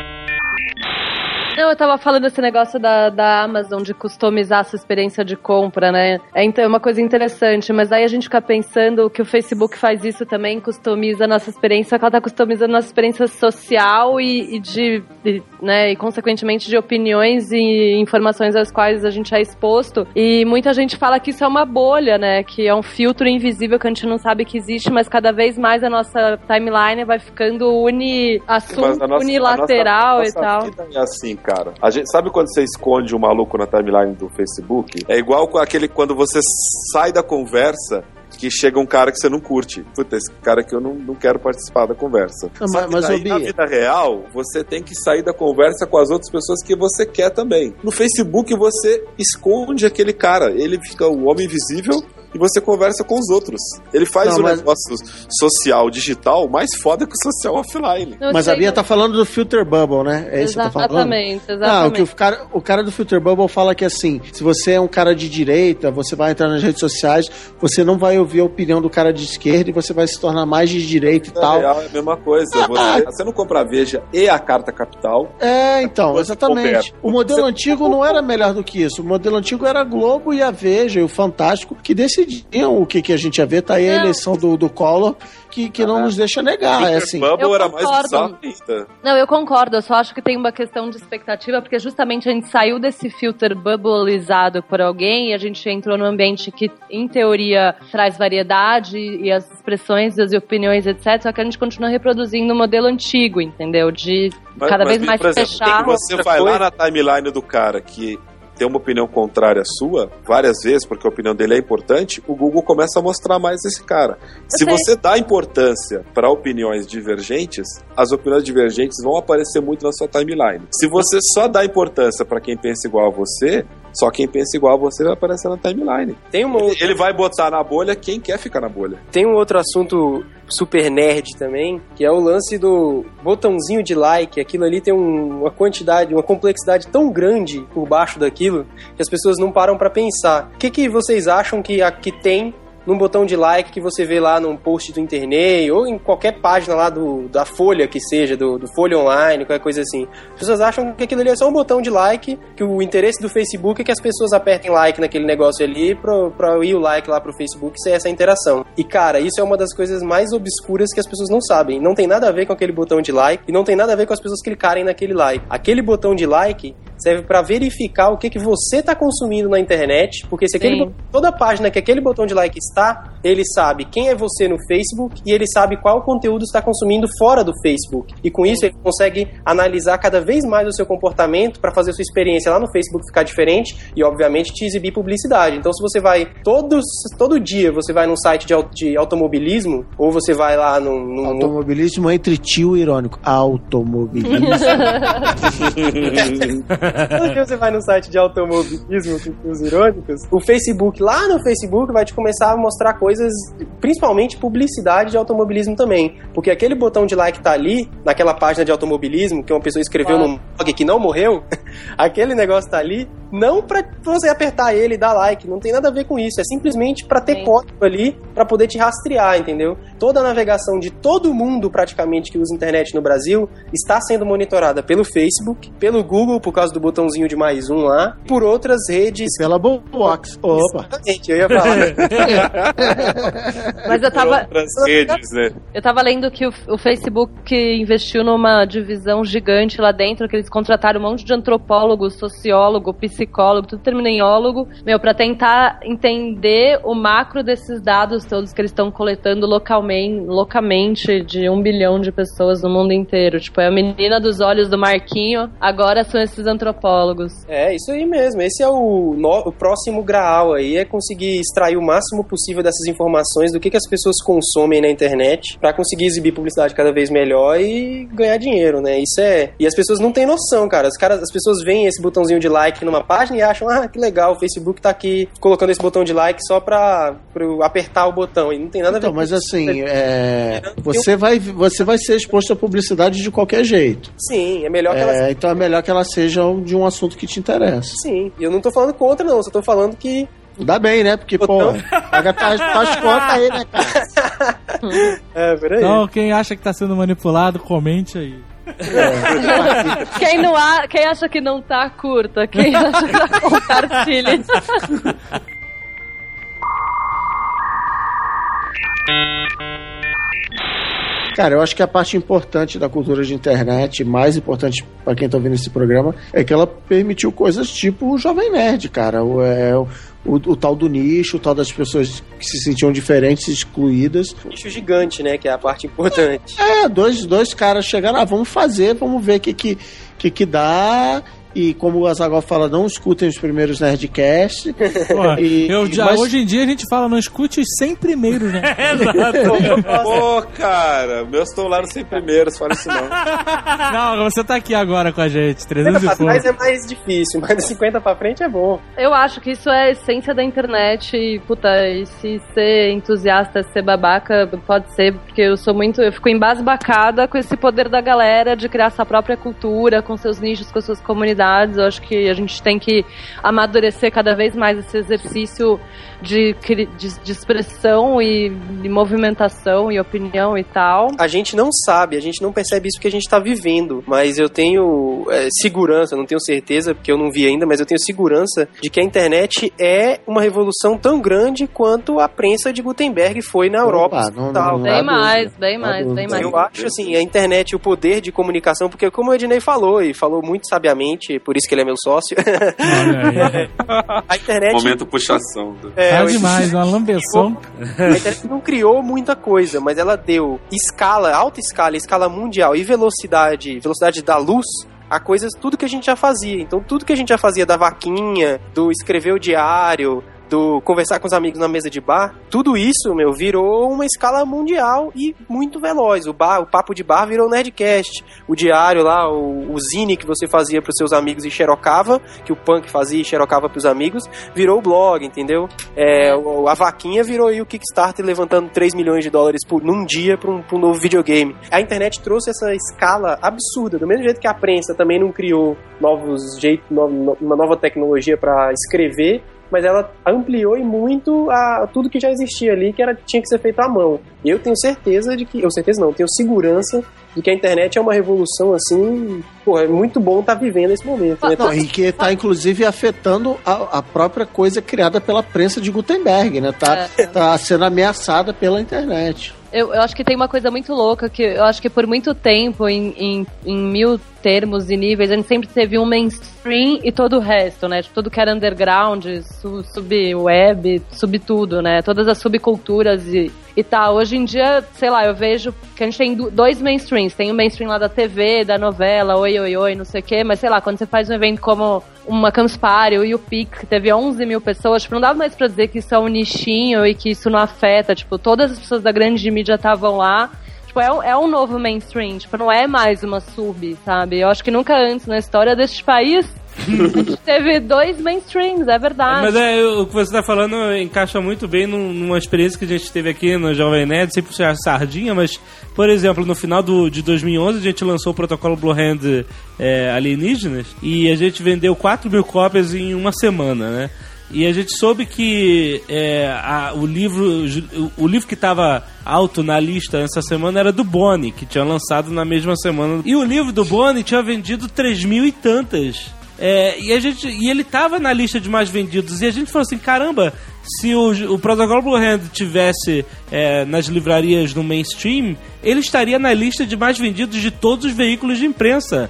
Não, eu tava falando esse negócio da, da Amazon de customizar a sua experiência de compra, né? É então uma coisa interessante, mas aí a gente fica pensando que o Facebook faz isso também, customiza a nossa experiência, que ela tá customizando a nossa experiência social e, e de, e, né, e consequentemente de opiniões e informações às quais a gente é exposto. E muita gente fala que isso é uma bolha, né? Que é um filtro invisível que a gente não sabe que existe, mas cada vez mais a nossa timeline vai ficando uni assunto
nossa-
unilateral
a
e
nossa,
tal.
a nossa vida é assim, cara. A gente, sabe quando você esconde um maluco na timeline do Facebook? É igual com aquele quando você sai da conversa que chega um cara que você não curte. Puta, esse cara que eu não, não quero participar da conversa.
Não, mas- mas,
daí, na vida real, você tem que sair da conversa com as outras pessoas que você quer também. No Facebook, você esconde aquele cara. Ele fica o homem invisível e você conversa com os outros. Ele faz
Não,
o
mas-
negócio social digital mais foda que o social offline.
Eu
Mas a Bia tá falando do Filter Bubble, né? É isso que você tá falando?
Exatamente,
Ah, o
exatamente.
que o cara, o cara do Filter Bubble fala que assim, se você é um cara de direita, você vai entrar nas redes sociais, você não vai ouvir a opinião do cara de esquerda e você vai se tornar mais de direita e
Na
tal.
real é a mesma coisa. Você, você não compra a Veja e a Carta Capital.
É, então, exatamente. O modelo
Você-
antigo não era melhor do que isso. O modelo antigo era a Globo e a Veja e o Fantástico que decidiam o que, que a gente ia ver. Tá aí a
Não.
eleição do, do Collor que, que não nos deixa negar. É assim.
Bubble
Eu
era mais
concordo.
bizarro ainda.
Não, eu concordo, eu só acho que tem uma questão de expectativa, porque justamente a gente saiu desse filter bubbleizado por alguém e a gente entrou num ambiente que, em teoria, traz variedade e as expressões, as opiniões, etc. Só que a gente continua reproduzindo o modelo antigo, entendeu? De
Mas-
cada
mas,
vez mais
por exemplo,
fechar.
Você vai lá na timeline do cara que tem uma opinião contrária à sua, várias vezes, porque a opinião dele é importante, o Google começa a mostrar mais esse cara. Se
sei.
você dá importância para opiniões divergentes, as opiniões divergentes vão aparecer muito na sua timeline. Se você só dá importância para quem pensa igual a você, só quem pensa igual a você vai aparecer na timeline.
Tem, uma outra-
Ele vai botar na bolha quem quer ficar na bolha.
tem um outro assunto super nerd também, que é o lance do botãozinho de like. Aquilo ali tem um- uma quantidade, uma complexidade tão grande por baixo daquilo que as pessoas não param pra pensar. O que, que vocês acham que aqui tem num botão de like que você vê lá num post do internet ou em qualquer página lá do, da Folha que seja, do, do Folha Online, qualquer coisa assim. As pessoas acham que aquilo ali é só um botão de like, que o interesse do Facebook é que as pessoas apertem like naquele negócio ali pra, pra ir o like lá pro Facebook ser essa interação. E cara, isso é uma das coisas mais obscuras que as pessoas não sabem. Não tem nada a ver com aquele botão de like e não tem nada a ver com as pessoas clicarem naquele like. Aquele botão de like serve pra verificar o que, que você tá consumindo na internet, porque se aquele toda página que aquele botão de like está, ele sabe quem é você no Facebook e ele sabe qual conteúdo está consumindo fora do Facebook. E com isso ele consegue analisar cada vez mais o seu comportamento para fazer a sua experiência lá no Facebook ficar diferente e obviamente te exibir publicidade. Então se você vai todos todo dia você vai num site de, de automobilismo ou você vai lá num, num-
Automobilismo entre tio e irônico. Automobilismo.
Dia você vai no site de automobilismo com os irônicos, o Facebook, lá no Facebook, vai te começar a mostrar coisas, principalmente publicidade de automobilismo também. Porque aquele botão de like tá ali, naquela página de automobilismo, que uma pessoa escreveu
Claro.
num blog que não morreu, aquele negócio tá ali, não pra você apertar ele e dar like, não tem nada a ver com isso, é simplesmente pra ter
Sim.
código ali, pra poder te rastrear, entendeu? Toda a navegação de todo mundo, praticamente, que usa internet no Brasil, está sendo monitorada pelo Facebook, pelo Google, por causa do botãozinho de mais um lá, por outras redes.
Pela Box. Opa.
Exatamente, eu ia falar.
Mas eu tava,
Outras redes, né?
eu tava lendo que o, o Facebook investiu numa divisão gigante lá dentro, que eles contrataram um monte de antropólogo, sociólogo, psicólogo, tudo termina meu, pra tentar entender o macro desses dados todos que eles estão coletando localmente, locamente de um bilhão de pessoas no mundo inteiro. Tipo, é a menina dos olhos do Marquinho, agora são esses antropólogos.
É, isso aí mesmo. Esse é o, no- o próximo graal aí, é conseguir extrair o máximo possível dessas informações do que, que as pessoas consomem na internet pra conseguir exibir publicidade cada vez melhor e ganhar dinheiro, né? Isso é. E as pessoas não têm noção, cara. As, caras, as pessoas veem esse botãozinho de like numa página e acham, ah, que legal, o Facebook tá aqui colocando esse botão de like só pra, pra apertar o botão. E não tem nada a ver
Então,
com
mas
isso.
assim, é, você, vai, você vai ser exposto à publicidade de qualquer jeito.
Sim, é melhor que ela
É, então é melhor que ela seja de um assunto que te interessa.
Sim, e eu não tô falando contra, não, só tô falando que.
Dá bem, né? Porque, pô, paga tuas contas aí, né, cara?
É, peraí.
Então, quem acha que tá sendo manipulado, comente aí.
Quem, não a, quem acha que não tá, curta. Quem acha que tá, compartilhe.
Cara, eu acho que a parte importante da cultura de internet, mais importante pra quem tá ouvindo esse programa, é que ela permitiu coisas tipo o Jovem Nerd, cara. O, é, o, o, o tal do nicho, o tal das pessoas que se sentiam diferentes, excluídas.
Bicho gigante, né? Que é a parte importante.
É, dois, dois caras chegaram, ah, vamos fazer, vamos ver o que que, que que dá. E como o Azaghal fala, não escutem os primeiros Nerdcasts.
Pô,
E-
eu já-
mas-
Hoje em dia a gente fala, não escute os 100 primeiros, né?
Pô, cara, meus estão lá nos 100 primeiros, fala isso não.
não, você tá aqui agora com a gente, 300 e pouco.
trás é mais difícil, mas de 50 pra frente é bom.
Eu acho que isso é a essência da internet e, puta, e se ser entusiasta, ser babaca, pode ser, porque eu sou muito, eu fico embasbacada com esse poder da galera de criar sua própria cultura, com seus nichos, com suas comunidades. Eu acho que a gente tem que amadurecer cada vez mais esse exercício de, de, de expressão e de movimentação e opinião e tal.
A gente não sabe, a gente não percebe isso que a gente tá vivendo, mas eu tenho é, segurança, não tenho certeza, porque eu não vi ainda, mas eu tenho segurança de que a internet é uma revolução tão grande quanto a prensa de Gutenberg foi na Europa.
Opa, não-
Tal.
não-
Bem mais,
dúvida,
bem mais, bem mais.
Eu acho assim, a internet, o poder de comunicação, porque como o Ednei falou, e falou muito sabiamente, por isso que ele é meu sócio, a internet.
Momento puxação.
é, O-
demais, uma lambeção.
A internet não criou muita coisa, mas ela deu escala, alta escala, escala mundial e velocidade, velocidade da luz a coisas, tudo que a gente já fazia. Então, tudo que a gente já fazia da vaquinha, do escrever o diário, do conversar com os amigos na mesa de bar, tudo isso, meu, virou uma escala mundial e muito veloz. O bar, o papo de bar virou Nerdcast. O diário lá, o, o zine que você fazia pros seus amigos e xerocava, que o punk fazia e xerocava pros amigos, virou o blog, entendeu? É, a vaquinha virou aí o Kickstarter levantando 3 milhões de dólares por, num dia pra um, pra um novo videogame. A internet trouxe essa escala absurda, do mesmo jeito que a prensa também não criou novos jeitos, no- no- uma nova tecnologia pra escrever, mas ela ampliou e muito a, tudo que já existia ali, que era, tinha que ser feito à mão. E eu tenho certeza de que. Eu certeza não, tenho segurança de que a internet é uma revolução assim. Pô, é muito bom estar vivendo esse momento. né?
Não, e que tá inclusive afetando a, a própria coisa criada pela prensa de Gutenberg, né? Tá, tá sendo ameaçada pela internet.
Eu, eu acho que tem uma coisa muito louca que eu acho que por muito tempo, em, em, em mil termos e níveis, a gente sempre teve um mainstream e todo o resto, né? Tipo, tudo que era underground, su- sub-web, sub tudo, né? Todas as subculturas e, e tal. Hoje em dia, sei lá, eu vejo que a gente tem do- dois mainstreams. Tem o mainstream lá da TV, da novela, oi, oi, oi, não sei o quê. Mas sei lá, quando você faz um evento como uma Campus Party, o YouPix, que teve 11 mil pessoas, tipo, não dá mais pra dizer que isso é um nichinho e que isso não afeta. Tipo, todas as pessoas da grande mídia estavam lá. Tipo, é um, é um novo mainstream, tipo, não é mais uma sub, sabe? Eu acho que nunca antes na história deste país a gente teve dois mainstreams, é verdade.
Mas é, o que você tá falando encaixa muito bem num- numa experiência que a gente teve aqui no Jovem Nerd, sem puxar sardinha, mas, por exemplo, no final do, de 2011 a gente lançou o protocolo Blue Hand é, Alienígenas e a gente vendeu 4 mil cópias em uma semana, né? E a gente soube que é, a- o livro o, o livro que estava alto na lista essa semana era do Boni, que tinha lançado na mesma semana. E o livro do Boni tinha vendido 3 mil e tantas. É, e, a gente, e ele tava na lista de mais vendidos. E a gente falou assim: caramba, se o, o Protocol Blue Hand tivesse é, nas livrarias no mainstream, ele estaria na lista de mais vendidos de todos os veículos de imprensa.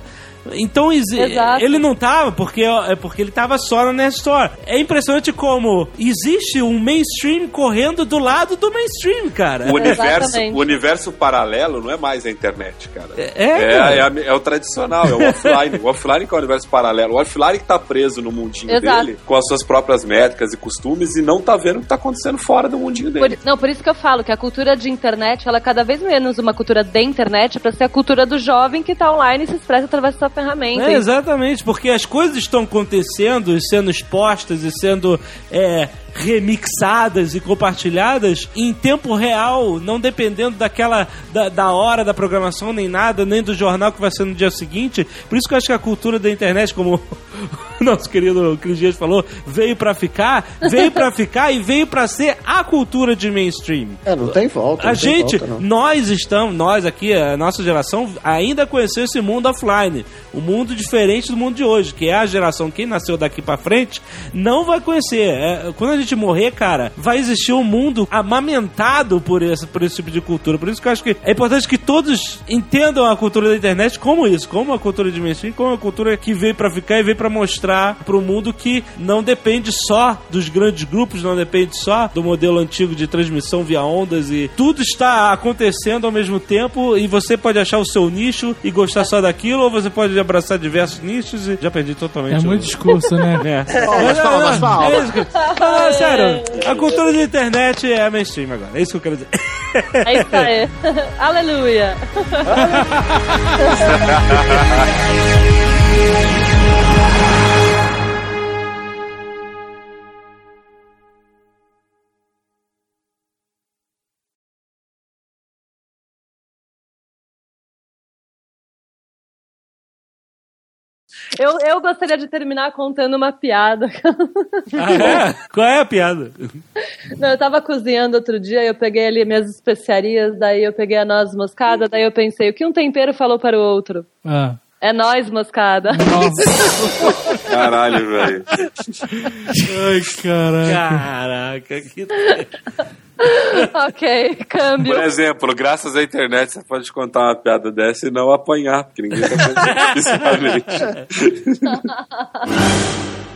Então
Exato.
ele não tava porque é porque ele tava só na Nerd Store. É impressionante como existe um mainstream correndo do lado do mainstream, cara.
O universo,
Exatamente.
o universo paralelo não é mais a internet, cara.
É,
É,
cara.
é a- é o tradicional, é o offline. o offline que é o universo paralelo. O offline que tá preso no mundinho
Exato.
dele, com as suas próprias métricas e costumes, e não tá vendo o que tá acontecendo fora do mundinho dele.
Por- não, por isso que eu falo que a cultura de internet, ela é cada vez menos uma cultura de internet pra ser a cultura do jovem que tá online e se expressa através da sua ferramenta.
É, exatamente, porque as coisas estão acontecendo e sendo expostas e sendo é, remixadas e compartilhadas em tempo real, não dependendo daquela da, da hora da programação nem nada, nem do jornal que vai ser no dia seguinte. Por isso que eu acho que a cultura da internet, como o nosso querido Cris Dias falou, veio pra ficar, veio pra ficar e veio pra ser a cultura de mainstream.
É, não tem volta.
A gente,
volta,
nós estamos, nós aqui, a nossa geração, ainda conheceu esse mundo offline. O mundo diferente do mundo de hoje, que é a geração, quem nasceu daqui pra frente, não vai conhecer. É, quando a gente morrer, cara, vai existir um mundo amamentado por esse, por esse tipo de cultura. Por isso que eu acho que é importante que todos entendam a cultura da internet como isso, como a cultura de mainstream, como a cultura que veio pra ficar e veio pra mostrar pro mundo que não depende só dos grandes grupos, não depende só do modelo antigo de transmissão via ondas e tudo está acontecendo ao mesmo tempo e você pode achar o seu nicho e gostar só daquilo ou você pode abraçar diversos nichos e já perdi totalmente.
É
o-
muito discurso, né?
É.
Palmas, palmas, palmas.
É isso que- Não, não, sério, a cultura da internet é mainstream agora. É isso que eu quero dizer.
É isso aí. Aleluia. Eu, eu gostaria de terminar contando uma piada.
Ah, é? Qual é a piada?
Não, eu tava cozinhando outro dia, eu peguei ali minhas especiarias, daí eu peguei a noz moscada, daí eu pensei, o que um tempero falou para o outro?
Ah.
É nós moscada.
Nossa.
Caralho, velho.
Ai, caraca.
Caraca, que.
ok, câmbio.
Por exemplo, graças à internet você pode contar uma piada dessa e não apanhar, porque ninguém tá fazendo fisicamente.